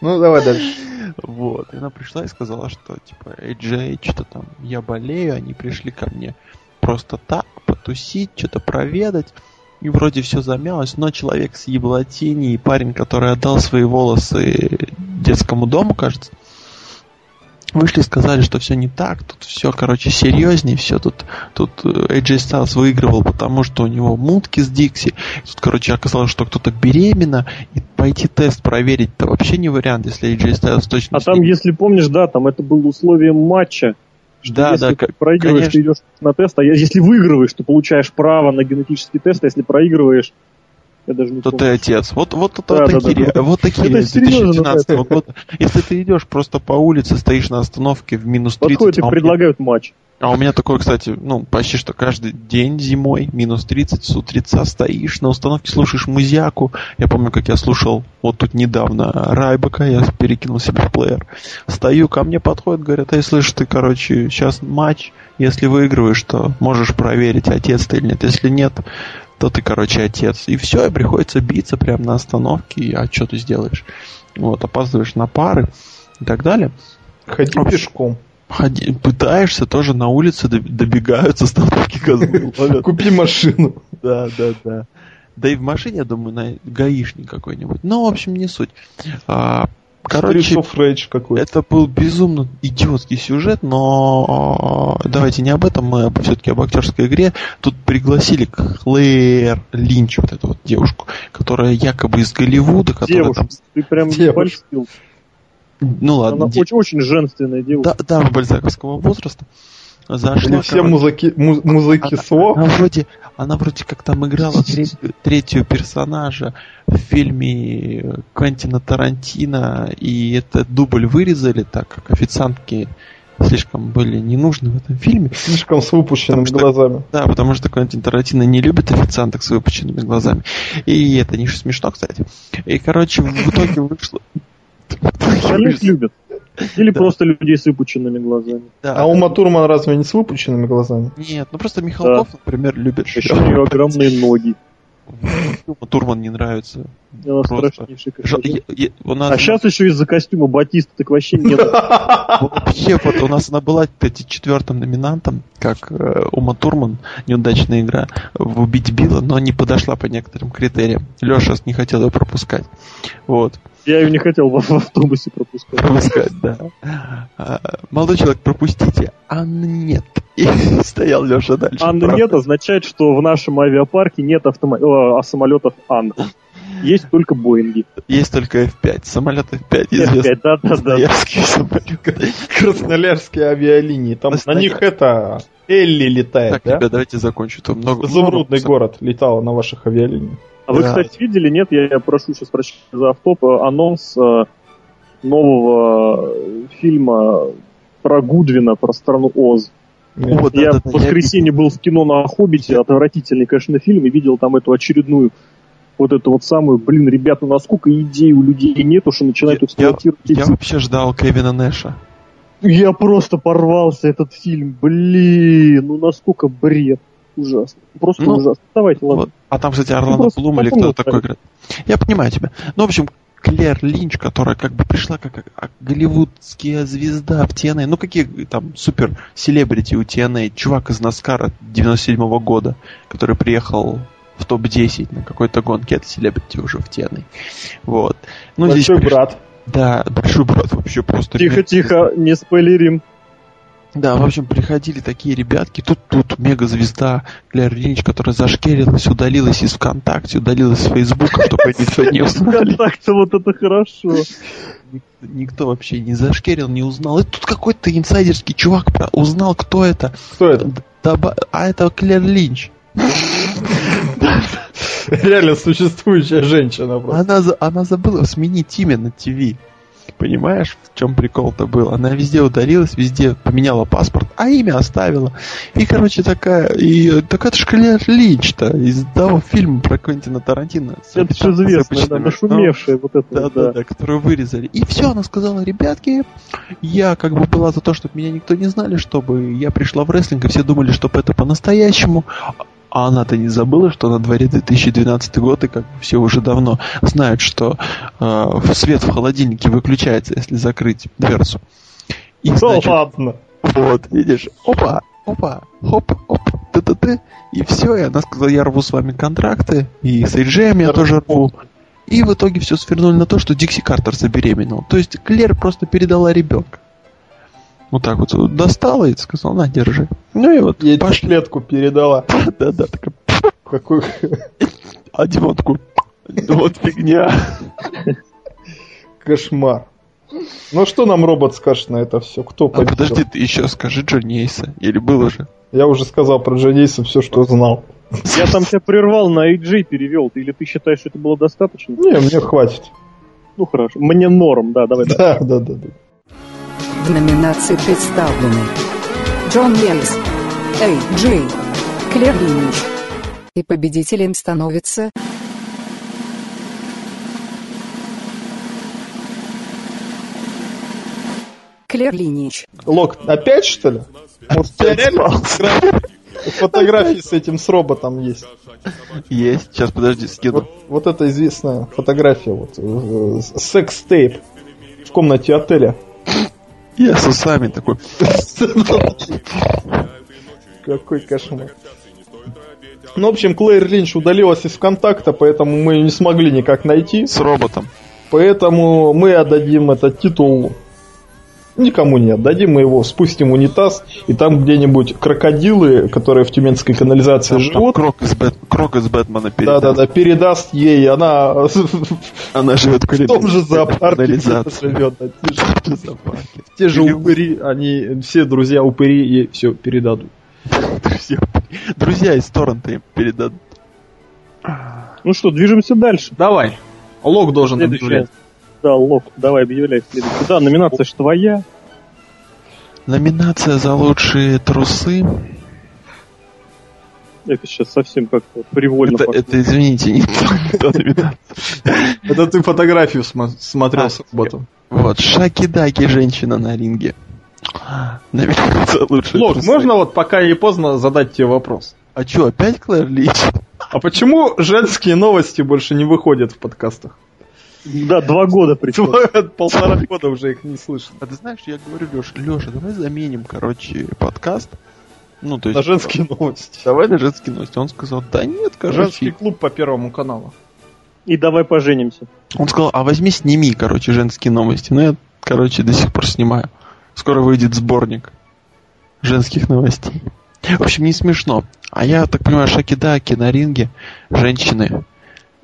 Ну, давай дальше. Вот. И она пришла и сказала, что типа, эй, Джей, что-то там, я болею, они пришли ко мне просто так, потусить, что-то проведать. И вроде все замялось, но человек с еблотини и парень, который отдал свои волосы детскому дому, кажется, вышли и сказали, что все не так, тут все, короче, серьезнее, все тут, тут э, AJ Styles выигрывал, потому что у него мутки с Дикси, тут, короче, оказалось, что кто-то беременна, и пойти тест проверить-то вообще не вариант, если AJ Styles точно А там, если помнишь, да, там это было условием матча. что Да, если да, ты проигрываешь, конечно. ты идешь на тест, а если выигрываешь, то получаешь право на генетический тест, а если проигрываешь, я даже не то ты помню. отец. Вот, вот, вот, Да, вот да, такие, да, вот такие Это люди серьезно, 2012 да. года. Если ты идешь просто по улице, стоишь на остановке в минус 30, Подходят и а у меня- предлагают матч. А у меня такое, кстати, ну, почти что каждый день зимой, минус 30, с утреца стоишь, на установке слушаешь музяку. Я помню, как я слушал вот тут недавно Райбека, я перекинул себе в плеер. Стою, ко мне подходят, говорят, эй, слышь, ты, короче, сейчас матч, если выигрываешь, то можешь проверить, отец ты или нет. Если нет, то ты, короче, отец. И все, и приходится биться прямо на остановке, и, а что ты сделаешь? Вот, опаздываешь на пары и так далее. Ходи Вообще. пешком. Ходи- пытаешься тоже на улице доб- добегают с остановки козлы. Купи машину. Да, да, да. Да и в машине, я думаю, на гаишник какой-нибудь. Ну, в общем, не суть. А, короче, это был безумно идиотский сюжет, но а, давайте не об этом, мы все-таки об актерской игре. Тут пригласили Клэр Линч, вот эту вот девушку, которая якобы из Голливуда, которая Девушка, там... ты прям Девушка. Ну ладно, Она де- очень, очень женственная девушка. да, да, бальзаковского возраста. Зашла, Или все короче, музыки, му- музыки она, СО. она вроде, она вроде как там играла третью, третью персонажа в фильме Квентина Тарантино, и этот дубль вырезали, так как официантки слишком были не нужны в этом фильме. Слишком с выпущенными Потому что- глазами. Да, потому что Квентин Тарантино не любит официанток с выпущенными глазами. И это не смешно, кстати. И, короче, в итоге вышло... в итоге Остальных вышло- любят. Или Да. просто людей с выпученными глазами. да. А Ума Турман разве не с выпущенными глазами? Нет, ну просто Михалков, например, любит Еще у нее огромные ноги. Ума Турман не нравится. Просто. Жа- красота. я- я- у нас А сейчас еще из-за костюма Батиста так вообще нет. вообще вот у нас она была кстати, четвертым номинантом, как э, Ума Турман, неудачная игра, в «Убить Билла», но не подошла по некоторым критериям. Леша не хотел ее пропускать. Вот. Я ее не хотел в автобусе пропускать. Пропускать, да. А, Молодой человек, пропустите. Анны нет. И стоял Леша дальше. Анны Правда. нет означает, что в нашем авиапарке нет автомо... э, а самолетов Ан. Есть только Боинги. Есть только F5. Самолет F5 известный. F5, Да-да-да. Красноярский самолет. Красноярские авиалинии. Там на них это Элли летает, Так, да? ребят, давайте закончу. Тут много... Изумрудный много- город летал на ваших авиалиниях. А вы, Да. кстати, видели, нет, я прошу сейчас прощения за автоп, анонс э, нового э, фильма про Гудвина, про страну Оз. Вот, я да-да-да, в воскресенье был в кино на Хоббите, отвратительный, конечно, фильм, и видел там эту очередную вот эту вот самую, блин, ребята, ну насколько идей у людей нету, что начинают Я- эксплуатировать Я эти- вообще ждал Кевина Нэша. Я просто порвался этот фильм, блин, ну насколько бред. Ужасно. Просто Ну, ужасно. Давайте, ладно. Вот. А там, кстати, Орландо просто Блум или кто-то такой играет. Я понимаю тебя. Ну, в общем, Клэр Линч, которая как бы пришла как голливудская звезда в TNA. Ну, какие там супер селебрити у TNA. Чувак из Наскара 97 года, который приехал в топ-10 на какой-то гонке. Это селебрити уже в TNA. Вот. Ну, здесь Большой приш- брат. Да, большой брат вообще просто. Тихо, мега- тихо, не спойлерим. Да, в общем, приходили такие ребятки. Тут, тут мегазвезда Клэр Линч, которая зашкерилась, удалилась из ВКонтакте, удалилась из Фейсбука, чтобы они никто не узнали. Так-то вот это хорошо. Ник- Никто вообще не зашкерил, не узнал. И тут какой-то инсайдерский чувак узнал, кто это. Кто это? А это Клэр Линч. Реально существующая женщина просто. Она, она забыла сменить имя на ТВ. Понимаешь, в чем прикол-то был? Она везде удалилась, везде поменяла паспорт, а имя оставила. И, короче, такая... И, так это ж Клэр Линч-то из того фильма про Квентина Тарантино. Это же с известно, да, нашумевшая вот это, Да, вот, да, да. да, которую вырезали. И все, она сказала, ребятки, я как бы была за то, чтобы меня никто не знали, чтобы я пришла в рестлинг, и все думали, что это по-настоящему. А она-то не забыла, что на дворе 2012 год, и как бы все уже давно знают, что э, свет в холодильнике выключается, если закрыть дверцу. И, Да значит, ладно. вот, видишь, опа, опа, хоп, оп, ты ты ты И все, и она сказала, я рву с вами контракты, и с AJ я тоже рву. И в итоге все свернули на то, что Дикси Картер забеременела. То есть Клер просто передала ребенка. Вот так вот достала и сказала, на, держи. Ну и вот Ей пошли. клетку передала. Да-да, такая, Какой... а Димон такой, «Ну вот фигня. Кошмар. Ну что нам робот скажет на это все? Кто А победил? подожди, ты еще скажи Джонни Эйса. Или был уже? Я уже сказал про Джейса все, что знал. Я там тебя прервал, на AJ перевел. Или ты считаешь, что это было достаточно? Не, мне хватит. Ну хорошо. Мне норм, да, давай. Да, да, да, да. В номинации представлены Джонни Эйс, Эй Джей, Клэр Линч. И победителем становится Клэр Линч. Лок, опять что ли? Вот у тебя реально фотографии- с этим, с роботом есть. Есть. Сейчас, подожди, скину. Вот, вот это известная фотография, вот, э, секс-тейп в комнате отеля. Я с усами такой. Какой кошмар. Ну, в общем, Клэр Линч удалилась из ВКонтакта, поэтому мы ее не смогли никак найти. С роботом. Поэтому мы отдадим этот титул Никому не отдадим, мы его спустим в унитаз, и там где-нибудь крокодилы, которые в тюменской канализации Там, там живут, крок, из Бэт- крок из Бэтмена передаст. да-да-да, передаст ей, она Она живет в том же зоопарке живет. да, те же- В зоопарке. Те же Или- упыри, они, все друзья упыри ей все передадут. Друзья, друзья из торрента им передадут. Ну что, движемся дальше. Давай. Лог должен Следующая. объявлять. Да, Лок, давай объявляй следующий. Да, номинация ж твоя. Номинация за лучшие трусы. Это сейчас совсем как-то привольно. Это, это, извините, не та номинация. Это ты фотографию смо- смотрел А, с работы. Вот, Шаки-Даки, женщина на ринге. Номинация Лог, трусы. можно вот пока не поздно задать тебе вопрос? А чё, опять Клэр Лич? А почему женские новости больше не выходят в подкастах? Да, два года причем. Полтора года уже их не слышно. А ты знаешь, я говорю, Леша, Леша, давай заменим, короче, подкаст. Ну, то есть... На женские новости. Давай на женские новости. Он сказал, да нет, Женский короче. клуб по первому каналу. И давай поженимся. Он сказал, а возьми, сними, короче, женские новости. Ну, я, короче, до сих пор снимаю. Скоро выйдет сборник женских новостей. В общем, не смешно. А я так понимаю, Шакидаки на ринге, женщины.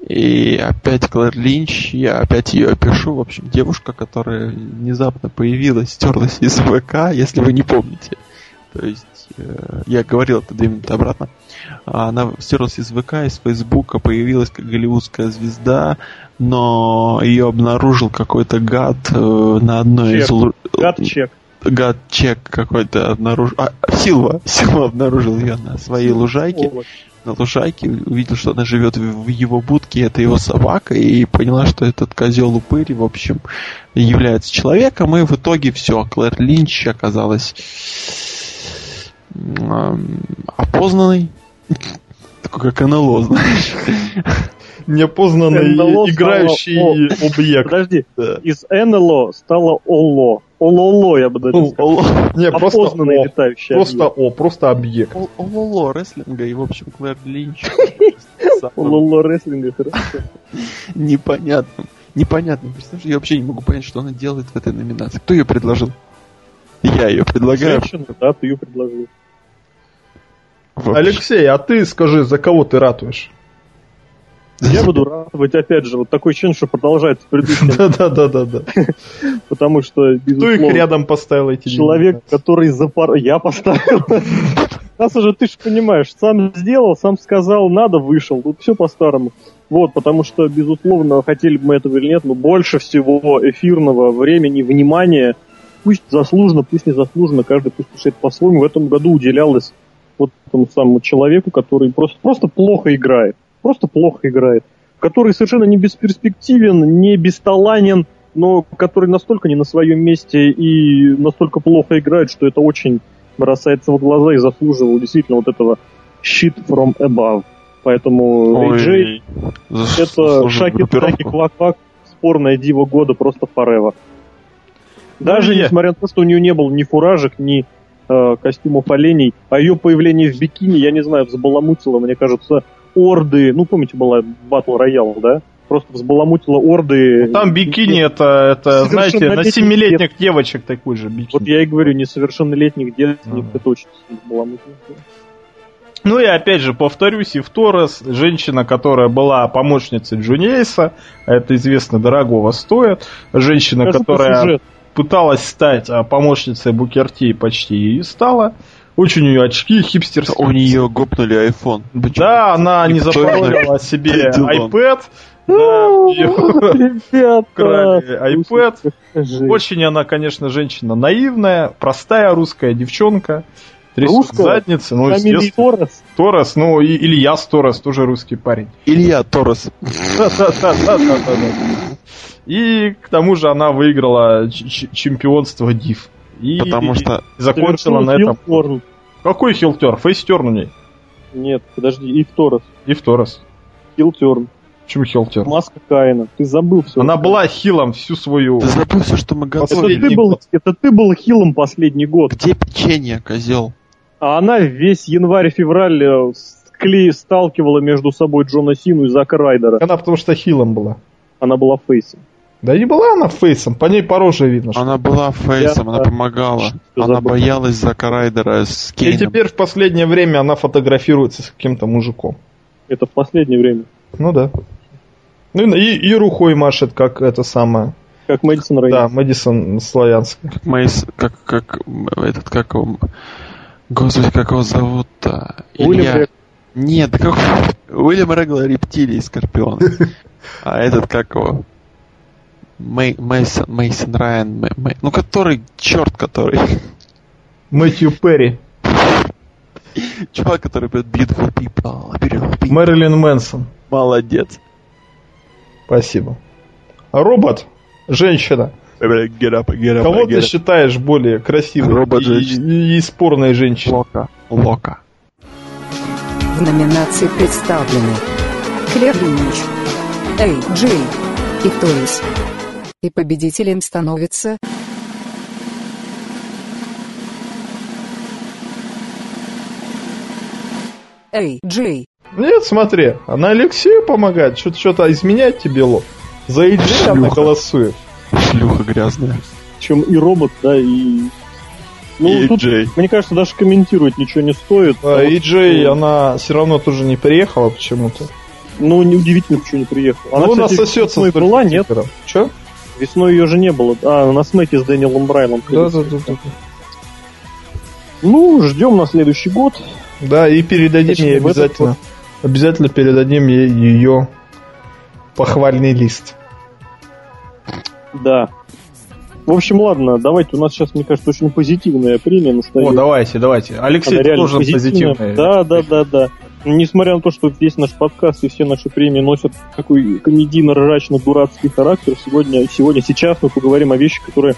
И опять Клэр Линч, я опять ее опишу. В общем, девушка, которая внезапно появилась, стерлась из ВК, если вы не помните. То есть, э, я говорил это две минуты обратно. Она стерлась из ВК, из Фейсбука, появилась как голливудская звезда, но ее обнаружил какой-то гад э, на одной из... Чек. лу- Гад-чек. Гад чек какой-то обнаружил. А, Силва. Силва обнаружил ее на своей лужайке. Вот. На лужайке увидел, что она живет в его будке, это его собака, и поняла, что этот козел упырь, в общем, является человеком, и в итоге все, Клэр Линч оказалась опознанной. Такой как НЛО, знаешь. Неопознанный НЛО играющий стало объект. Подожди, Да. из НЛО стало ОЛО. ОЛОЛО, я бы даже сказал. Не, просто Опознанный О. летающий Просто объект. О, просто объект. Ол- Ололо рестлинга, и, в общем, Клэр Линч. ОЛОЛО рестлинга, хорошо. непонятным. Непонятным. Представляешь, я вообще не могу понять, что она делает в этой номинации. Кто ее предложил? Я ее предлагаю. Женщина, да, ты ее предложил. Вообще. Алексей, а ты скажи, за кого ты ратуешь? Я буду радовать, опять же, вот такой член, что продолжается предыдущий, Да-да-да-да. потому что, Кто их безусловно, рядом поставил эти человек, который запор... Я поставил. Нас уже, ты же понимаешь, сам сделал, сам сказал, надо, вышел. Тут все по-старому. Вот, потому что, безусловно, хотели бы мы этого или нет, но больше всего эфирного времени, внимания, пусть заслуженно, пусть не заслуженно, каждый пусть решает по-своему, в этом году уделялось вот этому самому человеку, который просто, просто плохо играет. Просто плохо играет. Который совершенно не бесперспективен, не бесталанен, но который настолько не на своем месте и настолько плохо играет, что это очень бросается в глаза и заслуживал действительно вот этого shit from above. Поэтому зас- это Шаки. Таки Квак-Квак, спорная дива года просто forever. Даже Ну, я- несмотря на то, что у нее не было ни фуражек, ни э, костюмов оленей, а ее появление в бикини, я не знаю, взбаламутило, мне кажется, орды, ну помните, была Battle Royale, да? Просто взбаламутило орды. Ну, Там бикини это, это знаете, на Совершеннолетних 7-летних девочек такой же бикини. Вот я и говорю, несовершеннолетних девственниц, Ага. это очень взбаламутило. Ну и опять же, повторюсь, и в Торрес, женщина, которая была помощницей Джунейса, а это известно, дорогого стоит, женщина, по которая пыталась стать а, помощницей Букерти и почти и стала. Очень у нее очки хипстерские. У нее гопнули iPhone. Почему? Да, она не Никто запаролила себе iPad. Да, украли iPad. Очень она, конечно, женщина наивная, простая русская девчонка. Русская? задницы, ну, естественно. Торрес. Торрес, ну, и Ильяс Торрес, тоже русский парень. Илья. Да-да-да-да-да-да. И к тому же она выиграла чемпионство Див. И Потому что закончила на этом. Хилторн. Какой хилтер? Фейстерн у ней. Нет, подожди, и Торрес. И в Торрес. Хилтерн. Почему хилтер? Маска Каина. Ты забыл все. Она была хилом всю свою... ты забыл все, что мы это готовили. Последний ты, был, это ты был хилом последний год. Где печенье, козел? А она весь январь-февраль э, скле- сталкивала между собой Джона Сину и Зака Райдера. Она потому что хилом была. Она была фейсом. Да не была она фейсом, по ней по роже видно. Что... Она была фейсом, Я- она помогала. Что Она забыл. боялась Зака Райдера с И Кейном. теперь в последнее время она фотографируется с каким-то мужиком. Это в последнее время. Ну да. Ну и, и рукой машет, как это самое. Как Мэдисон Рейн. Да, Мэдисон Славянский. Как Мейс, как, как этот, как его, господи, как его зовут-то? Уильям Илья. Рэг- Нет, да как Уильям Регла рептилий Скорпион. А этот как его? Мейсон, Мейсон Райан, Мэй- Мэй- ну который, черт который, Мэтью Перри. чувак, который поет Beautiful People, Beautiful People. Мэрилин Мэнсон. Молодец. Спасибо. Робот? Женщина. Get up, get up, Кого get ты up. считаешь более красивой Робот и, женщина. и- и спорной женщиной? Лока. Лока. В номинации представлены Линч, Эй Джей и Торис. И победителем становится Эй Джей. Нет, смотри, она Алексею помогает, что-то что-то изменять тебе лоб. За она Шлюха. голосует. Шлюха грязная. Причем и робот, да, и... Ну, И тут, Джей. мне кажется, даже комментировать ничего не стоит. А Вот, AJ, ну, она все равно тоже не приехала почему-то. Ну, неудивительно, почему не приехала. Ну, она кстати, сосется весной была, нет? Че? Весной ее же не было. А, на смеке с Дэниелом Брайном. Да, да, да, да. Ну, ждем на следующий год. Да, и передадим Точнее, ей обязательно. Обязательно передадим ей ее похвальный лист. Да. В общем, ладно, давайте. У нас сейчас, мне кажется, очень позитивная премия настает. О, давайте, давайте. Алексей тоже позитивная. позитивный. Да, да, да, да. Несмотря на то, что весь наш подкаст и все наши премии носят такой комедийно-ржачно-дурацкий характер, сегодня, сегодня, сейчас мы поговорим о вещи, которые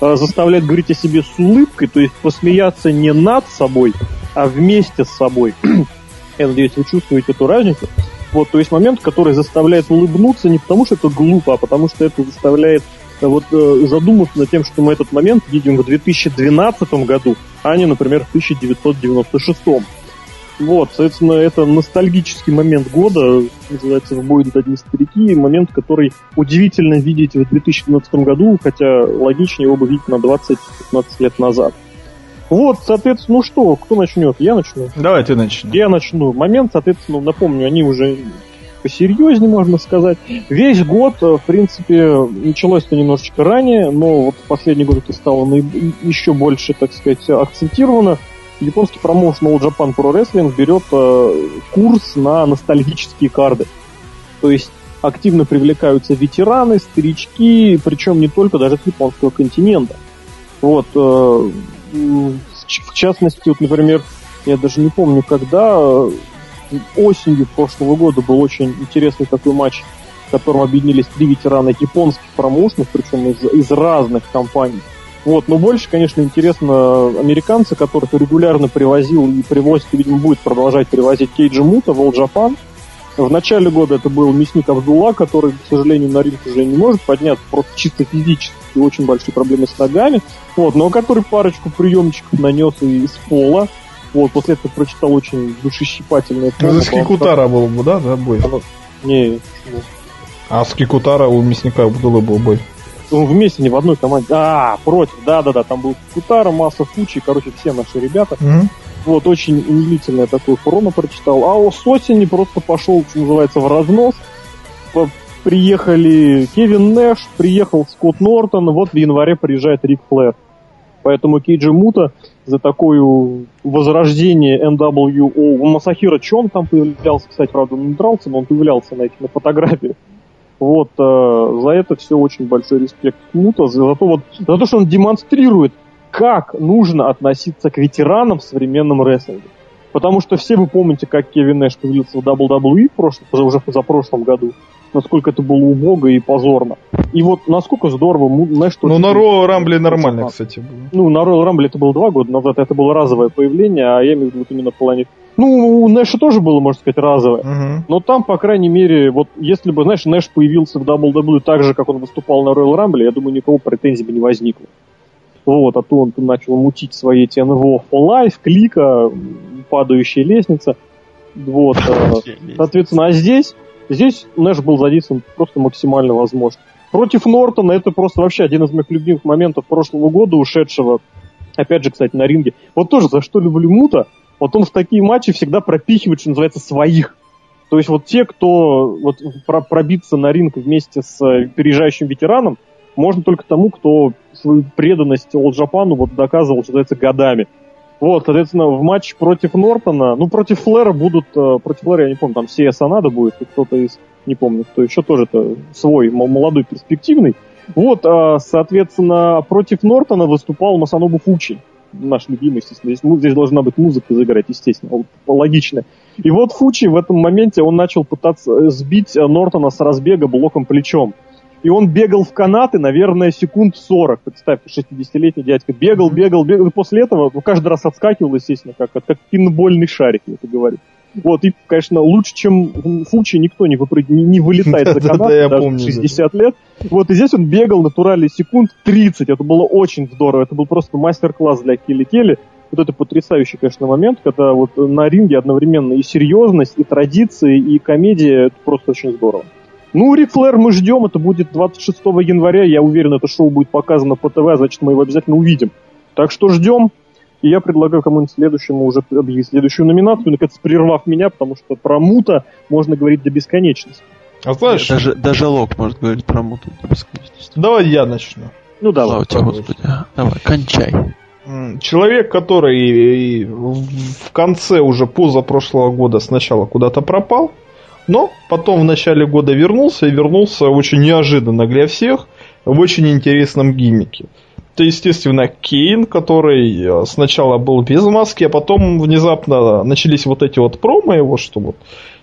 э, заставляют говорить о себе с улыбкой, то есть посмеяться не над собой, а вместе с собой. Я надеюсь, вы чувствуете эту разницу. Вот, то есть момент, который заставляет улыбнуться не потому, что это глупо, а потому что это заставляет э, вот э, задуматься над тем, что мы этот момент видим в 2012 году, а не, например, в 1996. Вот, соответственно, это ностальгический момент года, называется «В бой идут одни старики», момент, который удивительно видеть в 2012 году, хотя логичнее его бы видеть на 20-15 лет назад. Вот, соответственно, ну что, кто начнет? Я начну. Давай ты начни. Я начну. Момент, соответственно, напомню, они уже посерьезнее, можно сказать. Весь год, э, в принципе, началось это немножечко ранее, но вот в последний год это стало еще больше, так сказать, акцентировано. Японский промоушен All Japan Pro Wrestling берет э, курс на ностальгические карды. То есть активно привлекаются ветераны, старички, причем не только даже с японского континента. Вот, э, в частности, вот, например, я даже не помню, когда э, осенью прошлого года был очень интересный такой матч, в котором объединились три ветерана японских промоушенов, причем из, из разных компаний. Вот, но больше, конечно, интересно американцы, которых регулярно привозил и привозит, и, видимо, будет продолжать привозить Кейджи Мута в All Japan. В начале года это был мясник Абдулла, который, к сожалению, на ринг уже не может подняться, просто чисто физически, очень большие проблемы с ногами. Вот, но который парочку приемчиков нанес и из пола. Вот, после этого прочитал очень душещипательное Ну, за Скикутара был бы, да, да, бой? Не? А с Кикутара у мясника Абдулы был бой. Он вместе, не в одной команде. А, против, да-да-да, там был Кутара, Масса Фучи, короче, все наши ребята. Мгм. Вот, очень умилительное такое промо прочитал. А у с осени просто пошел, что называется, в разнос. Приехали Кевин Нэш, приехал Скотт Нортон, вот в январе приезжает Рик Флэр. Поэтому Кейджи Мута за такое возрождение NWO. Масахира Чон там появлялся, кстати, правда, он не дрался, но он появлялся на этих на фотографиях. Вот, э, за это все очень большой респект Мута, за, за то, вот, за то, что он демонстрирует, как нужно относиться к ветеранам в современном рестлинге. Потому что все вы помните, как Кевин Нэш появился в WWE в прошлом, уже, за прошлом году. Насколько это было убого и позорно. И вот насколько здорово Нэш... Ну, на Ро Рамбле нормально, кстати, было. ну, на Royal Rumble это было два года назад, это было разовое появление, а я имею в виду вот именно в плане... Ну, у Нэша тоже было, можно сказать, разовое. Мгм. Но там, по крайней мере, вот если бы, знаешь, Нэш появился в WWE так же, как он выступал на Royal Rumble, я думаю, никого претензий бы не возникло. Вот, а то он там начал мутить свои эти НВО for Life, клика, падающая лестница. Вот, э, соответственно, а здесь, здесь Нэш был задействован просто максимально возможно. Против Нортона это просто вообще один из моих любимых моментов прошлого года, ушедшего, опять же, кстати, на ринге. Вот тоже за что люблю Мута, вот он в такие матчи всегда пропихивает, что называется, своих. То есть вот те, кто вот про пробиться на ринг вместе с э, переезжающим ветераном, можно только тому, кто свою преданность All Japan вот доказывал, что называется, годами. Вот, соответственно, в матч против Нортона, ну, против Флера будут, э, против Флера, я не помню, там Сия Санада будет, кто-то из, не помню, кто еще тоже-то свой, молодой, перспективный. Вот, а, соответственно, против Нортона выступал Масанобу Фучи, наш любимый, естественно. Здесь, здесь должна быть музыка заиграть, естественно, логично. И вот Фучи в этом моменте, он начал пытаться э, сбить э, Нортона с разбега блоком плечом. И он бегал в канаты, наверное, секунд 40. Представь, 60-летний дядька. Бегал, бегал, бегал. И после этого ну, каждый раз отскакивал, естественно, как, как пинбольный шарик, я это говорю. Вот, и, конечно, лучше, чем Фучи, никто не, выпрыг... не, не вылетает за канат, даже 60 лет. Вот, и здесь он бегал натурально секунд 30. Это было очень здорово. Это был просто мастер-класс для Келли Келли. Вот это потрясающий, конечно, момент, когда вот на ринге одновременно и серьезность, и традиции, и комедия. Это просто очень здорово. Ну, Рик Флэр мы ждем, это будет 26 января, я уверен, это шоу будет показано по ТВ, значит, мы его обязательно увидим. Так что ждем, и я предлагаю кому-нибудь следующему уже объявить следующую номинацию, наконец прервав меня, потому что про мута можно говорить до бесконечности. А знаешь... Даже, даже Лок может говорить про мута до бесконечности. Давай я начну. Ну давай. Слава тебе, Господи. Давай, кончай. Человек, который в конце уже позапрошлого года сначала куда-то пропал, но потом в начале года вернулся и вернулся очень неожиданно для всех в очень интересном гиммике. Это, естественно, Кейн, который э, сначала был без маски, а потом внезапно начались вот эти вот промо его, что вот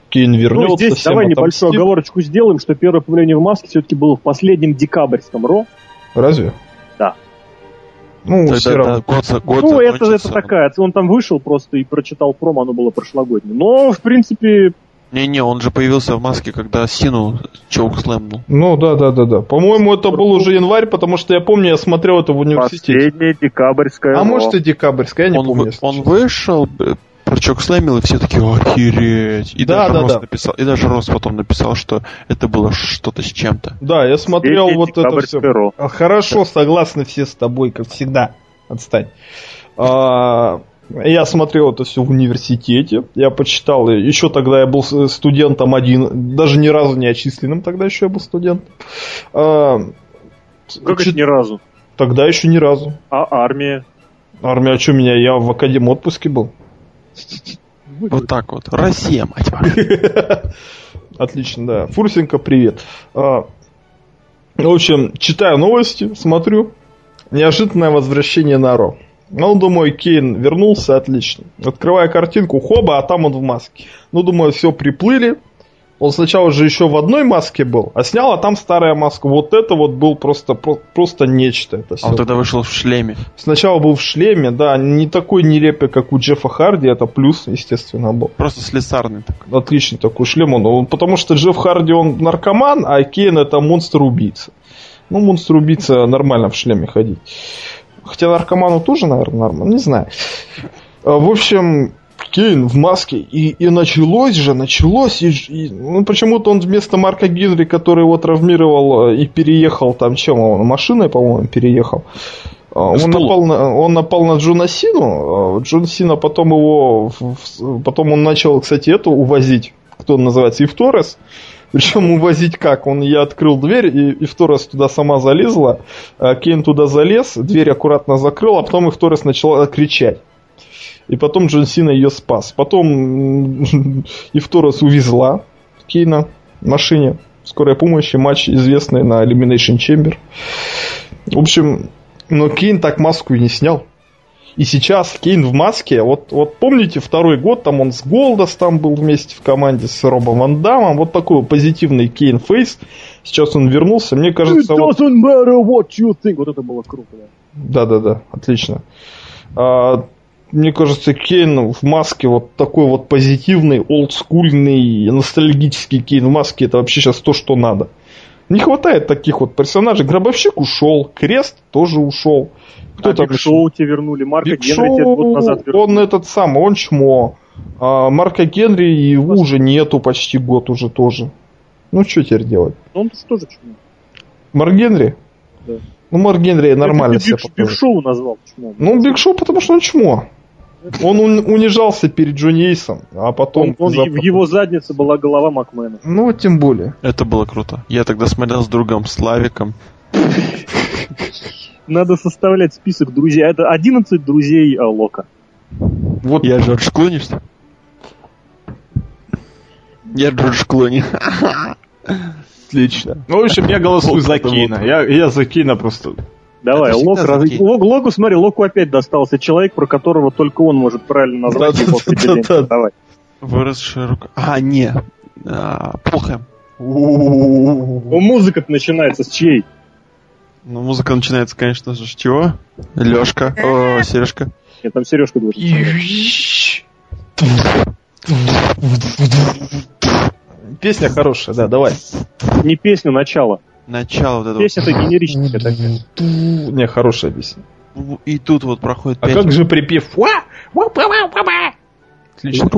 Кейн вернется. Ну, здесь давай небольшую оговорочку сделаем, что первое появление в маске все-таки было в последнем декабрьском Ро. Разве? Да. Ну, Тогда, все равно. Да, год, год ну это, это такая, он там вышел просто и прочитал промо, оно было прошлогоднее. Но, в принципе, не-не, он же появился в маске, когда Сину чоук слэмнул. Ну да, да, да, да. По-моему, это был уже январь, потому что я помню, я смотрел это в университете. Последняя декабрьская. А может и декабрьская, я не он помню. Он вышел, про чок слэмил, и все такие, охереть. И да, даже да, Рос да. написал, и даже Рос потом написал, что это было что-то с чем-то. Да, я смотрел вот это все. А, хорошо, да. согласны все с тобой, как всегда. Отстань. А, я смотрел это все в университете, я почитал, еще тогда я был студентом один, даже ни разу не отчисленным, тогда еще я был студентом. А, как Ч... это ни разу? Тогда еще ни разу. А армия? Армия, а что меня, я в академии отпуске был. Вот так вот. Россия, мать вашу. Отлично, да. Фурсенко, привет. А, в общем, читаю новости, смотрю. Неожиданное возвращение на Ро. Ну, думаю, Кейн вернулся, отлично. Открываю картинку, хоба, а там он в маске. Ну, думаю, все, приплыли. Он сначала же еще в одной маске был, а снял, а там старая маска. Вот это вот был просто, просто нечто. Это все. А он тогда вышел в шлеме. Сначала был в шлеме, да, не такой нелепый, как у Джеффа Харди, это плюс, естественно, был. Просто слесарный такой. Отличный такой шлем он, он потому что Джефф Харди, он наркоман, а Кейн это монстр-убийца. Ну, монстр-убийца нормально в шлеме ходить. Хотя наркоману тоже, наверное, нормально, не знаю. А, в общем, Кейн в маске. И, и началось же, началось. И, и, ну, почему-то он вместо Марка Генри, который его травмировал э, и переехал там, чем он, машиной, по-моему, переехал. А, он напал, на, он напал на Джона Сину. А, Джон Сина потом его... Потом он начал, кстати, эту увозить. Кто он называется? И в Торрес. Причем увозить как? Он, я открыл дверь, и, и Торрес туда сама залезла. А Кейн туда залез, дверь аккуратно закрыл, а потом Ив Торрес начала кричать. И потом Джон Сина ее спас. Потом Ив Торрес увезла Кейна в машине. Скорая помощь и матч известный на Elimination Chamber. В общем, но Кейн так маску и не снял. И сейчас Кейн в маске, вот, вот помните, второй год, там он с Голдос там был вместе в команде с Робом Ван Дамом, вот такой позитивный Кейн face. Сейчас он вернулся, мне кажется... It doesn't вот... matter what you think. Вот это было круто, да. Да-да-да, отлично. А, мне кажется, Кейн в маске вот такой вот позитивный, олдскульный, ностальгический Кейн в маске, это вообще сейчас то, что надо. Не хватает таких вот персонажей. Гробовщик ушел, Крест тоже ушел. Кто а там Биг Шоу тебе вернули, Марка Биг Генри Шоу, тебе год назад вернули. Он этот самый, он чмо. А Марка Генри его уже нету почти год уже тоже. Ну, что теперь делать? Он тоже чмо. Марк Генри? Да. Ну, Марк Генри нормально ты себя Биг. Биг Шоу назвал. Почему? Ну, Биг Шоу, потому что он чмо. Он ун- унижался перед Джонни Эйсом, а потом... Он- он- в его заднице была голова Макмена. Ну, тем более. Это было круто. Я тогда смотрел с другом Славиком. Надо составлять список друзей. Это 11 друзей а, Лока. Вот Я Джордж Клуни, что? Я Джордж Клуни. отлично. Ну, в общем, я голосую за Кейна. Я, я за Кейна просто... Давай, Лок, всегда раз-. Лок- Локу, смотри, Локу опять достался человек, про которого только он может правильно назвать его впечатление. Давай. Выросшая рука. А, не. А, Плохо. Ну, музыка начинается с чьей? Ну, музыка начинается, конечно же, с чего? Лешка. О, Сережка. Нет, там Сережка должен. Песня хорошая, да, давай. Не песня, начало. Начало вот этого. Песня-то генерическая такая. Не, хорошая песня. И тут вот проходит А как же припев? Отлично.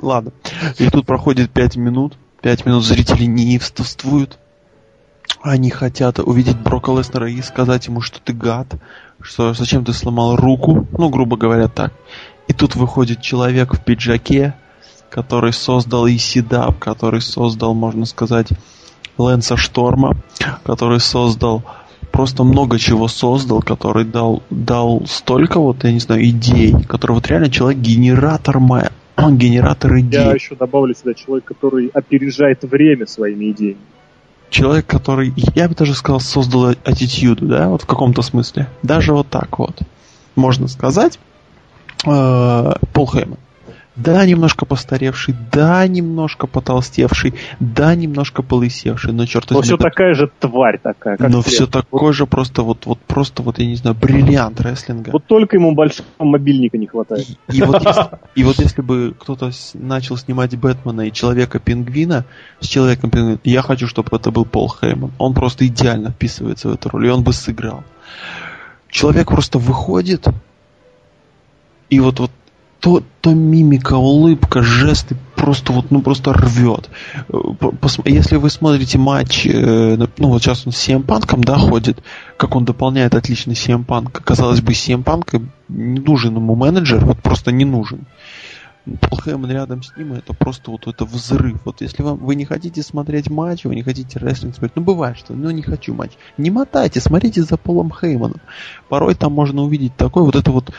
Ладно. И тут проходит 5 минут. 5 минут зрители неистовствуют. Они хотят увидеть Брока Леснера и сказать ему, что ты гад, что зачем ты сломал руку, ну, грубо говоря, так. И тут выходит человек в пиджаке, который создал и Седап, который создал, можно сказать, Лэнса Шторма, который создал просто много чего создал, который дал, дал столько вот, я не знаю, идей, который вот реально человек генератор ма- генератор идей. Я еще добавлю сюда человек, который опережает время своими идеями. Человек, который, я бы даже сказал, создал аттитюду, да, вот в каком-то смысле. Даже вот так вот. Можно сказать. Э, Пол Хейман. Да, немножко постаревший, да, немножко потолстевший, да, немножко полысевший, но черт Но возьми, все да- такая же тварь такая. Как но все. такой же просто вот, вот просто вот, я не знаю, бриллиант рестлинга. Вот только ему большого мобильника не хватает. И, и вот если, и вот если бы кто-то начал снимать Бэтмена и Человека-пингвина с Человеком-пингвином, я хочу, чтобы это был Пол Хейман. Он просто идеально вписывается в эту роль, и он бы сыграл. Человек просто выходит, и вот, вот то, то мимика, улыбка, жесты просто вот, ну просто рвет. Если вы смотрите матч, э, ну вот сейчас он с CM Панком, да, ходит, как он дополняет отлично CM Punk. Казалось бы, CM Punk не нужен ему менеджер, вот просто не нужен. Пол Хейман рядом с ним, это просто вот это взрыв. Вот если вам, вы не хотите смотреть матч, вы не хотите рестлинг смотреть, ну бывает, что ну не хочу матч. Не мотайте, смотрите за Полом Хейманом. Порой там можно увидеть такой вот это вот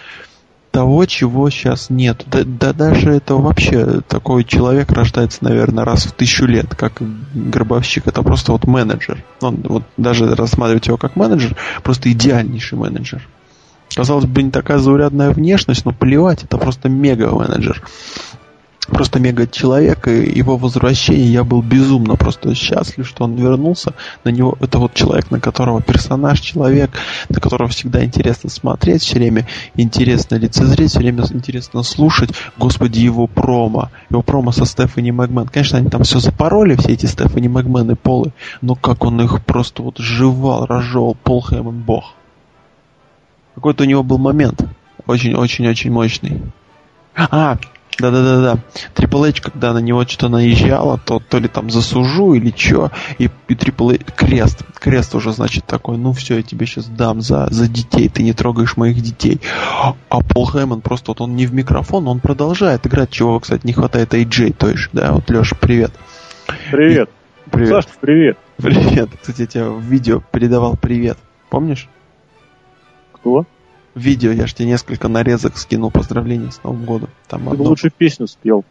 того, чего сейчас нет. Да, да даже это вообще такой человек рождается, наверное, раз в тысячу лет, как гробовщик. Это просто вот менеджер. Он вот даже рассматривать его как менеджер, просто идеальнейший менеджер. Казалось бы, не такая заурядная внешность, но плевать, это просто мега-менеджер. Просто мега-человек, и его возвращение, я был безумно просто счастлив, что он вернулся. На него, это вот человек, на которого персонаж, человек, на которого всегда интересно смотреть, все время интересно лицезреть, все время интересно слушать. Господи, его промо. Его промо со Стефани Мэгмен. Конечно, они там все запороли, все эти Стефани Мэгмены, Полы, но как он их просто вот жевал, разжевал, Пол Хейман бог. Какой-то у него был момент. Очень-очень-очень мощный. А, да-да-да-да. Трипл Эйч, когда на него что-то наезжало, то то ли там засужу или что, и, и Трипл Эйч, крест, крест уже, значит, такой, ну все, я тебе сейчас дам за, за детей, ты не трогаешь моих детей. А Пол Хейман просто, вот он не в микрофон, он продолжает играть, чего, кстати, не хватает AJ той же, да, вот, Леша, привет. Привет. Привет. Саш, привет. Привет. Кстати, я тебе в видео передавал привет. Помнишь? Кто? Видео, я же тебе несколько нарезок скинул поздравления с Новым годом. Там Ты одно. лучше песню спел.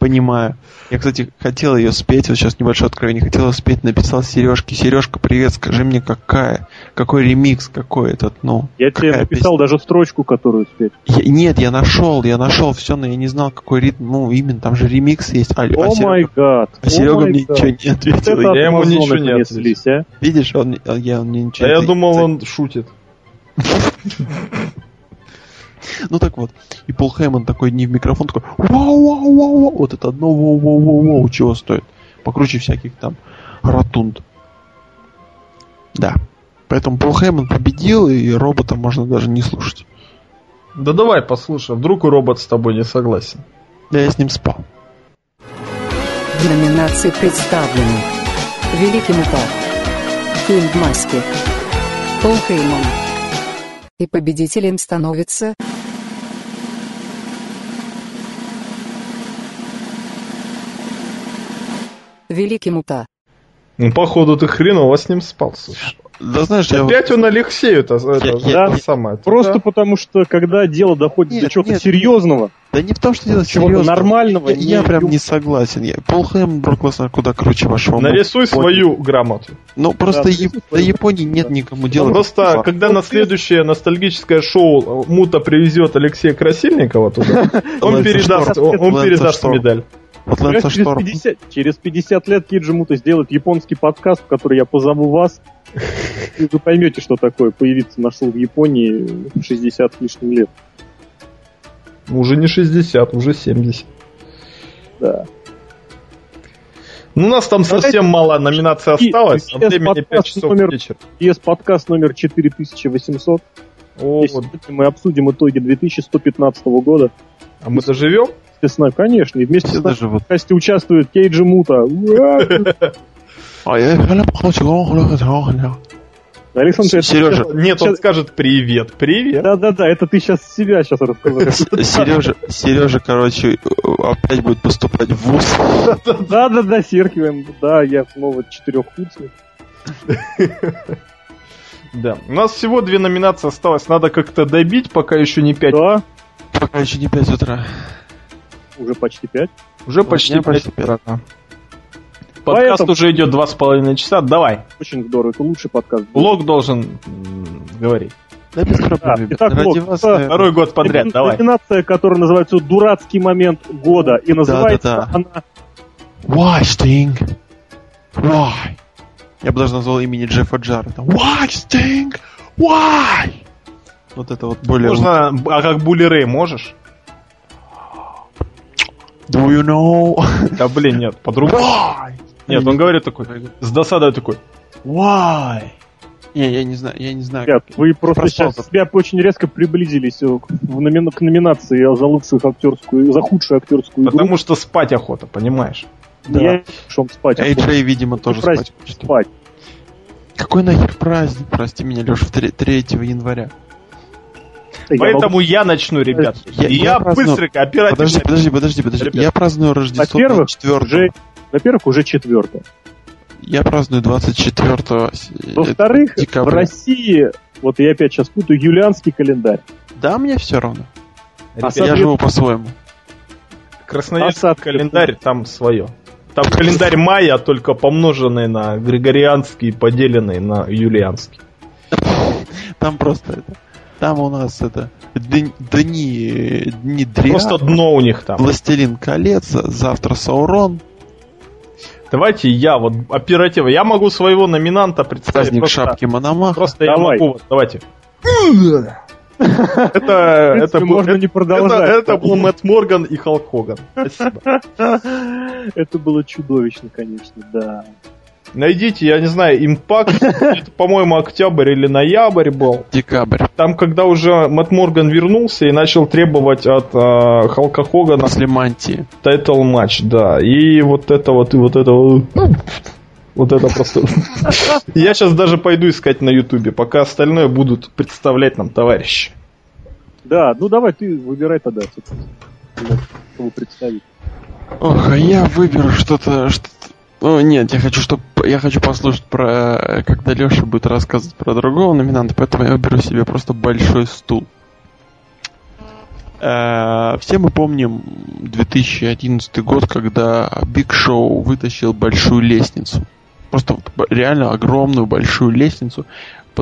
Понимаю. Я, кстати, хотел ее спеть, вот сейчас небольшое откровение, хотел ее спеть, написал Сережке. Сережка, привет, скажи мне, какая? Какой ремикс, какой этот, ну? Я тебе написал даже строчку, которую спеть. песня? Я- нет, я нашел, я нашел все, но я не знал, какой ритм, ну, именно, там же ремикс есть. А, а О май Серега, гад. а Серега май мне гад. ничего не ответил. Я ему ничего не понеслись, а? Видишь, он, я, он мне ничего А я не- думал, он шутит. Ну так вот. И Пол Хейман такой не в микрофон, такой вау, вау, вау, вау. Вот это одно вау, вау, вау, вау, чего стоит. Покруче всяких там ротунд. Да. Поэтому Пол Хейман победил, и робота можно даже не слушать. Да давай послушай, вдруг робот с тобой не согласен. Да я с ним спал. Номинации представлены Великий Мутат, Кейн в маске. Пол Хейман. И победителем становится... Великий Мута. Ну, походу, ты хреново с ним спал, слушай. Да знаешь, я Опять он Алексею-то это, Я- это я- самое. Просто Да. потому что, когда дело доходит Нет, до чего-то нет, серьезного, Да не в том, что дело чего-то серьезно. нормального, Я, я не- прям не согласен. Я, Пол Хэм, Брок куда круче вашего. Нарисуй Понял. свою грамоту. Ну, просто Да, нарисуй до. Японии нет Да. никому дела. Просто, Факт. когда Ну, на ты- следующее ностальгическое шоу Мута привезет Алексея Красильникова туда, он передаст, медаль. Вот Лэнса через, Шторм. 50, через 50 лет Киджи Мута сделает японский подкаст, в который я позову вас. И вы поймете, что такое появиться на шоу в Японии в 60 с лишним лет. Уже не 60, уже 70. Да. Ну, у нас там Давайте- совсем мало номинаций И- осталось, а времени 5 подкаст часов номер- вечера. ЕС подкаст номер 4800. О, сегодня мы обсудим итоги 2115 года. а мы доживем? Естественно, конечно. И вместе Все с нами даже вот. в подкасте участвует Кейджи Мута. Ура! А я- Александр, это Сережа, сейчас- Нет, он сейчас- скажет привет, привет. Да-да-да, это ты сейчас себя сейчас рассказываешь. Сережа, Сережа, короче, опять будет поступать в ВУЗ. Да-да-да, Серхио, да, я снова четырехкурсник. Да. У нас всего две номинации осталось, надо как-то добить, пока еще не 5. Да, Пока еще не 5 утра. уже почти пять. Уже почти я 5 почти утра. Да. Подкаст Поэтому- уже идет два с половиной часа, давай. Очень здорово, это лучший подкаст. Лог должен говорить. Да без проблем, Да, итак, Ради вот, вас, да. Второй год подряд, давай. Номинация, которая называется «Дурацкий момент года». И называется Да-да-да. она... Why, Sting? Why? Я бы даже назвал имени Джеффа Джаррета. Why, Sting? Why? Вот это вот более... Можно, а как Були Рэй можешь? Do you know? Да блин, нет, по-другому. Why? Нет, он говорит такой, с досадой такой, why? Не, я не знаю, я не знаю. Ребят, вы просто Проспал сейчас себя очень резко приблизились э, к, в номи- к номинации за лучшую актерскую, за худшую актерскую игру. Потому что спать охота, понимаешь? Да. Я спать. Эй Джей, видимо, тоже праздник спать хочет. спать. Какой нахер праздник, прости меня, Леш, в 3, января. Я Поэтому я начну, ребят. Я- я я праздную- быстренько, оперативно. Подожди, подожди, подожди, подожди. Ребят. Я праздную Рождество Во-первых, 24 Жень, Во-первых, уже четвертое. Я праздную 24 с- Во-вторых, в декабря. России, вот я опять сейчас путаю, юлианский календарь. Да, мне все равно. А Я живу по-своему. Красноярский Осадки. календарь там свое. Там календарь майя, только помноженный на григорианский, поделенный на юлианский. Там просто это. Там у нас это дни, дни, дни Просто Дриада, дно у них там. Властелин колец, завтра Саурон, Давайте я вот оперативно. Я могу своего номинанта представить. праздник просто, шапки Мономаха. Просто я Давай. могу. Вот, давайте. Это, это, был, можно это, не продолжать. это- это был Мэтт Морган и Халк Хоган. Спасибо. Это было чудовищно, конечно, да. Найдите, я не знаю, Impact. Это, по-моему, октябрь или ноябрь был. Декабрь. Там, когда уже Мэтт Морган вернулся и начал требовать от э, Халка Хогана После мантии. title match, да. И вот это вот, и вот это вот. Вот это просто... Я сейчас даже пойду искать на Ютубе, пока остальное будут представлять нам товарищи. Да, ну давай ты выбирай тогда, собственно, кого представить. Ох, а я выберу что-то, что О, нет, я хочу, чтобы я хочу послушать про, э, когда Леша будет рассказывать про другого номинанта, поэтому я выберу себе просто большой стул. Э, Все мы помним 2011 год, когда Биг Шоу вытащил большую лестницу. Просто реально огромную большую лестницу,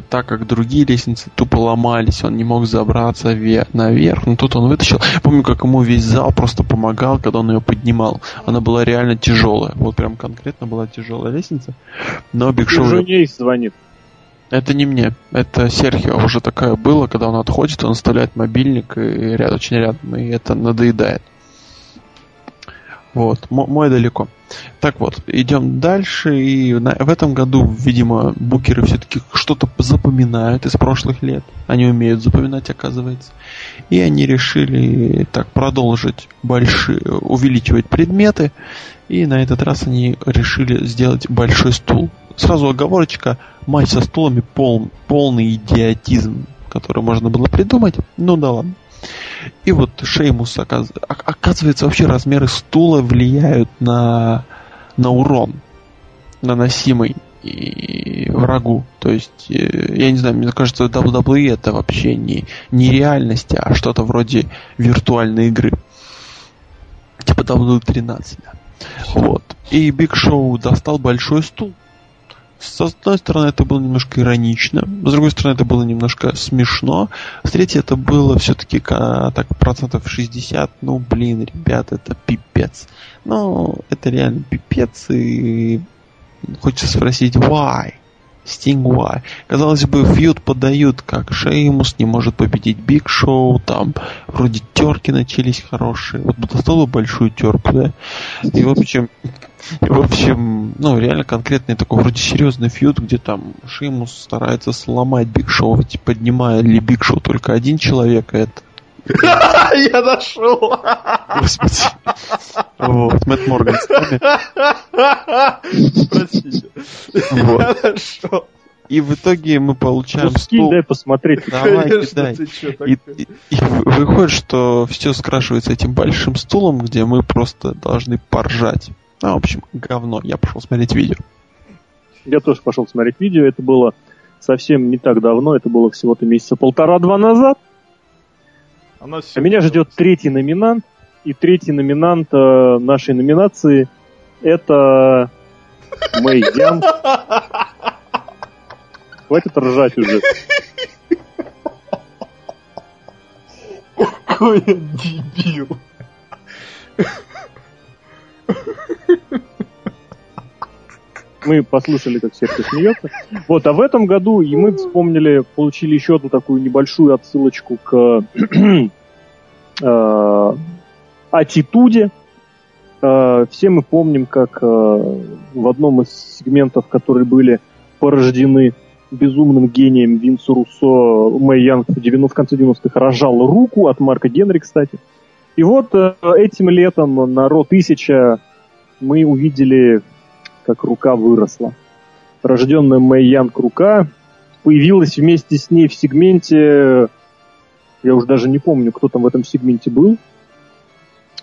так как другие лестницы тупо ломались, он не мог забраться ве- наверх. Но тут он вытащил. Помню, как ему весь зал просто помогал, когда он ее поднимал. Она была реально тяжелая. Вот прям конкретно была тяжелая лестница. Но Биг Шоу... Есть звонит. Это не мне, это Серхио. Уже такое было, когда он отходит, он оставляет мобильник и ряд, очень рядом, и это надоедает. Вот, мо- мой далеко. Так вот, идем дальше, и на- в этом году, видимо, букеры все-таки что-то запоминают из прошлых лет. Они умеют запоминать, оказывается. И они решили так продолжить большие, увеличивать предметы. И на этот раз они решили сделать большой стул. сразу оговорочка, матч со стулами пол, полный идиотизм, который можно было придумать. Ну да ладно. И вот Шеймус, оказывается, вообще размеры стула влияют на, на урон, наносимый и врагу. То есть, э, я не знаю, мне кажется, WWE это вообще не, не реальность, а что-то вроде виртуальной игры. Типа WWE13, да. Вот. И Биг Шоу достал большой стул. С одной стороны, это было немножко иронично, с другой стороны, это было немножко смешно, с третьей, это было все-таки так процентов 60. Ну, блин, ребят, это пипец. Ну, это реально пипец, и хочется спросить, why? Why. Казалось бы, feud подают, как Шеймус не может победить Биг Шоу, там вроде терки начались хорошие. Вот достал большую терку, да? И в общем, и, в общем, ну, реально конкретный такой вроде серьезный feud, где там Шеймус старается сломать Биг Шоу, поднимали Биг Шоу только один человек, а это я нашел. Господи. Вот, Мэтт Морган. Простите. Вот. Я нашел. И в итоге мы получаем Ну, скинь, стул. дай посмотреть. Давай, Конечно, кидай. ты чё, И, и- и выходит, что все скрашивается этим большим стулом, где мы просто должны поржать. А, в общем, говно. Я пошел смотреть видео. Я тоже пошел смотреть видео. Это было совсем не так давно. Это было всего-то месяца полтора-два назад. Она А меня ждет третий номинант. И третий номинант э, нашей номинации это Мэй Янг. Хватит ржать уже. Какой я дебил. Мы послушали, как Серхио смеется. Вот, а в этом году и мы вспомнили, получили еще одну такую небольшую отсылочку к э, аттитуде. Э, все мы помним, как э, в одном из сегментов, которые были порождены безумным гением Винсу Руссо, Мэй Янг в, 90, в конце 90-х рожал руку от Марка Генри, кстати. И вот этим летом на Ро 1000 мы увидели как рука выросла. Рожденная Мэй Янг рука появилась вместе с ней в сегменте, я уже даже не помню, кто там в этом сегменте был.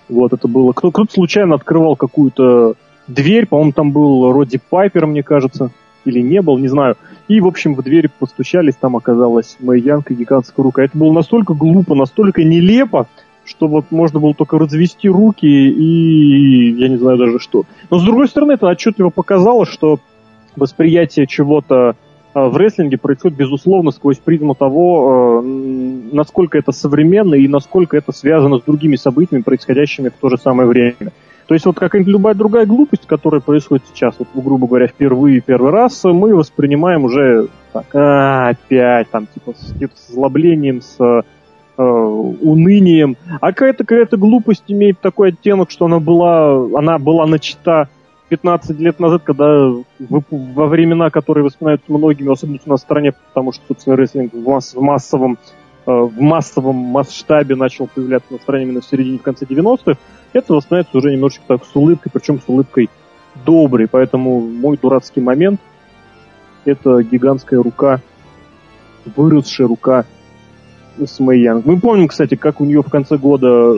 Вот это было, кто, кто-то случайно открывал какую-то дверь, по-моему, там был Роди Пайпер, мне кажется, или не был, не знаю. И, в общем, в дверь постучались, там оказалась Мэй Янг и гигантская рука. Это было настолько глупо, настолько нелепо, что вот можно было только развести руки и я не знаю даже что. Но с другой стороны, это отчетливо показало, что восприятие чего-то э, в рестлинге происходит, безусловно, сквозь призму того, м, насколько это современно и насколько это связано с другими событиями, происходящими в то же самое время. То есть вот какая-нибудь любая другая глупость, которая происходит сейчас, вот, грубо говоря, впервые, первый раз, мы воспринимаем уже так, «А, опять, там, типа, с, с озлоблением, с э, унынием. А какая-то какая глупость имеет такой оттенок, что она была, она была начата 15 лет назад, когда в- во времена, которые воспоминаются многими, особенно у нас в стране, потому что, собственно, рестлинг в, масс- в массовом э, в массовом масштабе начал появляться на стране именно в середине, в конце 90-х, это воспринимается уже немножечко так с улыбкой, причем с улыбкой доброй. Поэтому мой дурацкий момент — это гигантская рука, выросшая рука с Мэй Янг. Мы помним, кстати, как у нее в конце года,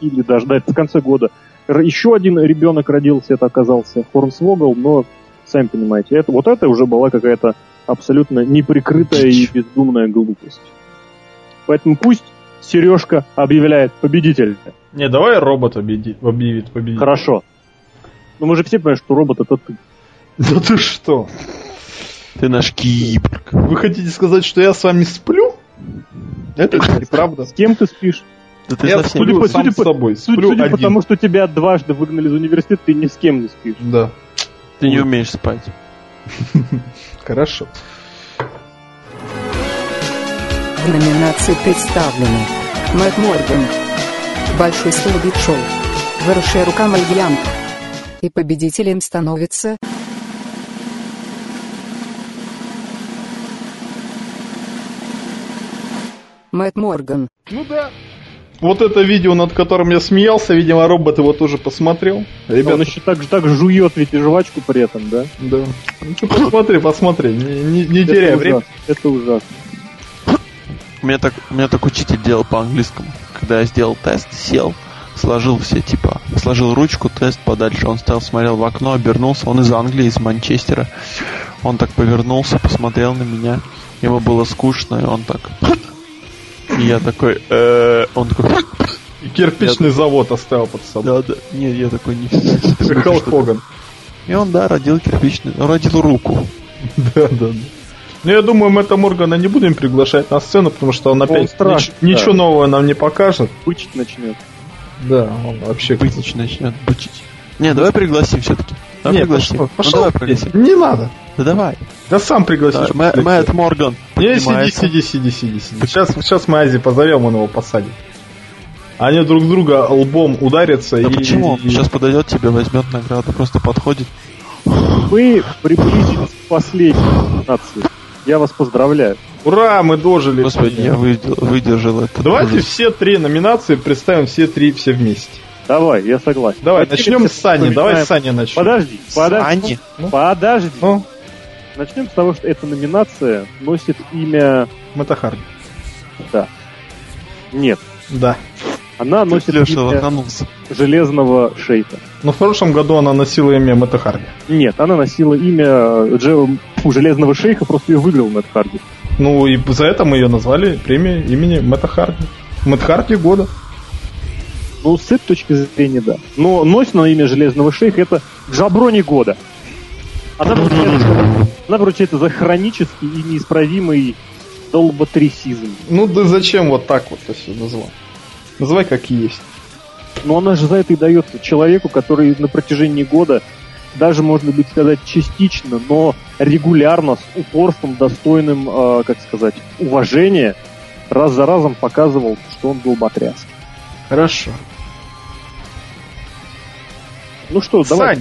или даже, да, это в конце года, еще один ребенок родился, это оказался Хорнсвогл, но, сами понимаете, это, вот это уже была какая-то абсолютно неприкрытая и бездумная глупость. Поэтому пусть Сережка объявляет победителя. Не, давай робот объедит- объявит победителя. Хорошо. Но мы же все понимаем, что робот это ты. Да ты что? Ты наш киборг. Вы хотите сказать, что я с вами сплю? Это неправда. С кем ты спишь? Да ты Я совсем... сплю Судя по- сам судя с собой. Судя, Сплю судя по один. тому, что тебя дважды выгнали из университета, ты ни с кем не спишь. Да. Ты не умеешь спать. Хорошо. В номинации представлены Мэтт Морган, Большой стул Биг Шоу, Выросшая рука Янг. И победителем становится... Мэтт Морган. Ну да. Вот это видео, над которым я смеялся, видимо, робот его тоже посмотрел. Он Ребята, еще так, же- так жует ведь и жвачку при этом, да? да. Ну, ты посмотри, посмотри, не, не- не теряй это время. ужасно. Это ужасно. У меня так, у меня так учитель делал по английскому. Когда я сделал тест, сел, сложил все, типа, сложил ручку, тест подальше. Он стоял, смотрел в окно, обернулся. Он из Англии, из Манчестера. Он так повернулся, посмотрел на меня. Ему было скучно, и он так... И я такой... «Э». Он такой... И кирпичный завод оставил под собой. Да, да. Нет, я такой не... Халк Хоган. И он, да, родил кирпичный... Он родил руку. Да, да, да. Ну, я думаю, Мэтта Моргана не будем приглашать на сцену, потому что он опять страшный, нич- ничего нового нам не покажет. Бычить начнет. Да, он вообще... Бычить начнет, бычить. Не, давай пригласим все-таки. Давай Не, пригласим. пошел, Ну, пошел. давай пригласим. Не надо. Да давай. Да сам пригласишь. Да, Мэ- Мэтт Морган. Не, сиди, сиди, сиди, сиди, сиди. Сейчас, сейчас мы Ази позовем, он его посадит. Они друг друга лбом ударятся Да и... почему? Он и- сейчас подойдет тебе, возьмет награду, просто подходит. Мы приблизились к последней номинации. Я вас поздравляю. Ура, мы дожили. Господи, я выдержал, выдержал это. Давайте все три номинации представим все три все вместе. Давай, я согласен. Давай, А теперь начнем с Сани. Давай с Сани начнем. Подожди, подожди. Сани? Подожди. Ну, Начнем с того, что эта номинация носит имя... Мэтта Харди. Нет. Да. Она носит Леша имя лоханулся. Железного Шейха. Но в прошлом году она носила имя Мэтта Харди. Нет, она носила имя Дже- фу, Железного Шейха, просто ее выиграл Мэтт Харди. Ну и за это мы ее назвали премией имени Мэтта Харди. Мэтт Харди года. Ну, с этой точки зрения, да. Но носит на имя Железного Шейха это Джаброни года. Она вручается, она вручается за хронический и неисправимый долботрясизм. Ну да зачем вот так вот это все назвал? Называй как есть. Но она же за это и дается человеку, который на протяжении года, даже, можно быть сказать, частично, но регулярно, с упорством, достойным, э, как сказать, уважения, раз за разом показывал, что он долботряс. Хорошо. Ну что, давай.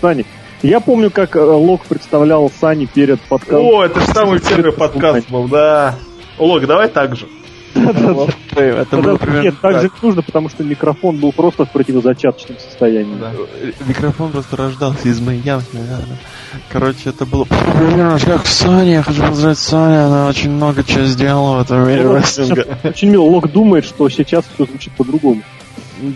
Сань. Я помню, как э, Лок представлял Сани перед подкастом. О, это же самый первый подкаст был, да. Лок, давай так же. Это было примерно Нет, так же нужно, потому что микрофон был просто в противозачаточном состоянии. Микрофон просто рождался из моей ямки, наверное. Короче, это было... Как Саня, я хочу поздравить Саня, она очень много чего сделала в этом мире. Очень мило. Лок думает, что сейчас все звучит по-другому.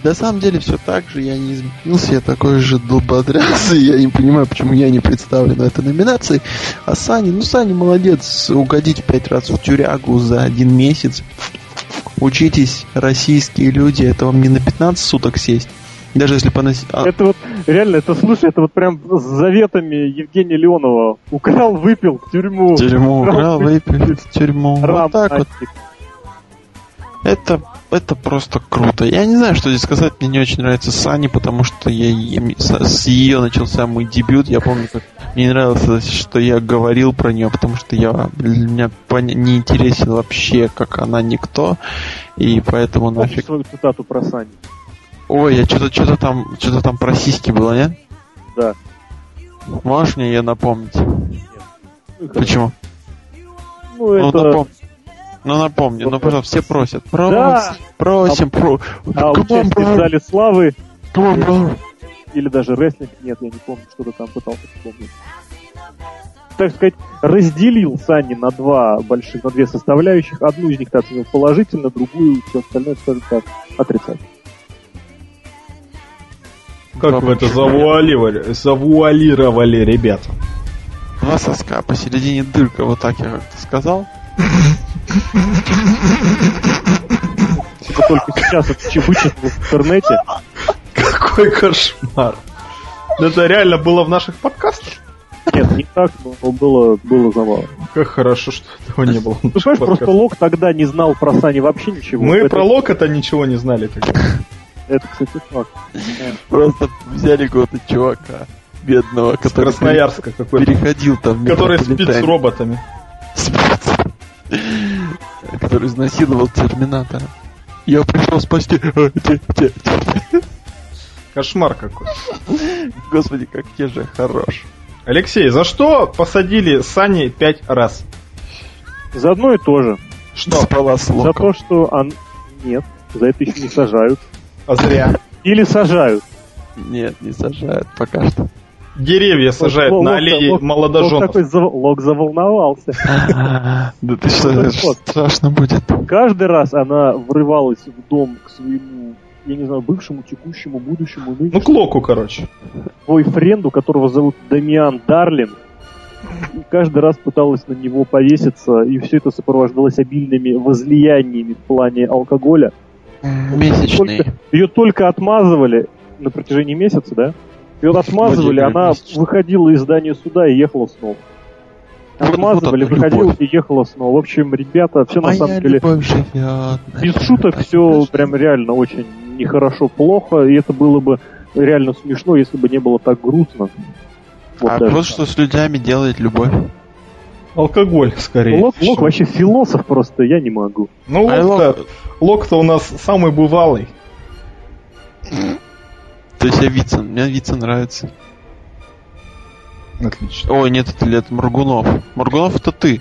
На самом деле все так же, я не изменился, я такой же долбодряс, и я не понимаю, почему я не представлен в этой номинации. А Саня, ну Саня молодец, угодить пять раз в тюрягу за один месяц. Учитесь, российские люди, это вам не на 15 суток сесть. Даже если поносить... а, Это вот, реально, это, слушай, это вот прям с заветами Евгения Леонова. Украл, выпил, в тюрьму. тюрьму, Украл, украл, выпил, в тюрьму. Рам, Вот так вот. Это, это просто круто. Я не знаю, что здесь сказать. Мне не очень нравится Сани, потому что я, я- с, ее начался мой дебют. Я помню, как мне не нравилось, что я говорил про нее, потому что я для меня не интересен вообще, как она никто. И поэтому Помнишь нафиг. свою цитату про Сани? Ой, я что-то что-то там что-то там про сиськи было, нет? Да. Можешь мне ее напомнить? Ну, хорошо. Почему? Ну, Ну, это... Ну, напомни. Ну, пожалуйста, все просят. Просим, Да. просим, про... А on, участие в bro. зале славы или даже рестлинг, нет, я не помню, что-то там пытался вспомнить. Так сказать, разделил Сани на два больших, на две составляющих. Одну из них ты оценил положительно, другую, все остальное, скажем так, отрицательно. Как вы это завуалировали, завуалировали, ребята? Два соска, посередине дырка, вот так я как-то сказал. Типа только сейчас это чи- вычитал в интернете. Какой кошмар. Это реально было в наших подкастах? Нет, не так, но было, было забавно. Как хорошо, что этого не было. наших понимаешь, просто. Лок тогда не знал про Сани вообще ничего. Мы это, про Лока-то ничего не знали тогда. Это, кстати, факт. Просто взяли какого-то чувака бедного, который Красноярска какой-то. переходил там. Который спит с роботами. Который изнасиловал Терминатора. Я пришел спасти. Те, те, те. Кошмар какой. Господи, как я же хорош. Алексей, за что посадили Сани пять раз? За одно и то же. Что? Спала с За то, что он... Нет. За это еще не сажают. А зря. Или сажают. Нет, не сажают пока что. Деревья сажают на Лок- Лок молодоженов. такой зав- Лок заволновался. Да ты что, страшно будет. Каждый раз она врывалась в дом к своему, я не знаю, бывшему, текущему, будущему, Ну, к Локу, короче. бойфренду, которого зовут Дамиан Дарлин. И каждый раз пыталась на него повеситься, и все это сопровождалось обильными возлияниями в плане алкоголя. Месячный. Ее только отмазывали на протяжении месяца, да? Ее отмазывали, она выходила из здания суда и ехала снова. Вот- Отмазывали, вот это выходила и ехала снова. В общем, ребята, все на Моя самом деле живет. без шуток все прям реально очень нехорошо, плохо, и это было бы реально смешно, если бы не было так грустно. Вот А просто что с людьми делает любовь. Алкоголь, скорее. Лок, Лок вообще философ просто, я не могу. Ну, А Лок-то, Лок-то у нас самый бывалый. То есть я Вицин. Мне Вицин нравится. Отлично. Ой, нет, это лет Моргунов. Моргунов это ты.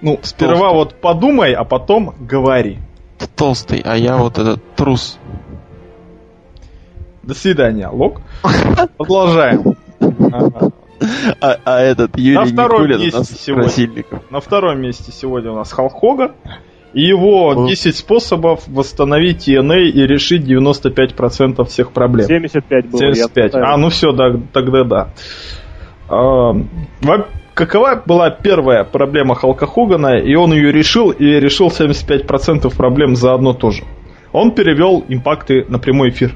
Ну, сперва вот подумай, а потом говори. Ты толстый, а я вот этот трус. До свидания, Лок. Продолжаем. А, а этот Юрий На втором Никулин у месте нас сегодня. На втором месте сегодня у нас Халк Хоган. И его О. 10 способов восстановить TNA и решить 95% всех проблем. 75 было. я 75. отставил. А, ну все, да, тогда да. А, какова была первая проблема Халка Хогана, и он ее решил, и решил 75% проблем заодно тоже. Он перевел импакты на прямой эфир.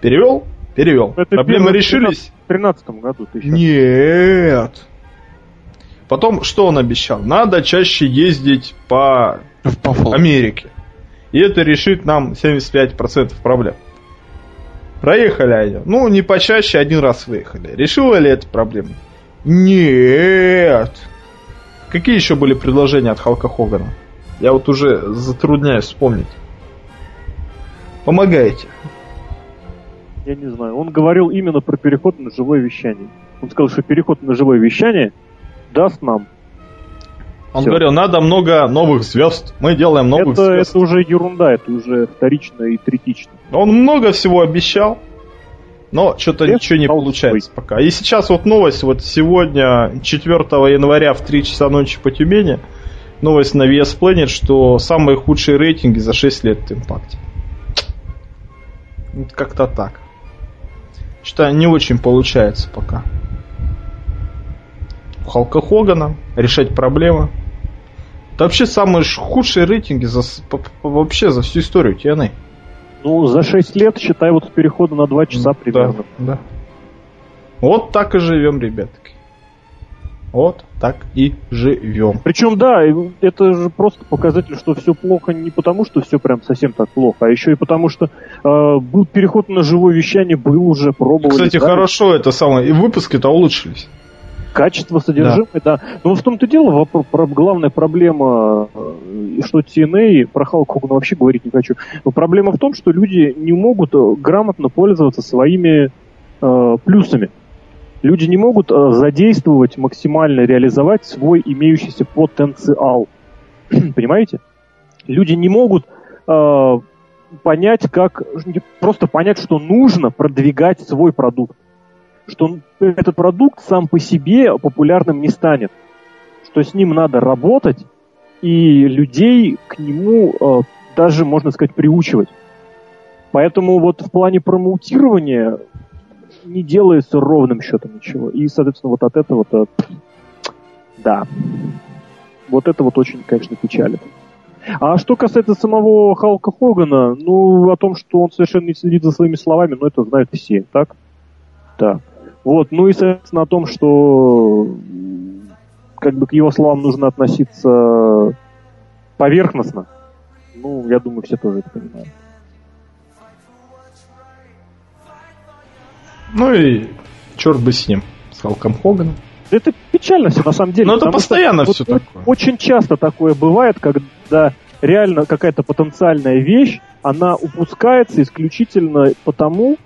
Перевел? Перевел. Это Проблемы решились? В 13 году ты сейчас. Нет. Потом, что он обещал? Надо чаще ездить по В Баффало. Америке. И это решит нам 75% проблем. Проехали они. Ну, не почаще, один раз выехали. Решила ли это проблему? Нет. Какие еще были предложения от Халка Хогана? Я вот уже затрудняюсь вспомнить. Помогайте. Я не знаю. Он говорил именно про переход на живое вещание. Он сказал, что переход на живое вещание даст нам. Он Всё. говорил, надо много новых звезд. Мы делаем новых Это, звезд. это уже ерунда, это уже вторично и третично. Он много всего обещал, но что-то ничего не получается пока. И сейчас вот новость, вот сегодня, 4 января в 3 часа ночи по Тюмени, новость на VS Planet, что самые худшие рейтинги за 6 лет в импакте. Вот Как-то так. Что-то не очень получается пока. Халка Хогана решать проблемы. Это вообще самые худшие рейтинги за, вообще за всю историю TNA. Ну, за 6 лет, считай, вот с перехода на 2 часа примерно. Да, да. Вот так и живем, ребятки. Вот так и живем. Причем, да, это же просто показатель, что все плохо не потому, что все прям совсем так плохо, а еще и потому, что э, был переход на живое вещание, был уже, пробовали. Кстати, да, хорошо это самое. И выпуски-то улучшились. Качество содержимое, да. Но в том-то дело, вопро- про- главная проблема, э, что TNA, про Халк Хогана вообще говорить не хочу, но проблема в том, что люди не могут э, грамотно пользоваться своими э, плюсами. Люди не могут э, задействовать, максимально реализовать свой имеющийся потенциал. Понимаете? Люди не могут э, понять, как просто понять, что нужно продвигать свой продукт что этот продукт сам по себе популярным не станет, что с ним надо работать и людей к нему э, даже, можно сказать, приучивать. Поэтому вот в плане промоутирования не делается ровным счетом ничего. И, соответственно, вот от этого-то, да, вот это вот очень, конечно, печалит. А что касается самого Халка Хогана, ну, о том, что он совершенно не следит за своими словами, ну, это знают все, так? Так. Вот, ну и, соответственно, о том, что как бы к его словам нужно относиться поверхностно. Ну, я думаю, все тоже это понимают. Ну и черт бы с ним, с Халком Хоганом. Это печально все на самом деле. Но это постоянно вот все о- такое. Очень часто такое бывает, когда реально какая-то потенциальная вещь, она упускается исключительно потому,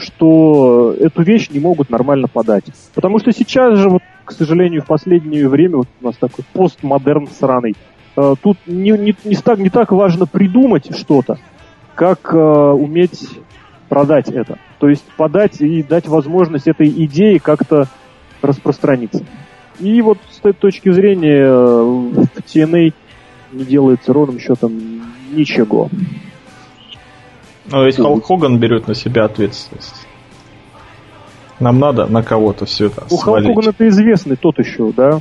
что эту вещь не могут нормально подать. Потому что сейчас же, вот, к сожалению, в последнее время вот у нас такой постмодерн сраный. э, тут не, не, не, так, не так важно придумать что-то, как э, уметь продать это. То есть подать и дать возможность этой идее как-то распространиться. И вот с этой точки зрения э, в TNA не делается ровным счетом ничего. Но ведь Халк Хоган берет на себя ответственность. Нам надо на кого-то все это У Халк Хоган это известный тот еще, да?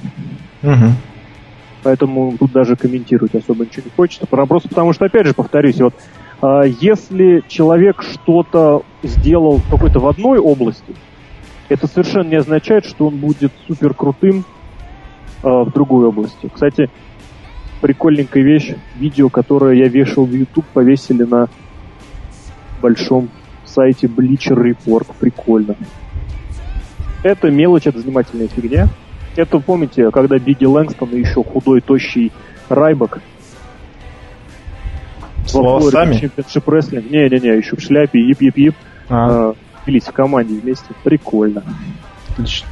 Угу. Поэтому тут даже комментировать особо ничего не хочется. Просто потому что, опять же, повторюсь, вот а, если человек что-то сделал какой-то в одной области, это совершенно не означает, что он будет супер крутым а, в другой области. Кстати, прикольненькая вещь, видео, которое я вешал в YouTube, повесили на большом сайте Bleacher Report. Прикольно. Это мелочь, это занимательная фигня. Это, помните, когда Биги Лэнгстон и еще худой, тощий Райбок с волосами? Championship Wrestling. Не-не-не, еще в шляпе, ип-ип-ип. А. Бились в команде вместе. Прикольно. Отлично.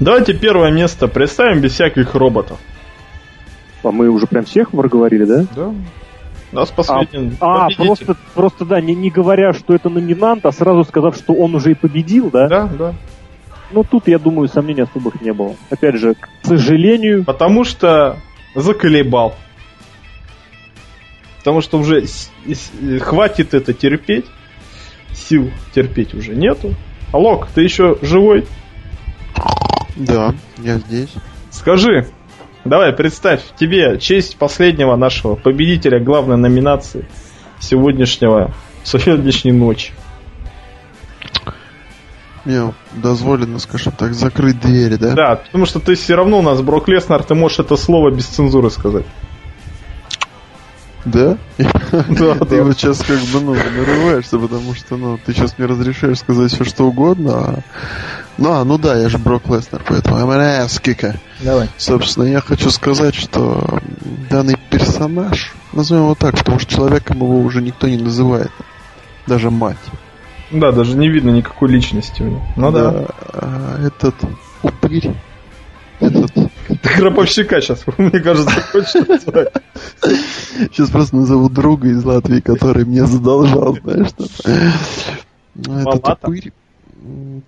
Давайте первое место представим без всяких роботов. А мы уже прям всех проговорили, да? Да. У нас последний А, а просто, просто, да, не, не говоря, что это номинант, а сразу сказав, что он уже и победил, да? Да, да. Ну, тут, я думаю, сомнений особых не было. Опять же, к сожалению... Потому что заколебал. Потому что уже хватит это терпеть. Сил терпеть уже нету. Алок, ты еще живой? Да, я здесь. Скажи, давай представь, тебе честь последнего нашего победителя главной номинации сегодняшнего, сегодняшней ночи. Мне дозволено, скажем так, закрыть двери, да? Да, потому что ты все равно у нас Брок Леснар, ты можешь это слово без цензуры сказать. Да? Да, Ты вот сейчас как бы, ну, нарываешься, потому что, ну, ты сейчас мне разрешаешь сказать все, что угодно, а... Ну, а, ну да, я же Брок Леснер, поэтому МРС кика. Давай. Собственно, я хочу сказать, что данный персонаж, назовем его так, потому что человеком его уже никто не называет. Даже мать. Да, даже не видно никакой личности у него. Ну да. да. А, этот упырь, этот Гробовщика сейчас, мне кажется, назвать. Сейчас просто назову друга из Латвии, который мне задолжал, знаешь, что Это тупырь.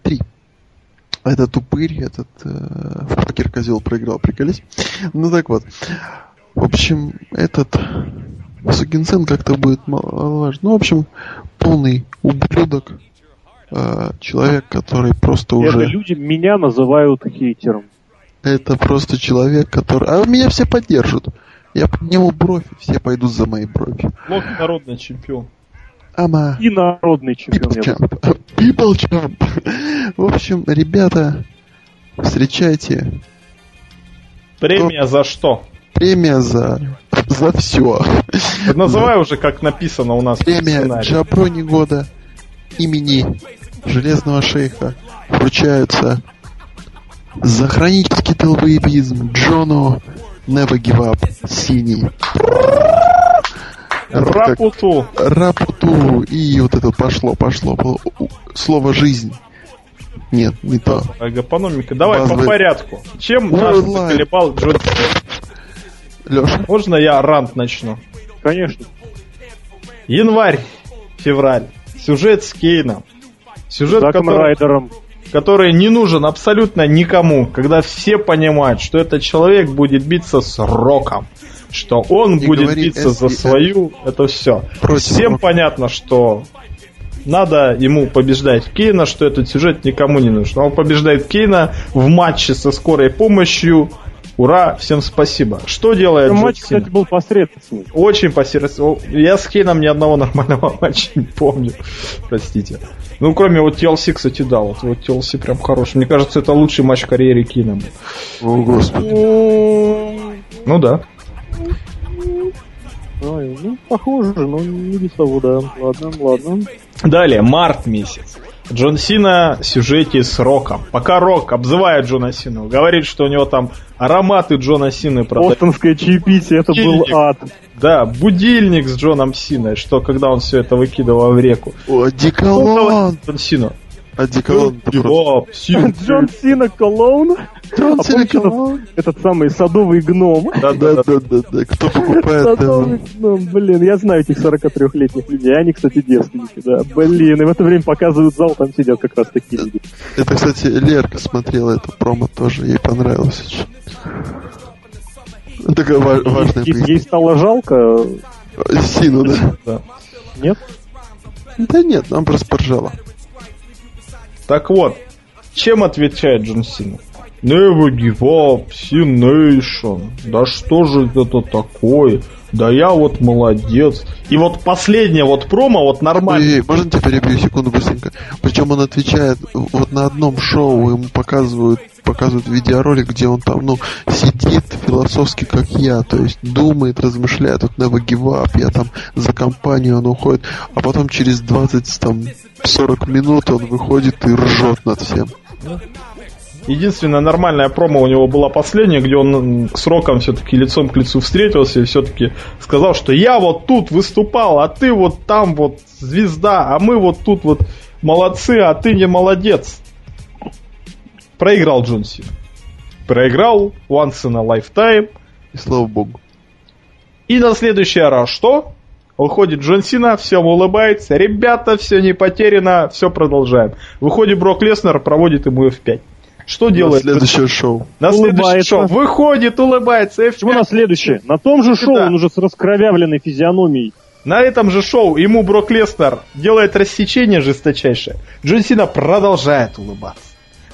Три. Этот тупырь, этот э, в покер козел проиграл, приколись. Ну так вот. В общем, этот Сукинсен как-то будет маловажен. Ну, в общем, полный ублюдок. Э, человек, который просто уже... Это люди меня называют хейтером. Это просто человек, который... А меня все поддержат. Я подниму бровь, все пойдут за моей бровью. Лок народный чемпион. Ама. И народный чемпион. People champ. People champ. В общем, ребята, встречайте. Премия за что? Премия за за все. Называй уже, как написано у нас Премия Джаброни года имени Железного Шейха вручается за хронический телвоебизм Джону Never Give Up Синий. Рапуту. Рапуту. И вот это пошло, пошло. Слово жизнь. Нет, не то. Экономика. Давай Базовый... по порядку. Чем наш заколебал Джон Леша. Можно я рант начну? Конечно. Январь, февраль. Сюжет с Кейном. Сюжет, Заком который... Райдером который не нужен абсолютно никому, когда все понимают, что этот человек будет биться с Роком, что он и будет биться за свою, это все. Всем рока. понятно, что надо ему побеждать Кейна, что этот сюжет никому не нужен. Он побеждает Кейна в матче со скорой помощью. Ура, всем спасибо. Что делает Матч, Сина? кстати, был посредственный. Очень посредственный. Я с Кейном ни одного нормального матча не помню. Простите. Ну, кроме вот TLC, кстати, да, вот, вот TLC прям хороший. Мне кажется, это лучший матч в карьере Кина. О, господи. Ну да. Ой, ну, похоже, но не без того, да. Ладно, ладно. Далее, март месяц. Джон Сина в сюжете с Роком. Пока Рок обзывает Джона Сину, говорит, что у него там ароматы Джона Сины продают. Бостонское чаепитие, это был ад. Да, будильник с Джоном Синой, что когда он все это выкидывал в реку. О, Диколон! Джон Сину. Одеколон. Джон Сина Колоун. Джон А Сина Колон. Этот самый садовый гном. Да, да, да. Да-да-да. Кто покупает... Садовый гном, блин, я знаю этих 43-летних людей. Они, кстати, девственники, да. Блин, и в это время показывают зал, там сидят как раз такие люди. Это, кстати, Лерка смотрела это промо тоже, ей понравилось. Такая ва- важная Ей- стало жалко, Сину, да? Да. нет? Да нет, нам просто поржала. Так вот, чем отвечает Джон Сина? Never give up, Sin Nation. Да что же это такое? Да я вот молодец. И вот последнее вот промо, вот нормально. Ой, можно тебя перебью секунду быстренько? Причем он отвечает вот на одном шоу, ему показывают показывают видеоролик, где он там, ну, сидит философски, как я, то есть думает, размышляет, вот never give up, я там за компанию, он уходит, а потом через 20, там, 40 минут он выходит и ржет над всем. Единственная нормальная промо у него была последняя, где он с Роком все-таки лицом к лицу встретился и все-таки сказал, что я вот тут выступал, а ты вот там вот звезда, а мы вот тут вот молодцы, а ты не молодец. Проиграл Джон Сина. Проиграл once in a lifetime. И слава богу. И на следующий раз что? Выходит Джон Сина, всем улыбается. Ребята, все не потеряно, все продолжаем. Выходит Брок Леснер, проводит ему F5. Что На делает? следующее шоу. На следующее Улыбается. шоу. Выходит, улыбается. F5. Почему на следующее? На том же шоу Да. он уже с раскровявленной физиономией. На этом же шоу ему Брок Леснер делает рассечение жесточайшее. Джон Сина продолжает улыбаться.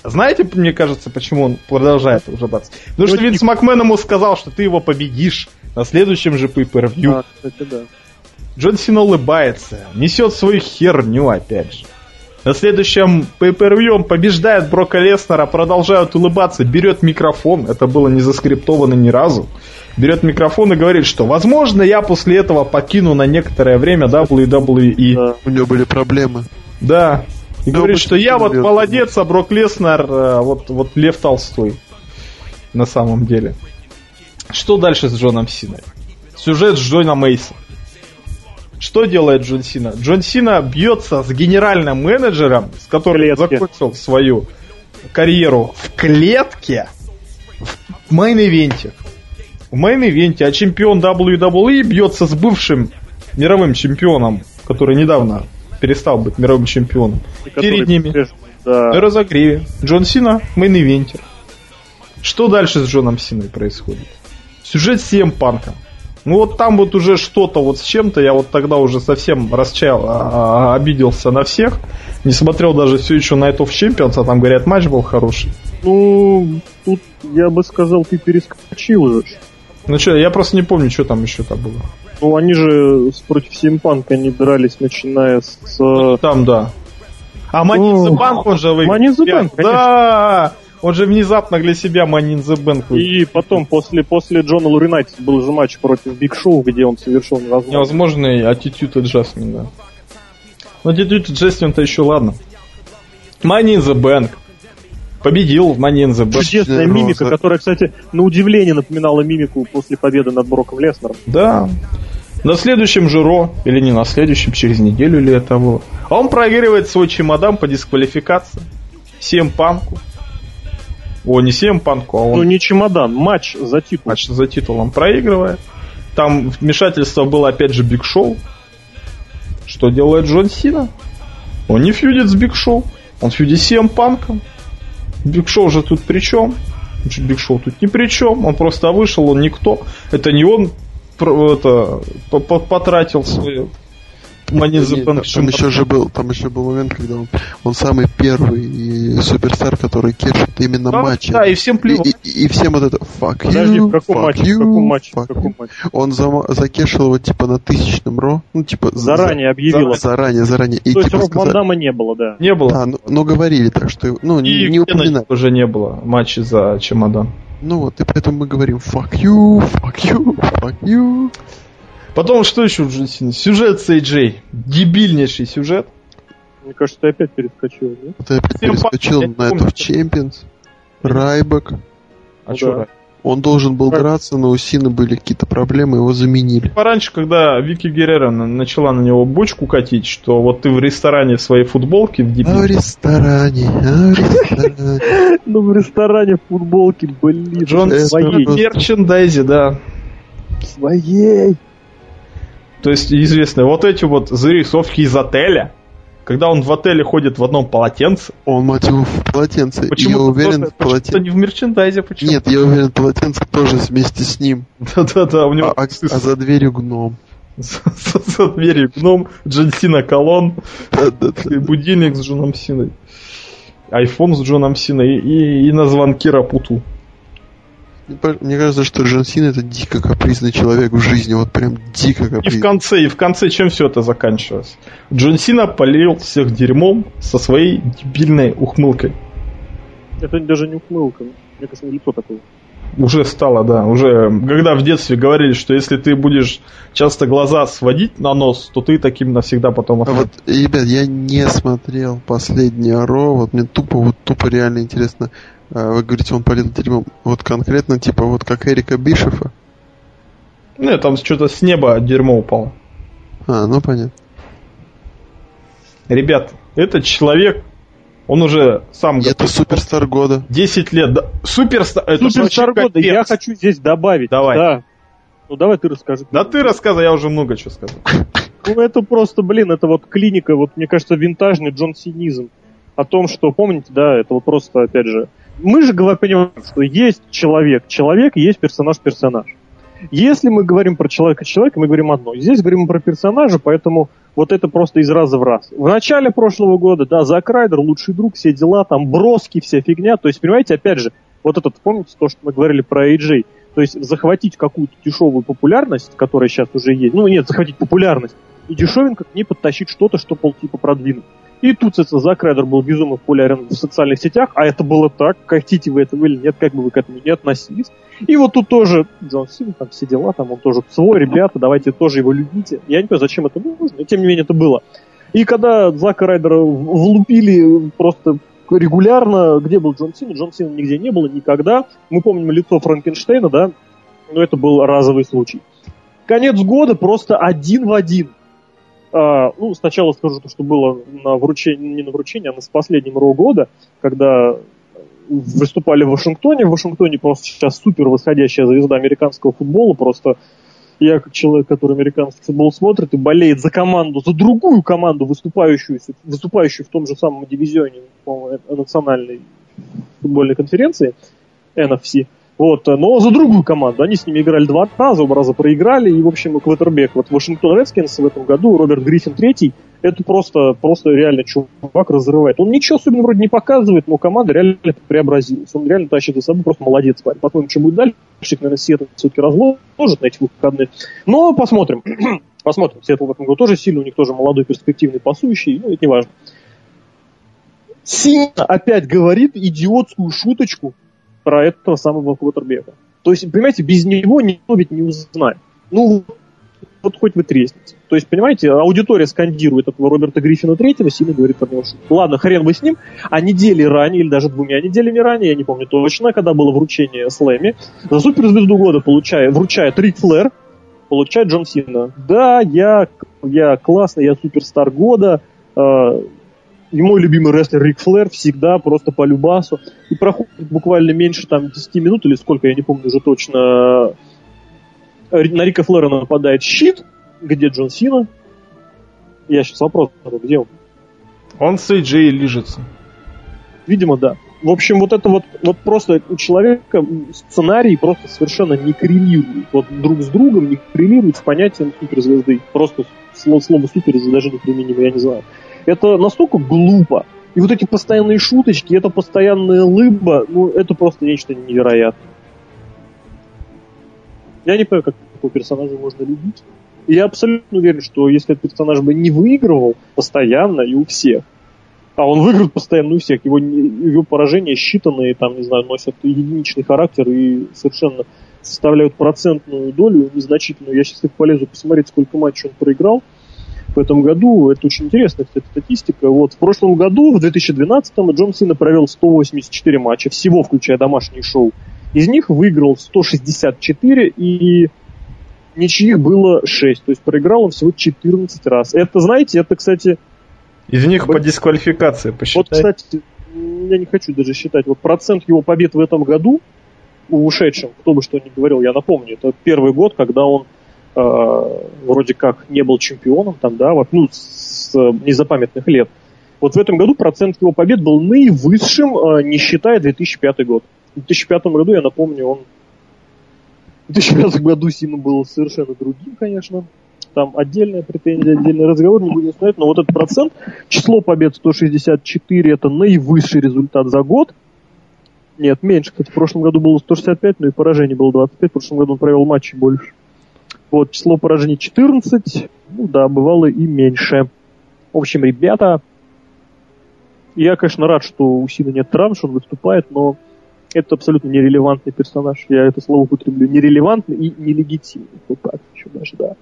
Знаете, мне кажется, почему он продолжает улыбаться? Потому что Винс Макмен ему сказал, что ты его победишь на следующем же pay-per-view. А, кстати, да. Джон Сина улыбается, несет свою херню опять же. На следующем pay он побеждает Брока Леснера, продолжает улыбаться, берет микрофон, это было не заскриптовано ни разу, берет микрофон и говорит, что возможно я после этого покину на некоторое время WWE. Да. У него были проблемы. Да. И Да, говорит, что я вот молодец, а Брок Леснер э, вот, вот Лев Толстой. На самом деле. Что дальше с Джоном Синой? Сюжет с Джонни Эйсом. Что делает Джон Сина? Джон Сина бьется с генеральным менеджером, с которым закончил свою карьеру в клетке в main event е. В main event е, а чемпион WWE бьется с бывшим мировым чемпионом, который недавно перестал быть мировым чемпионом. И Перед ними. по-прежнему, Да. На разогреве. Джон Сина в main event е. Что дальше с Джоном Синой происходит? Сюжет CM Панка. Ну вот там вот уже что-то вот с чем-то, я вот тогда уже совсем расчаял, а- а- обиделся на всех. Не смотрел даже все еще Night of Champions, а там, говорят, матч был хороший. Ну, тут я бы сказал, ты перескочил же. Ну что, я просто не помню, что там еще там было. Ну, они же против CM Панка они дрались, начиная с... э, Там, да. А Money in the. Bank он же выиграл. In the Bank, Да! Он же внезапно для себя in the Bank выиграл. И потом, после, после Джона Луринайтис был же матч против Биг Шоу, где он совершил невозможно. Невозможный attitude adjustment, да. Но attitude adjustment-то еще ладно. In the Bank. Победил в Money in the Bank. Чудесная мимика, которая, кстати, на удивление напоминала мимику после победы над Броком Леснером. Да. На следующем же Ро, или не на следующем, через неделю или того. А он проигрывает свой чемодан по дисквалификации. CM Панку. О, не CM Панку, а он Ну, не чемодан, матч за титул. матч за титулом проигрывает. Там вмешательство было опять же Биг Шоу. Что делает Джон Сина? Он не фьюдит с Биг Шоу. Он фьюдит с CM Панком. Биг Шоу же тут при чем? Биг Шоу тут ни при чем. Он просто вышел, он никто. Это не он это, по- по- потратил свою Money the Bank там, там еще же был, там еще был момент, когда он, он самый первый и суперстар, который кешит именно Да, матчи. да, и всем и, плевать. и- и всем вот это fuck Подожди, you, в каком fuck матче? you, в каком матче? В fuck каком you. матче? Он зама- закешил его типа на тысячном ро, ну типа за- Заранее объявил. за- заранее, заранее. И То есть типа Ван сказали- Дамма не было, да. Не было. Да, ну, ну, говорили так, что ну и не упоминали. уже не было матча за чемодан. Ну вот, и поэтому мы говорим fuck you, fuck you, fuck you. Потом что еще в Джон Сине? Сюжет с AJ. Дебильнейший сюжет. Мне кажется, ты опять перескочил, да? Я опять Всем перескочил на я это помню. в Champions. Райбек. А Ну чё? да. Он должен был драться, но у Сины были какие-то проблемы, его заменили. Пораньше, когда Вики Геррера на- начала на него бочку катить, что вот ты в ресторане в своей футболке в А в ресторане, а в ресторане. Ну, в ресторане в футболке, блин, Джон своей, мерчендайзе, да. своей. То есть известно, вот эти вот зарисовки из отеля, когда он в отеле ходит в одном полотенце. Он, мать его, в полотенце. Почему я уверен, в полотенце... не в мерчендайзе, почему? Нет, я уверен, полотенце тоже вместе с ним. Да-да-да, у него А, а- а за дверью гном. за дверью гном, Джон Сина колонн, и будильник с Джоном Синой. Айфон с Джоном Синой и, и, и на звонки Рапуту. Мне кажется, что Джон Сина это дико капризный человек в жизни, вот прям дико И в капризный. конце, и в конце чем все это заканчивалось? Джон Сина полил всех дерьмом со своей дебильной ухмылкой. Это даже не ухмылка. Мне кажется, лицо такое. Уже стало, да. Уже, когда в детстве говорили, что если ты будешь часто глаза сводить на нос, то ты таким навсегда потом А вот, ребят, я не смотрел последнее Ро, вот мне тупо, вот тупо реально интересно. А, Вы говорите, он полил дерьмом. Вот конкретно, типа, вот как Эрика Бишефа. Ну, там что-то с неба дерьмо упало. А, ну понятно. Ребят, этот человек, он уже сам Это готов- суперстар года. 10 лет. Да, суперстар. Это Суперстар года, я хочу здесь добавить. Давай. Да. Ну давай ты расскажи. Да ты рассказывай, я уже много чего сказал. Ну это просто, блин, это вот клиника, вот мне кажется, винтажный Джон Синизм. О том, что, помните, да, это вот просто, опять же, мы же говорим, понимаем, что есть человек, человек, есть персонаж, персонаж. Если мы говорим про человека, человека, мы говорим одно. Здесь говорим про персонажа, поэтому вот это просто из раза в раз. В начале прошлого года, да, Зак Райдер, лучший друг, все дела, там броски, вся фигня. То есть, понимаете, опять же, вот этот, помните то, что мы говорили про AJ? То есть захватить какую-то дешевую популярность, которая сейчас уже есть. Ну нет, захватить популярность. И дешевенько к ней подтащить что-то, что полтипа продвинуть. И тут, соответственно, Зак Райдер был безумно популярен в социальных сетях, а это было так, хотите вы этого или нет, как бы вы к этому не относились. И вот тут тоже Джон Сина, там все дела, там он тоже свой, ребята, давайте тоже его любите. Я не понимаю, зачем это нужно, но тем не менее это было. И когда Зака Райдера влупили просто регулярно, где был Джон Сина, Джон Сина нигде не было никогда. Мы помним лицо Франкенштейна, да, но это был разовый случай. Конец года просто один в один. А, ну, сначала скажу то, что было на вручении, не на вручении, а на последнем Ро года, когда выступали в Вашингтоне. В Вашингтоне просто сейчас супер восходящая звезда американского футбола. Просто я, как человек, который американский футбол смотрит и болеет за команду, за другую команду, выступающую, выступающую в том же самом дивизионе национальной футбольной конференции, NFC, вот, но за другую команду. Они с ними играли два раза, оба раза проиграли, и, в общем, Квотербек, вот Вашингтон Редскинс в этом году, Роберт Гриффин третий, это просто, просто реально чувак разрывает. Он ничего особенно вроде не показывает, но команда реально преобразилась. Он реально тащит за собой, просто молодец парень. Посмотрим, что будет дальше. Наверное, Сиэтл все-таки разложит на этих выходных. Но посмотрим. посмотрим. Сиэтл в этом году тоже сильный, у них тоже молодой, перспективный, пасующий, ну, это не важно. Сина опять говорит идиотскую шуточку про этого самого квотербека. То есть, понимаете, без него никто ведь не узнает. Ну, вот хоть вы треснете. То есть, понимаете, аудитория скандирует этого Роберта Гриффина третьего, Сина говорит про него шутку. Ладно, хрен бы с ним. А недели ранее, или даже двумя неделями ранее, я не помню точно, когда было вручение Слэми, за суперзвезду года получая, вручает Рик Флэр, получает Джон Сина. Да, я, я классный, я суперстар года, э, и мой любимый рестлер Рик Флэр всегда просто по любасу. И проходит буквально меньше там 10 минут или сколько, я не помню уже точно. На Рика Флэра нападает щит, где Джон Сина. Я сейчас вопрос задал, где он? Он с AJ лижется. Видимо, да. В общем, вот это вот, вот просто у человека сценарий просто совершенно не коррелирует. Вот друг с другом не коррелирует с понятием суперзвезды. Просто слово, супер даже не применимо, я не знаю. Это настолько глупо. И вот эти постоянные шуточки, это постоянная лыба, ну, это просто нечто невероятное. Я не понимаю, как такого персонажа можно любить. И я абсолютно уверен, что если этот персонаж бы не выигрывал постоянно и у всех, а он выиграет постоянно у всех, его, его поражения считанные, там, не знаю, носят единичный характер и совершенно составляют процентную долю незначительную. Я сейчас их полезу посмотреть, сколько матчей он проиграл в этом году. Это очень интересная, кстати, статистика. Вот в прошлом году, в 2012-м, Джон Сина провел 184 матча, всего включая домашнее шоу, Из них выиграл 164 и ничьих было 6. То есть проиграл он всего 14 раз. Это, знаете, это, кстати... Из них по дисквалификации посчитай. Вот, кстати, я не хочу даже считать. Вот процент его побед в этом году, ушедшем, кто бы что ни говорил, я напомню, это первый год, когда он вроде как не был чемпионом, там, да, вот, ну, с э, незапамятных лет. Вот в этом году процент его побед был наивысшим, э, не считая 2005 год. В 2005 году, я напомню, он... В 2005 году Сина был совершенно другим, конечно. Там отдельная претензия, отдельный разговор, не будем смотреть, но вот этот процент, число побед 164, это наивысший результат за год. Нет, меньше, кстати, в прошлом году было 165, но и поражений было 25, в прошлом году он провел матчи больше. Вот, число поражений 14, ну да, бывало и меньше. В общем, ребята, я, конечно, рад, что у Сина нет травм, что он выступает, но это абсолютно нерелевантный персонаж. Я это слово употреблю. Нерелевантный и нелегитимный. Вот так еще даже, да.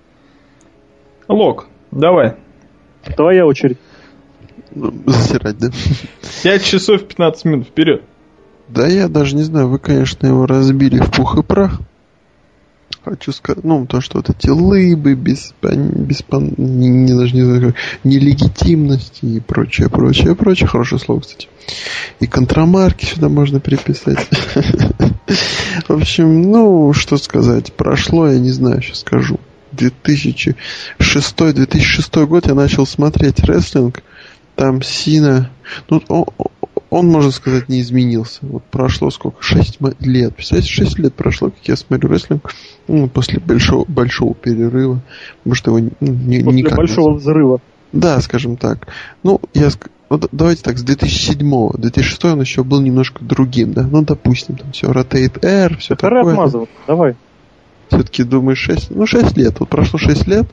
Лок, давай. Твоя очередь. Засирать, да? 5 часов 15 минут, вперед. Да я даже не знаю, вы, конечно, его разбили в пух и прах. Хочу сказать, ну, то, что вот эти лыбы, без, без не, не, даже не знаю, нелегитимности и прочее, прочее, прочее. Хорошее слово, кстати. И контрамарки сюда можно приписать. В общем, ну, что сказать. Прошло, я не знаю, сейчас скажу. 2006-2006 год я начал смотреть рестлинг. Там Сина... Ну, он, можно сказать, не изменился. Вот прошло сколько? 6 лет. Представляете, 6 лет прошло, как я смотрю рестлинг ну, после большого, большого перерыва. Потому что его ну, не, после никак большого не... взрыва. Да, скажем так. Ну, я вот давайте так, с 2007 2006 он еще был немножко другим, да? Ну, допустим, там все Rotate Air, все Это такое. Отмазывал. Давай. Все-таки думаешь 6, ну 6 лет, вот прошло 6 лет,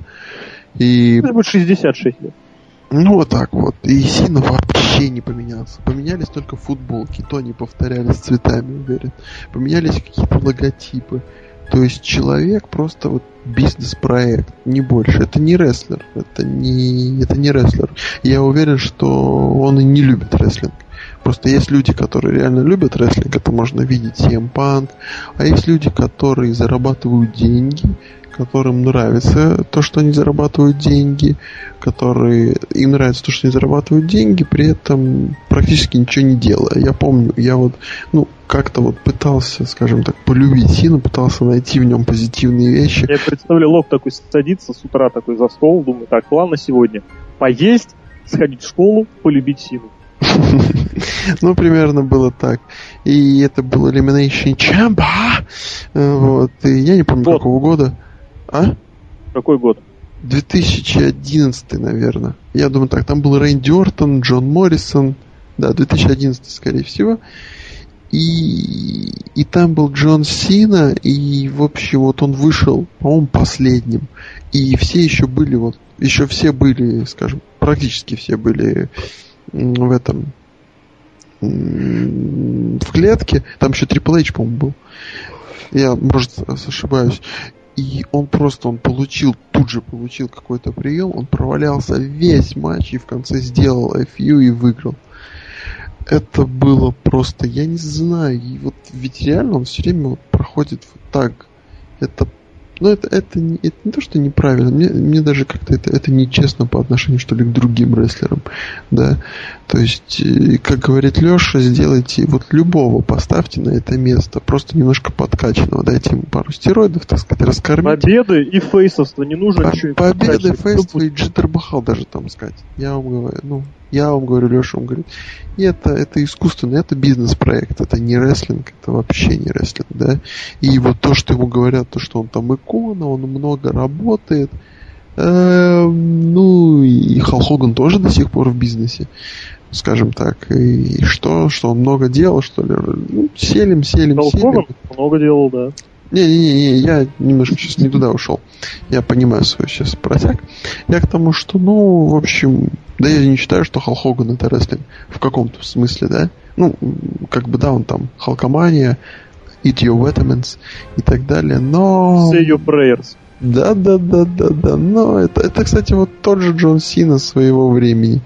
и... Это будет 66 лет. Ну, вот так вот. И Сина вообще не поменялся. Поменялись только футболки, то они повторялись цветами, уверен. Поменялись какие-то логотипы. То есть человек просто вот бизнес-проект, не больше. Это не рестлер. Это не, это не рестлер. Я уверен, что он и не любит рестлинг. Просто есть люди, которые реально любят рестлинг, это можно видеть CM Punk, а есть люди, которые зарабатывают деньги, которым нравится то, что они зарабатывают деньги, которые им нравится то, что они зарабатывают деньги, при этом практически ничего не делая. Я помню, я вот, ну, как-то вот пытался, скажем так, полюбить Сину, пытался найти в нем позитивные вещи. Я представляю, Лоб такой садится с утра такой за стол, думаю, так, план на сегодня. Поесть, сходить в школу, полюбить Сину. Ну, примерно было так. И это был Elimination Chamber. Вот. И я не помню, какого года. А? Какой год? 2011, наверное. Я думаю так, там был Рэнди Ортон, Джон Моррисон. Да, 2011, скорее всего. И, и там был Джон Сина, и, в общем, вот он вышел, по-моему, последним. И все еще были, вот, еще все были, скажем, практически все были в этом, в клетке. Там еще Triple H, по-моему, был. Я, может, ошибаюсь. И он просто, он получил, тут же получил какой-то прием, он провалялся весь матч и в конце сделал FU и выиграл. Это было просто, я не знаю, и вот ведь реально он все время вот проходит вот так. Это но это, это, не, это не то, что неправильно, мне, мне даже как-то это, это нечестно по отношению, что ли, к другим рестлерам, да. То есть, э, как говорит Леша, сделайте вот любого, поставьте на это место, просто немножко подкачанного, дайте ему пару стероидов, так сказать, раскормите. Победы и фейсовство, не нужно По- ничего. Победы, фейсовство и джиттербахал даже там сказать. Я вам говорю, ну, я вам говорю, Леша вам говорит. И это, это искусственно, это бизнес-проект, это не рестлинг, это вообще не рестлинг, да. И вот то, что ему говорят, то, что он там икона, он много работает, э, ну, и Хал Хоган тоже до сих пор в бизнесе, скажем так. И что, что он много делал, что ли? Ну, селим, селим, Хал селим. Хоган много делал, да. Не-не-не, я немножко сейчас не туда ушел. Я понимаю свой сейчас протяг. Я к тому, что, ну, в общем, да я не считаю, что Халк Хоган это рестлинг в каком-то смысле, да. Ну, как бы, да, он там Халкомания, Eat Your Vitamins и так далее, но... Say Your Prayers. Да, да, да, да, да. Но это, это, кстати, вот тот же Джон Сина своего времени.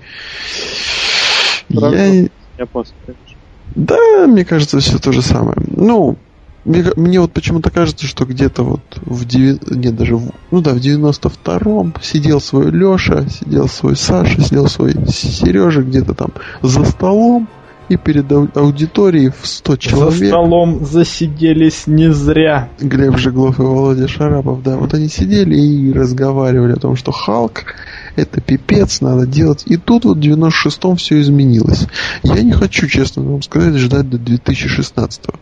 Правда? Я... Опасно, конечно. Да, мне кажется, все то же самое. Ну, Мне, мне вот почему-то кажется, что где-то вот в деви... нет, даже в... ну да, в 92-м сидел свой Леша, сидел свой Саша, сидел свой Сережа где-то там за столом и перед ау- аудиторией в 100 человек. За столом засиделись не зря. Глеб Жеглов и Володя Шарапов, да, вот они сидели и разговаривали о том, что Халк это пипец, надо делать. И тут вот в 96-м все изменилось. Я не хочу, честно вам сказать, ждать до 2016-го.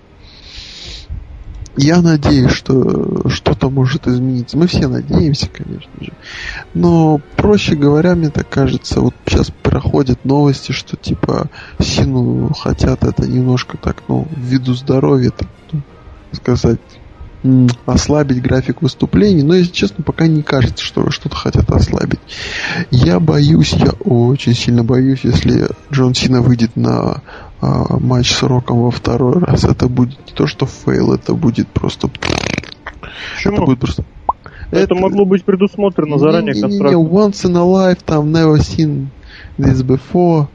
Я надеюсь, что что-то может измениться. Мы все надеемся, конечно же. Но, проще говоря, мне так кажется, вот сейчас проходят новости, что типа Сину хотят это немножко так, ну, ввиду здоровья, так, ну, сказать, ослабить график выступлений. Но, если честно, пока не кажется, что что-то хотят ослабить. Я боюсь, я очень сильно боюсь, если Джон Сина выйдет на а, матч с Роком во второй раз. Это будет не то, что fail, это будет просто... Это будет просто... Это, могло быть предусмотрено заранее не, не, не, контрактом. once in a lifetime, never seen this before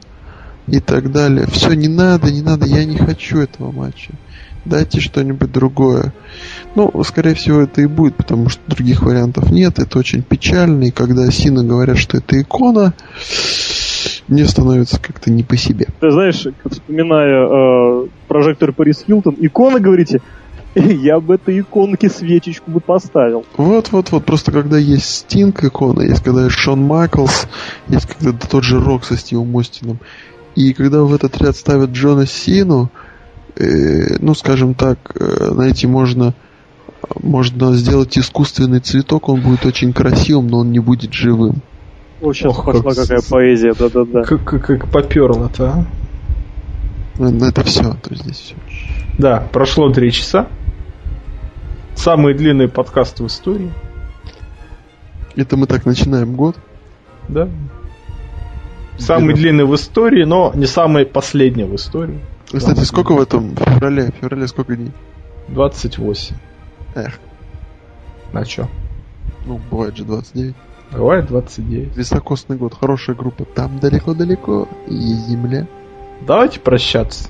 и так далее. Все, не надо, не надо, я не хочу этого матча. Дайте что-нибудь другое. Ну, скорее всего, это и будет, потому что других вариантов нет. Это очень печально, и когда Сина говорят, что это икона, мне становится как-то не по себе. Ты знаешь, вспоминая э, прожектор Парис Хилтон, икона, говорите, я бы этой иконке свечечку бы поставил. Вот-вот-вот, просто когда есть Стинг икона, есть когда есть Шон Майклс, есть когда тот же Рок со Стивом Остином, и когда в этот ряд ставят Джона Сину, э, ну, скажем так, э, знаете, можно можно сделать искусственный цветок, он будет очень красивым, но он не будет живым. О, сейчас Ох, пошла как- какая поэзия, да-да-да. Как, как, как поперло-то, а? Ну, Это все, то здесь все. Да, прошло три часа. Самый длинный подкаст в истории. Это мы так начинаем год. Да. Самый Берем. длинный в истории, но не самый последний в истории. Кстати, сколько в этом феврале? В феврале сколько дней? 28. Эх, На чё? ну, бывает же 29. Бывает 29. Високосный год, хорошая группа. Там далеко-далеко и земля. Давайте прощаться.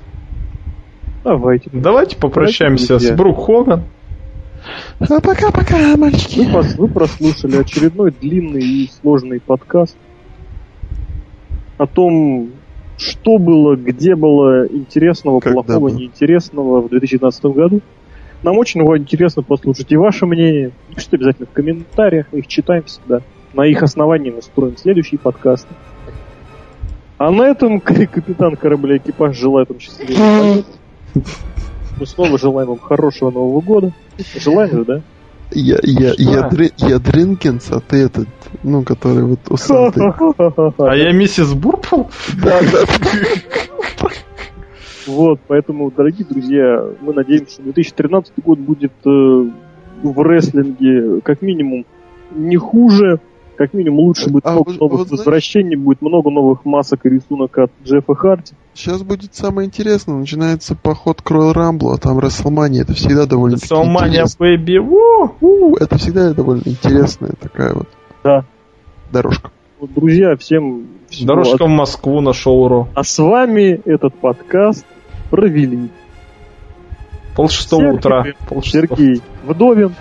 Давайте. Давайте попрощаемся друзья. с Брук Хоган. А пока-пока, мальчики. вы прослушали очередной длинный и сложный подкаст о том, что было, где было интересного, Когда плохого, было. неинтересного в 2019 году. Нам очень его интересно послушать и ваше мнение. Пишите обязательно в комментариях, мы их читаем всегда. На их основании мы строим следующие подкасты. А на этом капитан корабля экипаж желает вам счастливого. Мы снова желаем вам хорошего Нового года. Желаем же, да? Я, я, я. Дри- я Дринкинс, а ты этот, ну, который вот усатый. А я миссис Бурпл? Да, да. Вот, поэтому, дорогие друзья, мы надеемся, что 2013 год будет э, в рестлинге как минимум не хуже, как минимум лучше будет А много вы- новых вот знаете- возвращений, будет много новых масок и рисунок от Джеффа Харди. Сейчас будет самое интересное. Начинается поход к Royal Rumble, а там Расселмания. Это всегда довольно Салмания интересно. Бэйби. Во! У, Это всегда довольно интересная такая вот Да. дорожка. Вот, друзья, всем всего Дорожка в Москву на шоу Ро. А с вами этот подкаст провели Пол шестого Сергей. утра. Пол. Сергей Вдовин,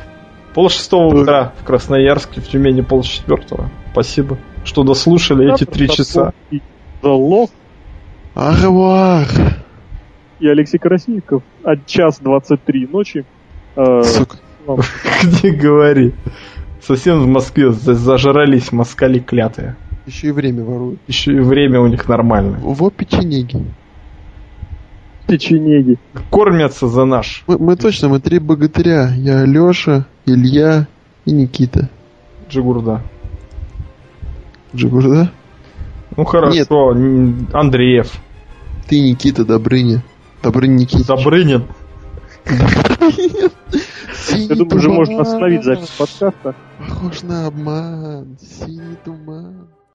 Пол шестого утра в Красноярске, в Тюмени пол четвертого. Спасибо, что дослушали эти три часа. Залог Арвар! и Алексей Красильников от час 23 ночи. Э, Сука. Где говори. Совсем в Москве за- зажрались москали клятые. Еще и время воруют. Еще и время у них нормальное. Во печенеги. Печенеги. Кормятся за наш. Мы, мы точно, мы три богатыря. Я Леша, Илья и Никита. Джигурда. Джигурда? Ну хорошо, н- Андреев. Ты Никита Добрыня. Добрыня Никита. Добрынин. Я думаю, уже можно остановить запись подкаста. Похож на обман. Синий туман.